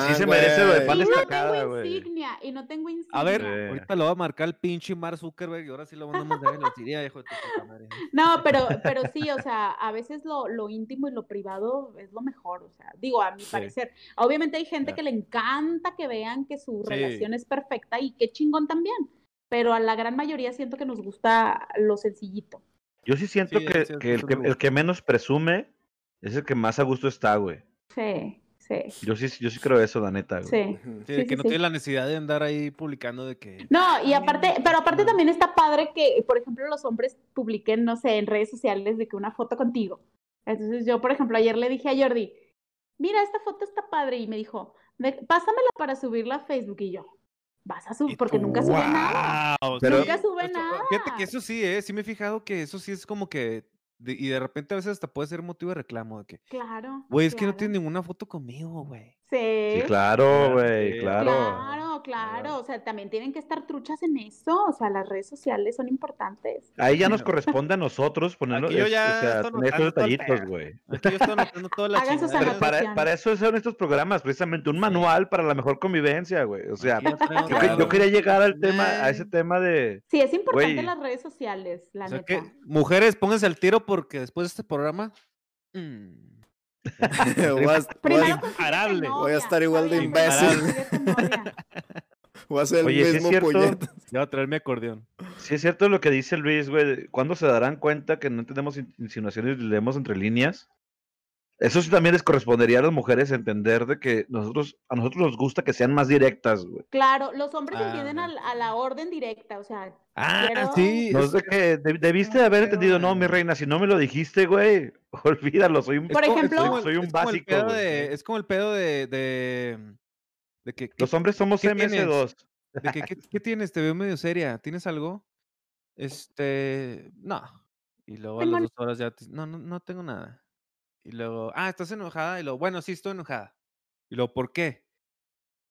Sí se merece lo de güey. fan Y no destacada, tengo güey. insignia, y no tengo insignia. A ver, Sí. ahorita lo va a marcar el pinche Mark Zuckerberg y ahora sí lo van a mandar en la Siria, hijo de tu puta madre. (laughs) No, pero, pero sí, o sea, a veces lo, lo íntimo y lo privado es lo mejor, o sea, digo, a mi Sí. parecer. Obviamente hay gente Claro. que le encanta que vean que su Sí. relación es perfecta y qué chingón también, pero a la gran mayoría siento que nos gusta lo sencillito. Yo sí siento Sí, que, el que el que menos presume es el que más a gusto está, güey. Sí, sí, Yo sí, yo sí creo eso, la neta, güey. sí. Sí, Sí, que sí, no sí. tiene la necesidad de andar ahí publicando de que. No, y aparte, pero aparte también está padre que, por ejemplo, los hombres publiquen, no sé, en redes sociales de que una foto contigo. Entonces yo, por ejemplo, ayer le dije a Jordi, mira, esta foto está padre, y me dijo, "Ve- pásamela para subirla a Facebook, y yo, vas a subir, porque tú, nunca sube nada. "Guau, Pero- Nunca sube nada. Fíjate que eso sí, ¿eh? Sí me he fijado que eso sí es como que. De- y de repente a veces hasta puede ser motivo de reclamo de que. Claro. Güey, es que no claro. tiene ninguna foto conmigo, güey. Sí. Sí, claro, güey, Sí, claro. Claro, claro, o sea, también tienen que estar truchas en eso, o sea, las redes sociales son importantes. Ahí ya nos corresponde a nosotros ponernos, yo ya o sea, todo el detallitos, güey. Aquí yo estoy anotando toda la Hagan sus chingada. Pero para, eso son estos programas, precisamente un manual para la mejor convivencia, güey. O sea, yo quería llegar al tema, a ese tema de... Sí, es importante las redes sociales, la O sea neta. que, mujeres, pónganse al tiro porque después de este programa. mm, (laughs) Voy a, Primero imparable. novia, Voy a estar igual de imbécil. (laughs) voy a hacer el Oye, sí mismo cierto. puñet. ya voy a traer mi acordeón. Sí es cierto lo que dice Luis, güey. ¿Cuándo se darán cuenta que no tenemos in- insinuaciones y leemos entre líneas? Eso sí también les correspondería a las mujeres entender de que nosotros, a nosotros nos gusta que sean más directas, güey. Claro, los hombres entienden Ah. al- a, la orden directa, o sea, Ah, Quiero- sí. No de que de- debiste de haber entendido, no, mi reina, si no me lo dijiste, güey, (laughs) olvídalo, soy un, es Por como- ejemplo- es como el- soy un es como básico, de- es como el pedo de. de, de que, Los ¿qué, hombres somos qué tienes? MS2. de que, ¿qué, (laughs) qué tienes? Te veo medio seria. ¿Tienes algo? Este. No. Y luego a las dos horas ya, te no, no, no tengo nada. Y luego, ah, ¿estás enojada? Y luego, bueno, sí, estoy enojada. Y luego, ¿por qué?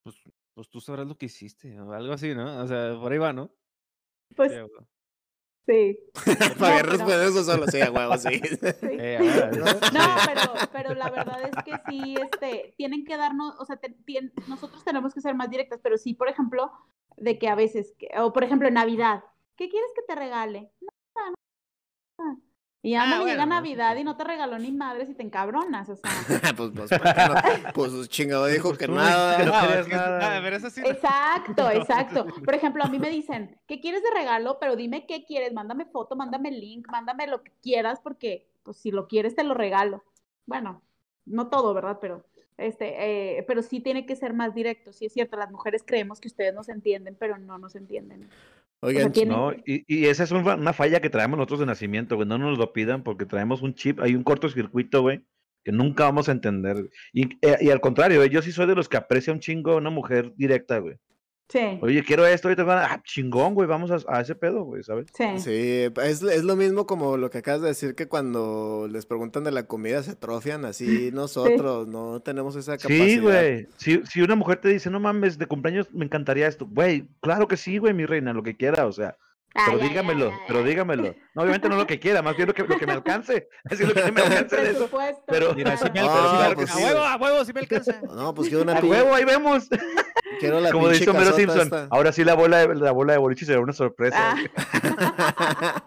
Pues, pues tú sabrás lo que hiciste, o algo así, ¿no? O sea, por ahí va, ¿no? Pues Sí. (laughs) Para pero- responder eso solo, sí, a huevo, sí. (laughs) sí. Eh, (laughs) No, pero, pero la verdad es que sí, este, tienen que darnos, o sea, te- tien- nosotros tenemos que ser más directas, pero sí, por ejemplo, de que a veces, que- o por ejemplo, en Navidad, ¿qué quieres que te regale? Nada, nada. Y Ah, anda, bueno, llega Navidad y no te regaló ni madres y te encabronas, o sea. (laughs) pues, pues. Pues chingado dijo Pues que nada. no Ah, es que nada. ah, pero eso sí. no- Exacto, (laughs) No, exacto. Por ejemplo, a mí me dicen, ¿qué quieres de regalo? Pero dime qué quieres, mándame foto, mándame link, mándame lo que quieras, porque pues si lo quieres te lo regalo. Bueno, no todo, ¿verdad? Pero este, eh, pero sí tiene que ser más directo. Sí es cierto, las mujeres creemos que ustedes nos entienden, pero no nos entienden. Oigan, No, y, y esa es una, una falla que traemos nosotros de nacimiento, güey. No nos lo pidan porque traemos un chip, hay un cortocircuito, güey, que nunca vamos a entender. Y, eh, y al contrario, yo sí soy de los que aprecia un chingo a una mujer directa, güey. Sí, Oye, quiero esto, ahorita van a- ah, chingón, güey, vamos a, a ese pedo, güey, ¿sabes? sí. Sí, es, es lo mismo como lo que acabas de decir que cuando les preguntan de la comida se atrofian, así nosotros no tenemos esa capacidad. Sí, güey. Si, si una mujer te dice, no mames, de cumpleaños me encantaría esto, güey, claro que sí, güey, mi reina, lo que quiera, o sea, pero Ay, ay, dígamelo, pero dígamelo. No, obviamente no lo que quiera, más bien lo que, lo que me alcance. Así lo que me alcance de eso. Pero- Mira, sí me. (laughs) Ah, pues a huevo, a huevo, sí me alcanza. No, pues quiero una A huevo, ahí vemos. quiero la Como dice Homero Simpson. esta. Ahora sí la bola de, la bola de boliche será una sorpresa. Ah.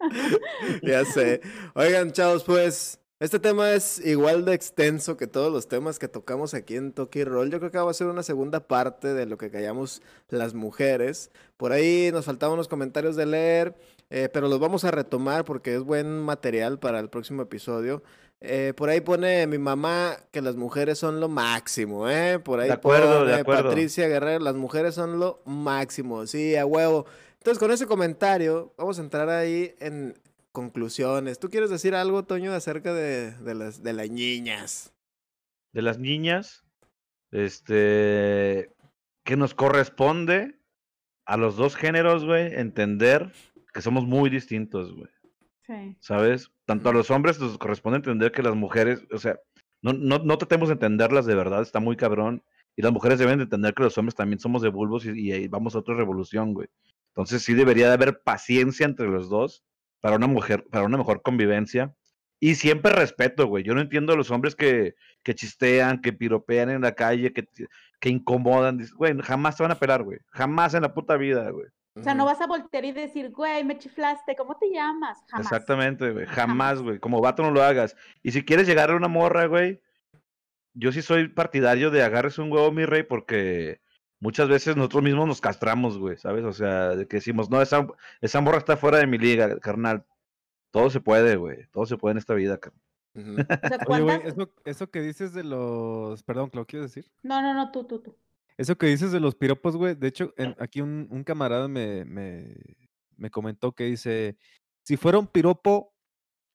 (laughs) ya sé. Oigan, chavos, pues este tema es igual de extenso que todos los temas que tocamos aquí en Toki Roll. Yo creo que va a ser una segunda parte de lo que callamos las mujeres. Por ahí nos faltaban unos comentarios de leer, eh, pero los vamos a retomar porque es buen material para el próximo episodio. Eh, por ahí pone mi mamá que las mujeres son lo máximo, ¿eh? Por ahí De acuerdo, de pone acuerdo. Patricia Guerrero, las mujeres son lo máximo, sí, a huevo. Entonces, con ese comentario, vamos a entrar ahí en conclusiones. ¿Tú quieres decir algo, Toño, acerca de, de las, de las niñas? De las niñas, este, que nos corresponde a los dos géneros, güey, entender que somos muy distintos, güey. Sí. ¿sabes? Tanto a los hombres nos corresponde entender que las mujeres, o sea, no, no, no tratemos de entenderlas de verdad, está muy cabrón. Y las mujeres deben de entender que los hombres también somos de bulbos y, y ahí vamos a otra revolución, güey. Entonces sí debería de haber paciencia entre los dos para una mujer, para una mejor convivencia. Y siempre respeto, güey. Yo no entiendo a los hombres que, que chistean, que piropean en la calle, que, que incomodan. Güey, jamás te van a pelar, güey. Jamás en la puta vida, güey. O sea, no vas a voltear y decir, güey, me chiflaste, ¿cómo te llamas? Jamás. Exactamente, güey. Jamás. Jamás, güey. Como vato no lo hagas. Y si quieres llegar a una morra, güey, yo sí soy partidario de agarres un huevo, mi rey, porque muchas veces nosotros mismos nos castramos, güey, ¿sabes? O sea, de que decimos, no, esa, esa morra está fuera de mi liga, carnal. Todo se puede, güey. Todo se puede en esta vida, carnal. Ujú. (laughs) O sea, Oye, güey, eso, eso que dices de los. Perdón, ¿lo quieres decir? No, no, no, tú, tú, tú. Eso que dices de los piropos, güey. De hecho, en- aquí un, un camarada me, me, me comentó que dice: si fuera un piropo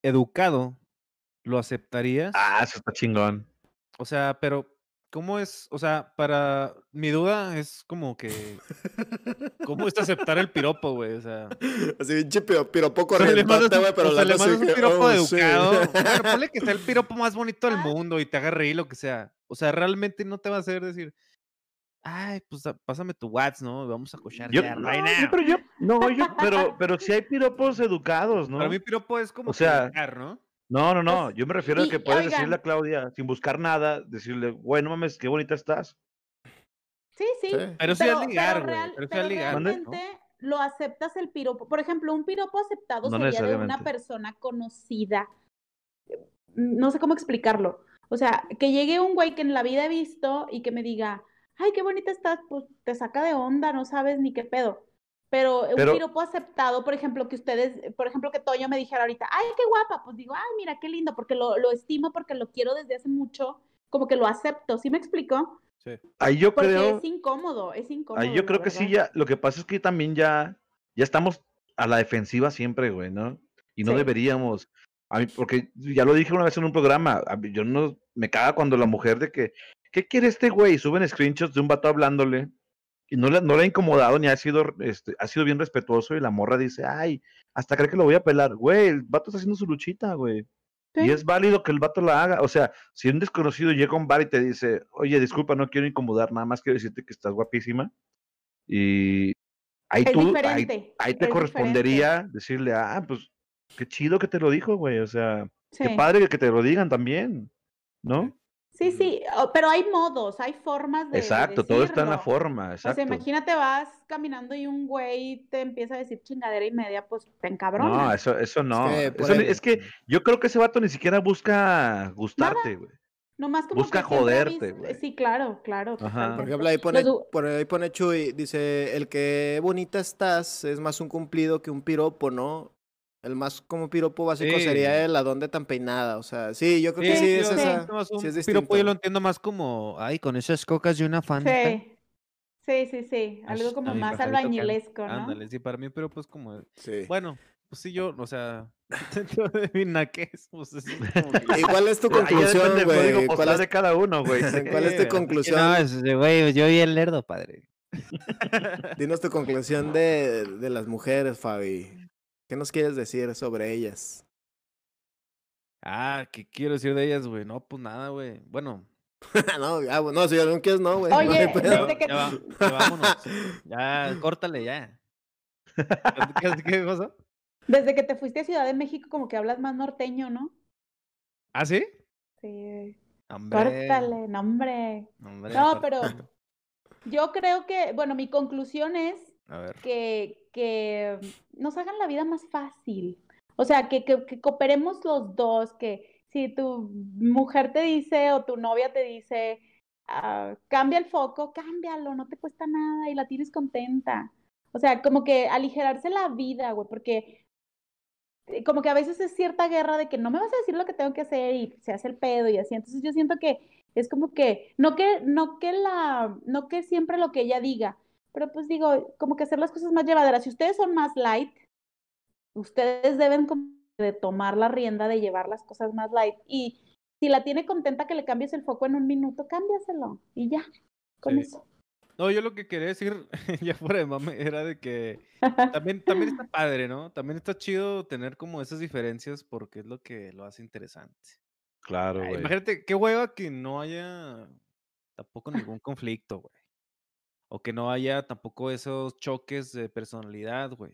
educado, ¿lo aceptarías? Ah, eso está chingón. O sea, pero, ¿cómo es? O sea, para. Mi duda es como que. ¿Cómo es aceptar el piropo, güey? O sea. Así, pinche piro, piropo un- güey, pero o sea, la le mandas un piropo oh, educado. Bueno, ponle que sea el piropo (laughs) más bonito del Ah. mundo y te haga reír lo que sea. O sea, realmente no te va a hacer decir, ay, pues a- pásame tu WhatsApp, ¿no? Vamos a cochar Yo, ya, no, right yo- pero yo, no, yo, pero, (laughs) pero si hay piropos educados, ¿no? Para mí piropo es como O sea, educar, ¿no? No, no, no. Pues, Yo me refiero a que puedes oigan. decirle a Claudia, sin buscar nada, decirle, güey, no mames, qué bonita estás. Sí, sí. Sí. Pero sí al ligar, güey. real- Pero pero al ligar, ¿no? realmente lo aceptas el piropo. Por ejemplo, un piropo aceptado No sería de una persona conocida. No sé cómo explicarlo. O sea, que llegue un güey que en la vida he visto y que me diga, ay, qué bonita estás, pues te saca de onda, no sabes ni qué pedo. Pero un Pero- piropo aceptado, por ejemplo, que ustedes, por ejemplo, que Toño me dijera ahorita, ay, qué guapa, pues digo, ay, mira, qué lindo, porque lo, lo estimo, porque lo quiero desde hace mucho, como que lo acepto, ¿sí me explico? Sí. Ahí yo Porque creo, es incómodo, es incómodo. ahí yo creo que sí ya, lo que pasa es que también ya, ya estamos a la defensiva siempre, güey, ¿no? Y no Sí. deberíamos. A mí, porque ya lo dije una vez en un programa, a mí- yo no me caga cuando la mujer de que, ¿qué quiere este güey? Suben screenshots de un vato hablándole y no le, no le ha incomodado ni ha sido, este, ha sido bien respetuoso y la morra dice, ay, hasta cree que lo voy a pelar. Güey, el vato está haciendo su luchita, güey. Y es válido que el vato la haga. O sea, si un desconocido llega a un bar y te dice, oye, disculpa, no quiero incomodar, nada más quiero decirte que estás guapísima. Y ahí Es tú, ahí, ahí te es correspondería decirle, ah, pues qué chido que te lo dijo, güey. O sea, qué padre que te lo digan también, ¿no? Sí, sí, pero hay modos, hay formas de, de Exacto, todo está en la forma, exacto. sea, imagínate, vas caminando y un güey te empieza a decir chingadera y media, pues te No, encabrona. eso, eso no. que por Eso es que yo creo que ese vato ni siquiera busca gustarte, güey. Nomás como busca que joderte, güey. Sí, claro, claro. Ajá. Por ejemplo, ahí pone, Los por ahí pone Chuy, dice, el que bonita estás es más un cumplido que un piropo, ¿no? El más como piropo básico Sí. sería el adonde tan peinada, o sea, sí, yo creo que Sí, es esa, Más un sí es piropo yo lo entiendo más como, ay, con esas cocas de una fan. Sí, sí, sí, sí. Algo como más albañilesco, ¿no? Ándale, sí, para mí, pero pues como, Sí. bueno, pues sí, yo, o sea, (laughs) dentro de mi naquez, pues es como ¿Y cuál (laughs) es tu (laughs) conclusión, güey? ¿Cuál es, de cada uno, güey. cuál es tu conclusión? No, de, güey, yo vi el lerdo, padre. Dinos tu conclusión de, de las mujeres, Fabi. ¿Qué nos quieres decir sobre ellas? Ah, ¿qué quiero decir de ellas, güey? No, pues nada, güey. Bueno, (laughs) no, bueno, no, si no quieres, no, güey. Oye, desde que- ya, ya vámonos. Ya, córtale, ya. ¿Qué, qué cosa? Desde que te fuiste a Ciudad de México, como que hablas más norteño, ¿no? ¿Ah, sí? Sí. Hombre, Córtale, no, hombre. No, pero yo creo que, bueno, mi conclusión es Ver. que, que nos hagan la vida más fácil. O sea, que, que, cooperemos los dos, que si tu mujer te dice o tu novia te dice, ah, cambia el foco, cámbialo, no te cuesta nada y la tienes contenta. O sea, como que aligerarse la vida, güey, porque eh, como que a veces es cierta guerra de que no me vas a decir lo que tengo que hacer y se hace el pedo y así. Entonces yo siento que es como que, no que, no que la, no que siempre lo que ella diga, pero pues digo, como que hacer las cosas más llevaderas. Si ustedes son más light, ustedes deben como de tomar la rienda de llevar las cosas más light. Y si la tiene contenta que le cambies el foco en un minuto, cámbiaselo y ya, con Sí. eso. No, yo lo que quería decir, (laughs) ya fuera de mame, era de que (laughs) también, también está padre, ¿no? También está chido tener como esas diferencias porque es lo que lo hace interesante. Claro, Ay, güey. imagínate, qué hueva que no haya tampoco ningún conflicto, güey. O que no haya tampoco esos choques de personalidad, güey.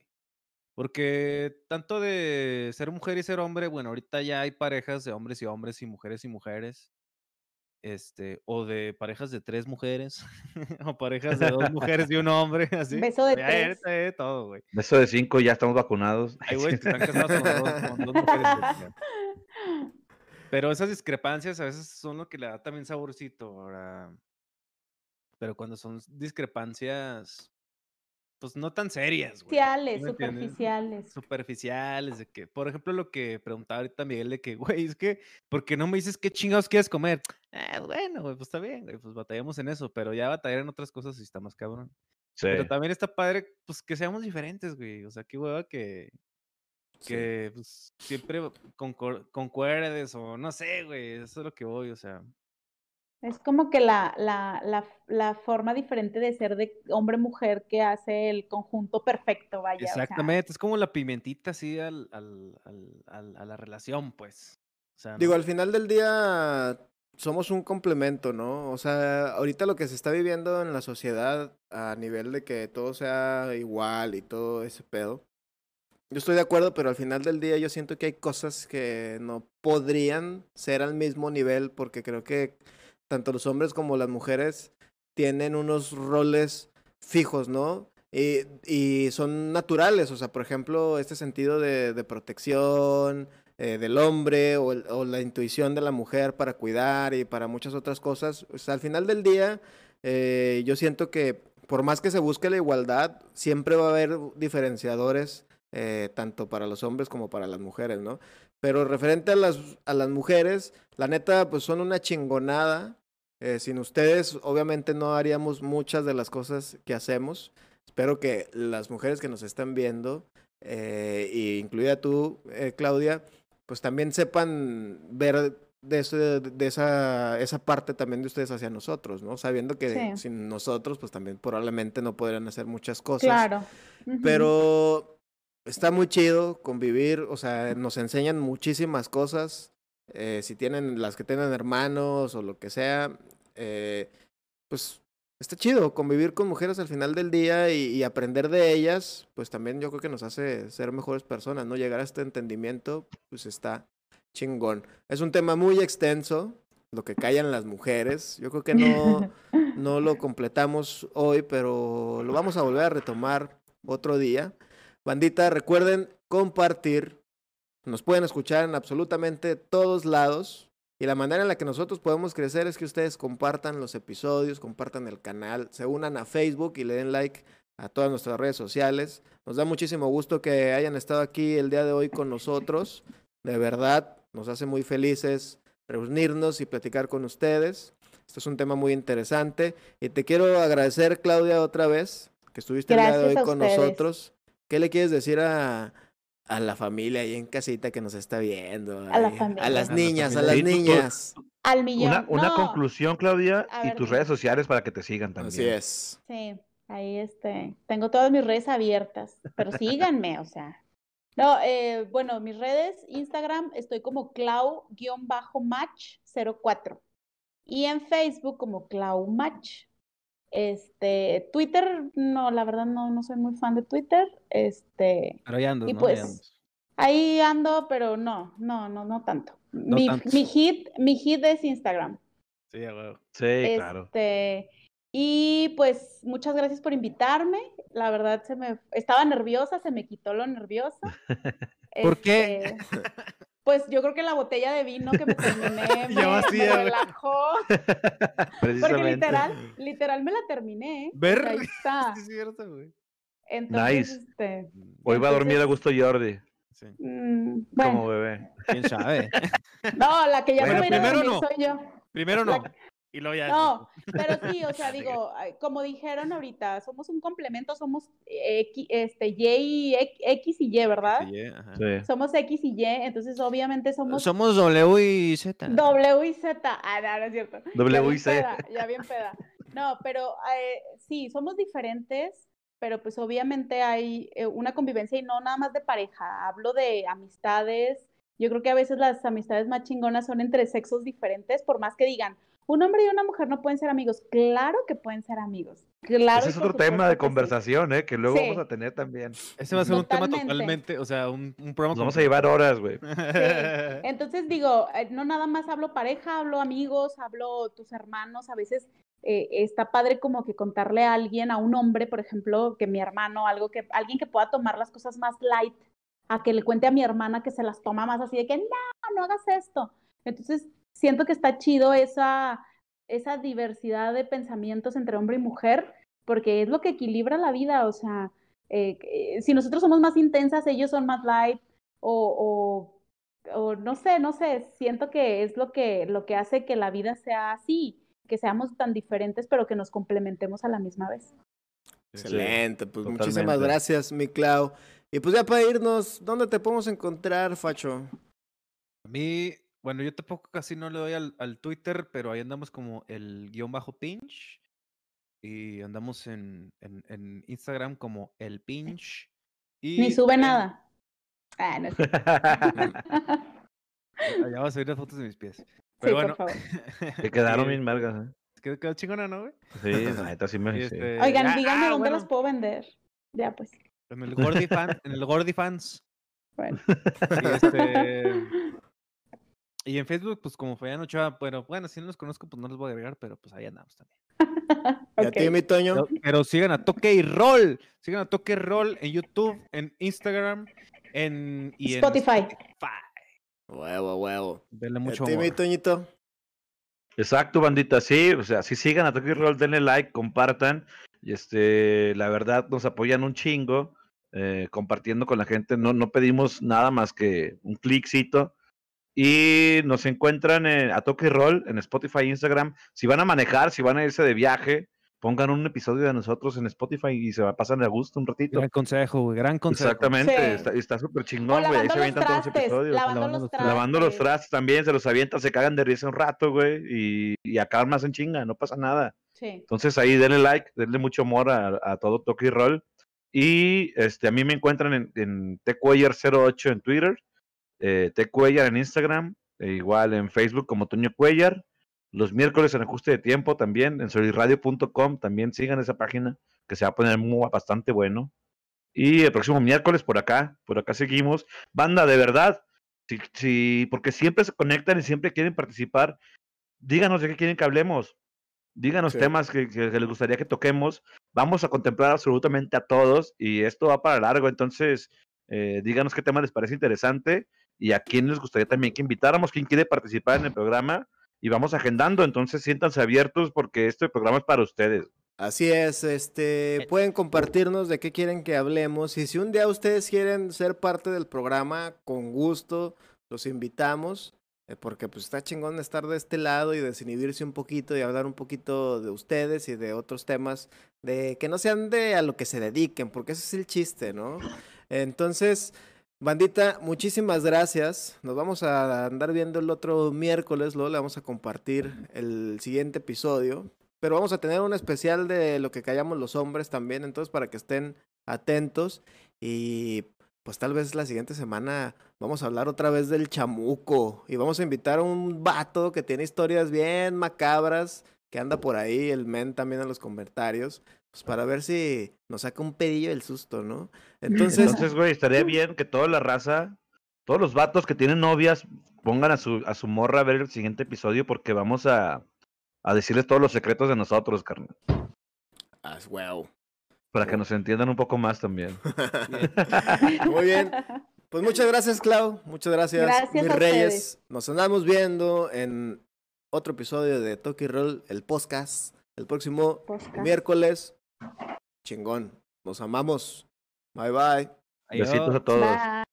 Porque tanto de ser mujer y ser hombre, bueno, ahorita ya hay parejas de hombres y hombres y mujeres y mujeres. Este, o de parejas de tres mujeres, (laughs) o parejas de dos mujeres y un (laughs) hombre, así. Beso de Ya, tres. todo, güey. Eso de cinco ya estamos vacunados. Hay güeyes que están (laughs) casados con dos, con dos mujeres. güey. Pero esas discrepancias a veces son lo que le da también saborcito. Ahora, pero cuando son discrepancias, pues no tan serias, güey. ¿sí Superficiales, superficiales. Superficiales, de que, por ejemplo, lo que preguntaba ahorita Miguel, de que, (laughs) güey, es que, ¿por qué no me dices qué chingados quieres comer? Ah, bueno, güey, pues está bien, güey, pues batallamos en eso, pero ya batallar en otras cosas sí está más cabrón. Sí. Pero también está padre, pues, que seamos diferentes, güey. O sea, qué hueva que, Sí. que pues, siempre concuerdes o no sé, güey, eso es lo que voy, o sea. Es como que la, la, la, la forma diferente de ser de hombre-mujer que hace el conjunto perfecto, vaya. o sea, Exactamente, es como la pimentita así al, al, al- al- a la relación, pues. O sea, Digo, ¿no? al final del día somos un complemento, ¿no? O sea, ahorita lo que se está viviendo en la sociedad a nivel de que todo sea igual y todo ese pedo. Yo estoy de acuerdo, pero al final del día yo siento que hay cosas que no podrían ser al mismo nivel porque creo que tanto los hombres como las mujeres tienen unos roles fijos, ¿no? Y, son naturales, o sea, por ejemplo, este sentido de, protección, eh, del hombre o, la intuición de la mujer para cuidar y para muchas otras cosas. Sea, al final del día, eh, yo siento que por más que se busque la igualdad, siempre va a haber diferenciadores, eh, tanto para los hombres como para las mujeres, ¿no? Pero referente a las, a las mujeres, la neta, pues son una chingonada. Eh, sin ustedes, obviamente, no haríamos muchas de las cosas que hacemos. Espero que las mujeres que nos están viendo, eh, y incluida tú, eh, Claudia, pues también sepan ver de, ese- de esa, esa parte también de ustedes hacia nosotros, ¿no? Sabiendo que Sí. sin nosotros, pues también probablemente no podrían hacer muchas cosas. Claro. Pero está muy chido convivir, o sea, nos enseñan muchísimas cosas. Eh, si tienen las que tienen hermanos o lo que sea, eh, pues está chido convivir con mujeres al final del día y, y aprender de ellas, pues también yo creo que nos hace ser mejores personas, ¿no? Llegar a este entendimiento, pues está chingón. Es un tema muy extenso, lo que callan las mujeres. Yo creo que no, (laughs) no lo completamos hoy, pero lo vamos a volver a retomar otro día. Bandita, recuerden compartir. Nos pueden escuchar en absolutamente todos lados. Y la manera en la que nosotros podemos crecer es que ustedes compartan los episodios, compartan el canal, se unan a Facebook y le den like a todas nuestras redes sociales. Nos da muchísimo gusto que hayan estado aquí el día de hoy con nosotros. De verdad, nos hace muy felices reunirnos y platicar con ustedes. Esto es un tema muy interesante. Y te quiero agradecer, Claudia, otra vez, que estuviste el día de hoy con ustedes. nosotros. ¿Qué le quieres decir a, a la familia ahí en casita que nos está viendo? A la familia. A las A la niñas, a las Sí, tú- tú- niñas. Al millón. Una, una No, conclusión, Claudia, A y ver, tus redes sociales para que te sigan también. Así es. Sí, ahí este, tengo todas mis redes abiertas, pero síganme, o sea. No, eh, bueno, mis redes, Instagram, estoy como clau-match04 y en Facebook como claumatch. Este, Twitter, no, la verdad no, no soy muy fan de Twitter. Este, Pero ahí andas, Y ¿no? Ahí pues, andas. ahí ando, pero no, no, no, no tanto. No mi, tanto. mi hit, mi hit es Instagram. Sí. Sí, claro. Este, y pues muchas gracias por invitarme. La verdad se me estaba nerviosa, se me quitó lo nerviosa. (laughs) ¿Por qué? (laughs) Pues yo creo que la botella de vino que me terminé (laughs) me, vacía, relajó. (laughs) Porque literal, literal me la terminé. ¿eh? Ver. Ahí está. (laughs) Sí, es cierto, güey. Entonces, Nice. este, Hoy va a dormir a gusto Jordi, Sí. mm, como bueno, bebé. ¿Quién sabe? no, la que ya Bueno, me va a dormir no. soy yo. Primero La- no. Y luego ya. No, pero sí, (laughs) o sea, digo, como dijeron ahorita, somos un complemento, somos X, este, Y y X, X y Y, ¿verdad? Eh, ajá. Sí. Somos X y Y, entonces obviamente somos Somos W y Z. W y Z. Ah, no, no es cierto. W y peda, ya bien peda. No, pero eh, sí, somos diferentes, pero pues obviamente hay eh, una convivencia y no nada más de pareja, hablo de amistades. Yo creo que a veces las amistades más chingonas son entre sexos diferentes, por más que digan, un hombre y una mujer no pueden ser amigos. Claro que pueden ser amigos. Claro. Ese es otro tema de que sí. conversación, ¿eh? Que luego Sí. vamos a tener también. Ese va a ser un tema Totalmente. totalmente, o sea, un, un programa Nos vamos a llevar horas, güey. (laughs) Sí. Entonces digo, eh, no nada más hablo pareja, hablo amigos, hablo tus hermanos, a veces eh, está padre como que contarle a alguien, a un hombre, por ejemplo, que mi hermano, algo que, alguien que pueda tomar las cosas más light, a que le cuente a mi hermana que se las toma más así de que no, no hagas esto. Entonces, siento que está chido esa, esa diversidad de pensamientos entre hombre y mujer, porque es lo que equilibra la vida, o sea, eh, eh, si nosotros somos más intensas, ellos son más light, o, o, o no sé, no sé, siento que es lo que, lo que hace que la vida sea así, que seamos tan diferentes, pero que nos complementemos a la misma vez. Excelente, pues muchísimas gracias, mi Clau. Y pues ya para irnos, ¿dónde te podemos encontrar, Facho? A mí, bueno, yo tampoco casi no le doy al, al Twitter, pero ahí andamos como el guion bajo pinch. Y andamos en, en, en Instagram como el pinch. Y Ni sube en- nada. Ah, no cierto. (laughs) (laughs) Allá va a subir las fotos de mis pies. Sí, Pero bueno, por favor. (laughs) Te quedaron eh, bien margas, ¿eh? quedó, quedó chingona, ¿no, güey? Sí, la neta sí me sí. este, Oigan, ah, díganme ah, dónde bueno, las puedo vender. Ya, pues. En el Gordy fan, en el Gordy Fans. Bueno. Y este. Y en Facebook, pues como Fabián Ochoa, pero bueno, si no los conozco, pues no los voy a agregar, pero pues ahí andamos también. (laughs) ¿Y a ti, mi Toño? Pero, pero sigan a Toque y Roll. Sigan a Toque y Roll en YouTube, en Instagram, en y en Spotify. Huevo, huevo. Denle ¿Y mucho a ti, mi. Toñito? Exacto, bandita, sí, o sea, sí sigan a Toki Roll, denle like, compartan, y este, la verdad nos apoyan un chingo, eh, compartiendo con la gente, no, no pedimos nada más que un cliccito, y nos encuentran en- a Toki Roll en Spotify, Instagram, si van a manejar, si van a irse de viaje, pongan un episodio de nosotros en Spotify y se va a pasar a gusto un ratito. Gran consejo, güey, gran consejo. Exactamente, Sí. está, súper chingón, güey. Ahí se avientan todos los episodios. lavando Lavando los trastes. Lavando los trastes también, se los avientan, se cagan de risa un rato, güey, y, y acaban más en chinga, no pasa nada. Sí. Entonces ahí denle like, denle mucho amor a, a todo Toque y Roll. Y este, a mí me encuentran en, en tcuellar08 en Twitter, eh, tcuellar en Instagram, e igual en Facebook como Toño Cuellar. Los miércoles en ajuste de tiempo también, en solirradio.com, también sigan esa página que se va a poner muy, bastante bueno. Y el próximo miércoles por acá, por acá seguimos. Banda, de verdad, si, si, porque siempre se conectan y siempre quieren participar, díganos de qué quieren que hablemos. Díganos Sí. temas que, que- que les gustaría que toquemos. Vamos a contemplar absolutamente a todos y esto va para largo. Entonces, eh, díganos qué tema les parece interesante y a quién les gustaría también que invitáramos, quién quiere participar en el programa y vamos agendando. Entonces, siéntanse abiertos porque este programa es para ustedes. Así es, este, pueden compartirnos de qué quieren que hablemos y si un día ustedes quieren ser parte del programa, con gusto los invitamos, eh, porque pues está chingón estar de este lado y desinhibirse un poquito y hablar un poquito de ustedes y de otros temas, de que no sean de a lo que se dediquen, porque ese es el chiste, ¿no? Entonces, bandita, muchísimas gracias. Nos vamos a andar viendo el otro miércoles, luego le vamos a compartir el siguiente episodio. Pero vamos a tener un especial de lo que callamos los hombres también, entonces para que estén atentos. Y pues tal vez la siguiente semana vamos a hablar otra vez del chamuco. Y vamos a invitar a un vato que tiene historias bien macabras, que anda por ahí, el men también en los comentarios. Pues para ver si nos saca un pedillo del susto, ¿no? (laughs) Entonces, Entonces, güey, estaría (laughs) bien que toda la raza, todos los vatos que tienen novias, pongan a su, a su morra a ver el siguiente episodio porque vamos a, a decirles todos los secretos de nosotros, carnal. ah, wow. Para que nos entiendan un poco más también. (laughs) Muy bien. Pues muchas gracias, Clau. Muchas gracias, Gracias mis a reyes. ustedes. Nos andamos viendo en otro episodio de Toki Roll, el podcast, el próximo Podcast. miércoles. Chingón. Nos amamos. Bye bye. Besitos a todos. Bye.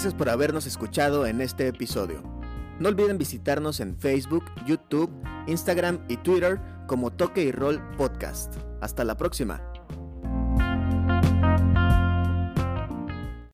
Gracias por habernos escuchado en este episodio. No olviden visitarnos en Facebook, YouTube, Instagram y Twitter como Toque y Roll Podcast. Hasta la próxima.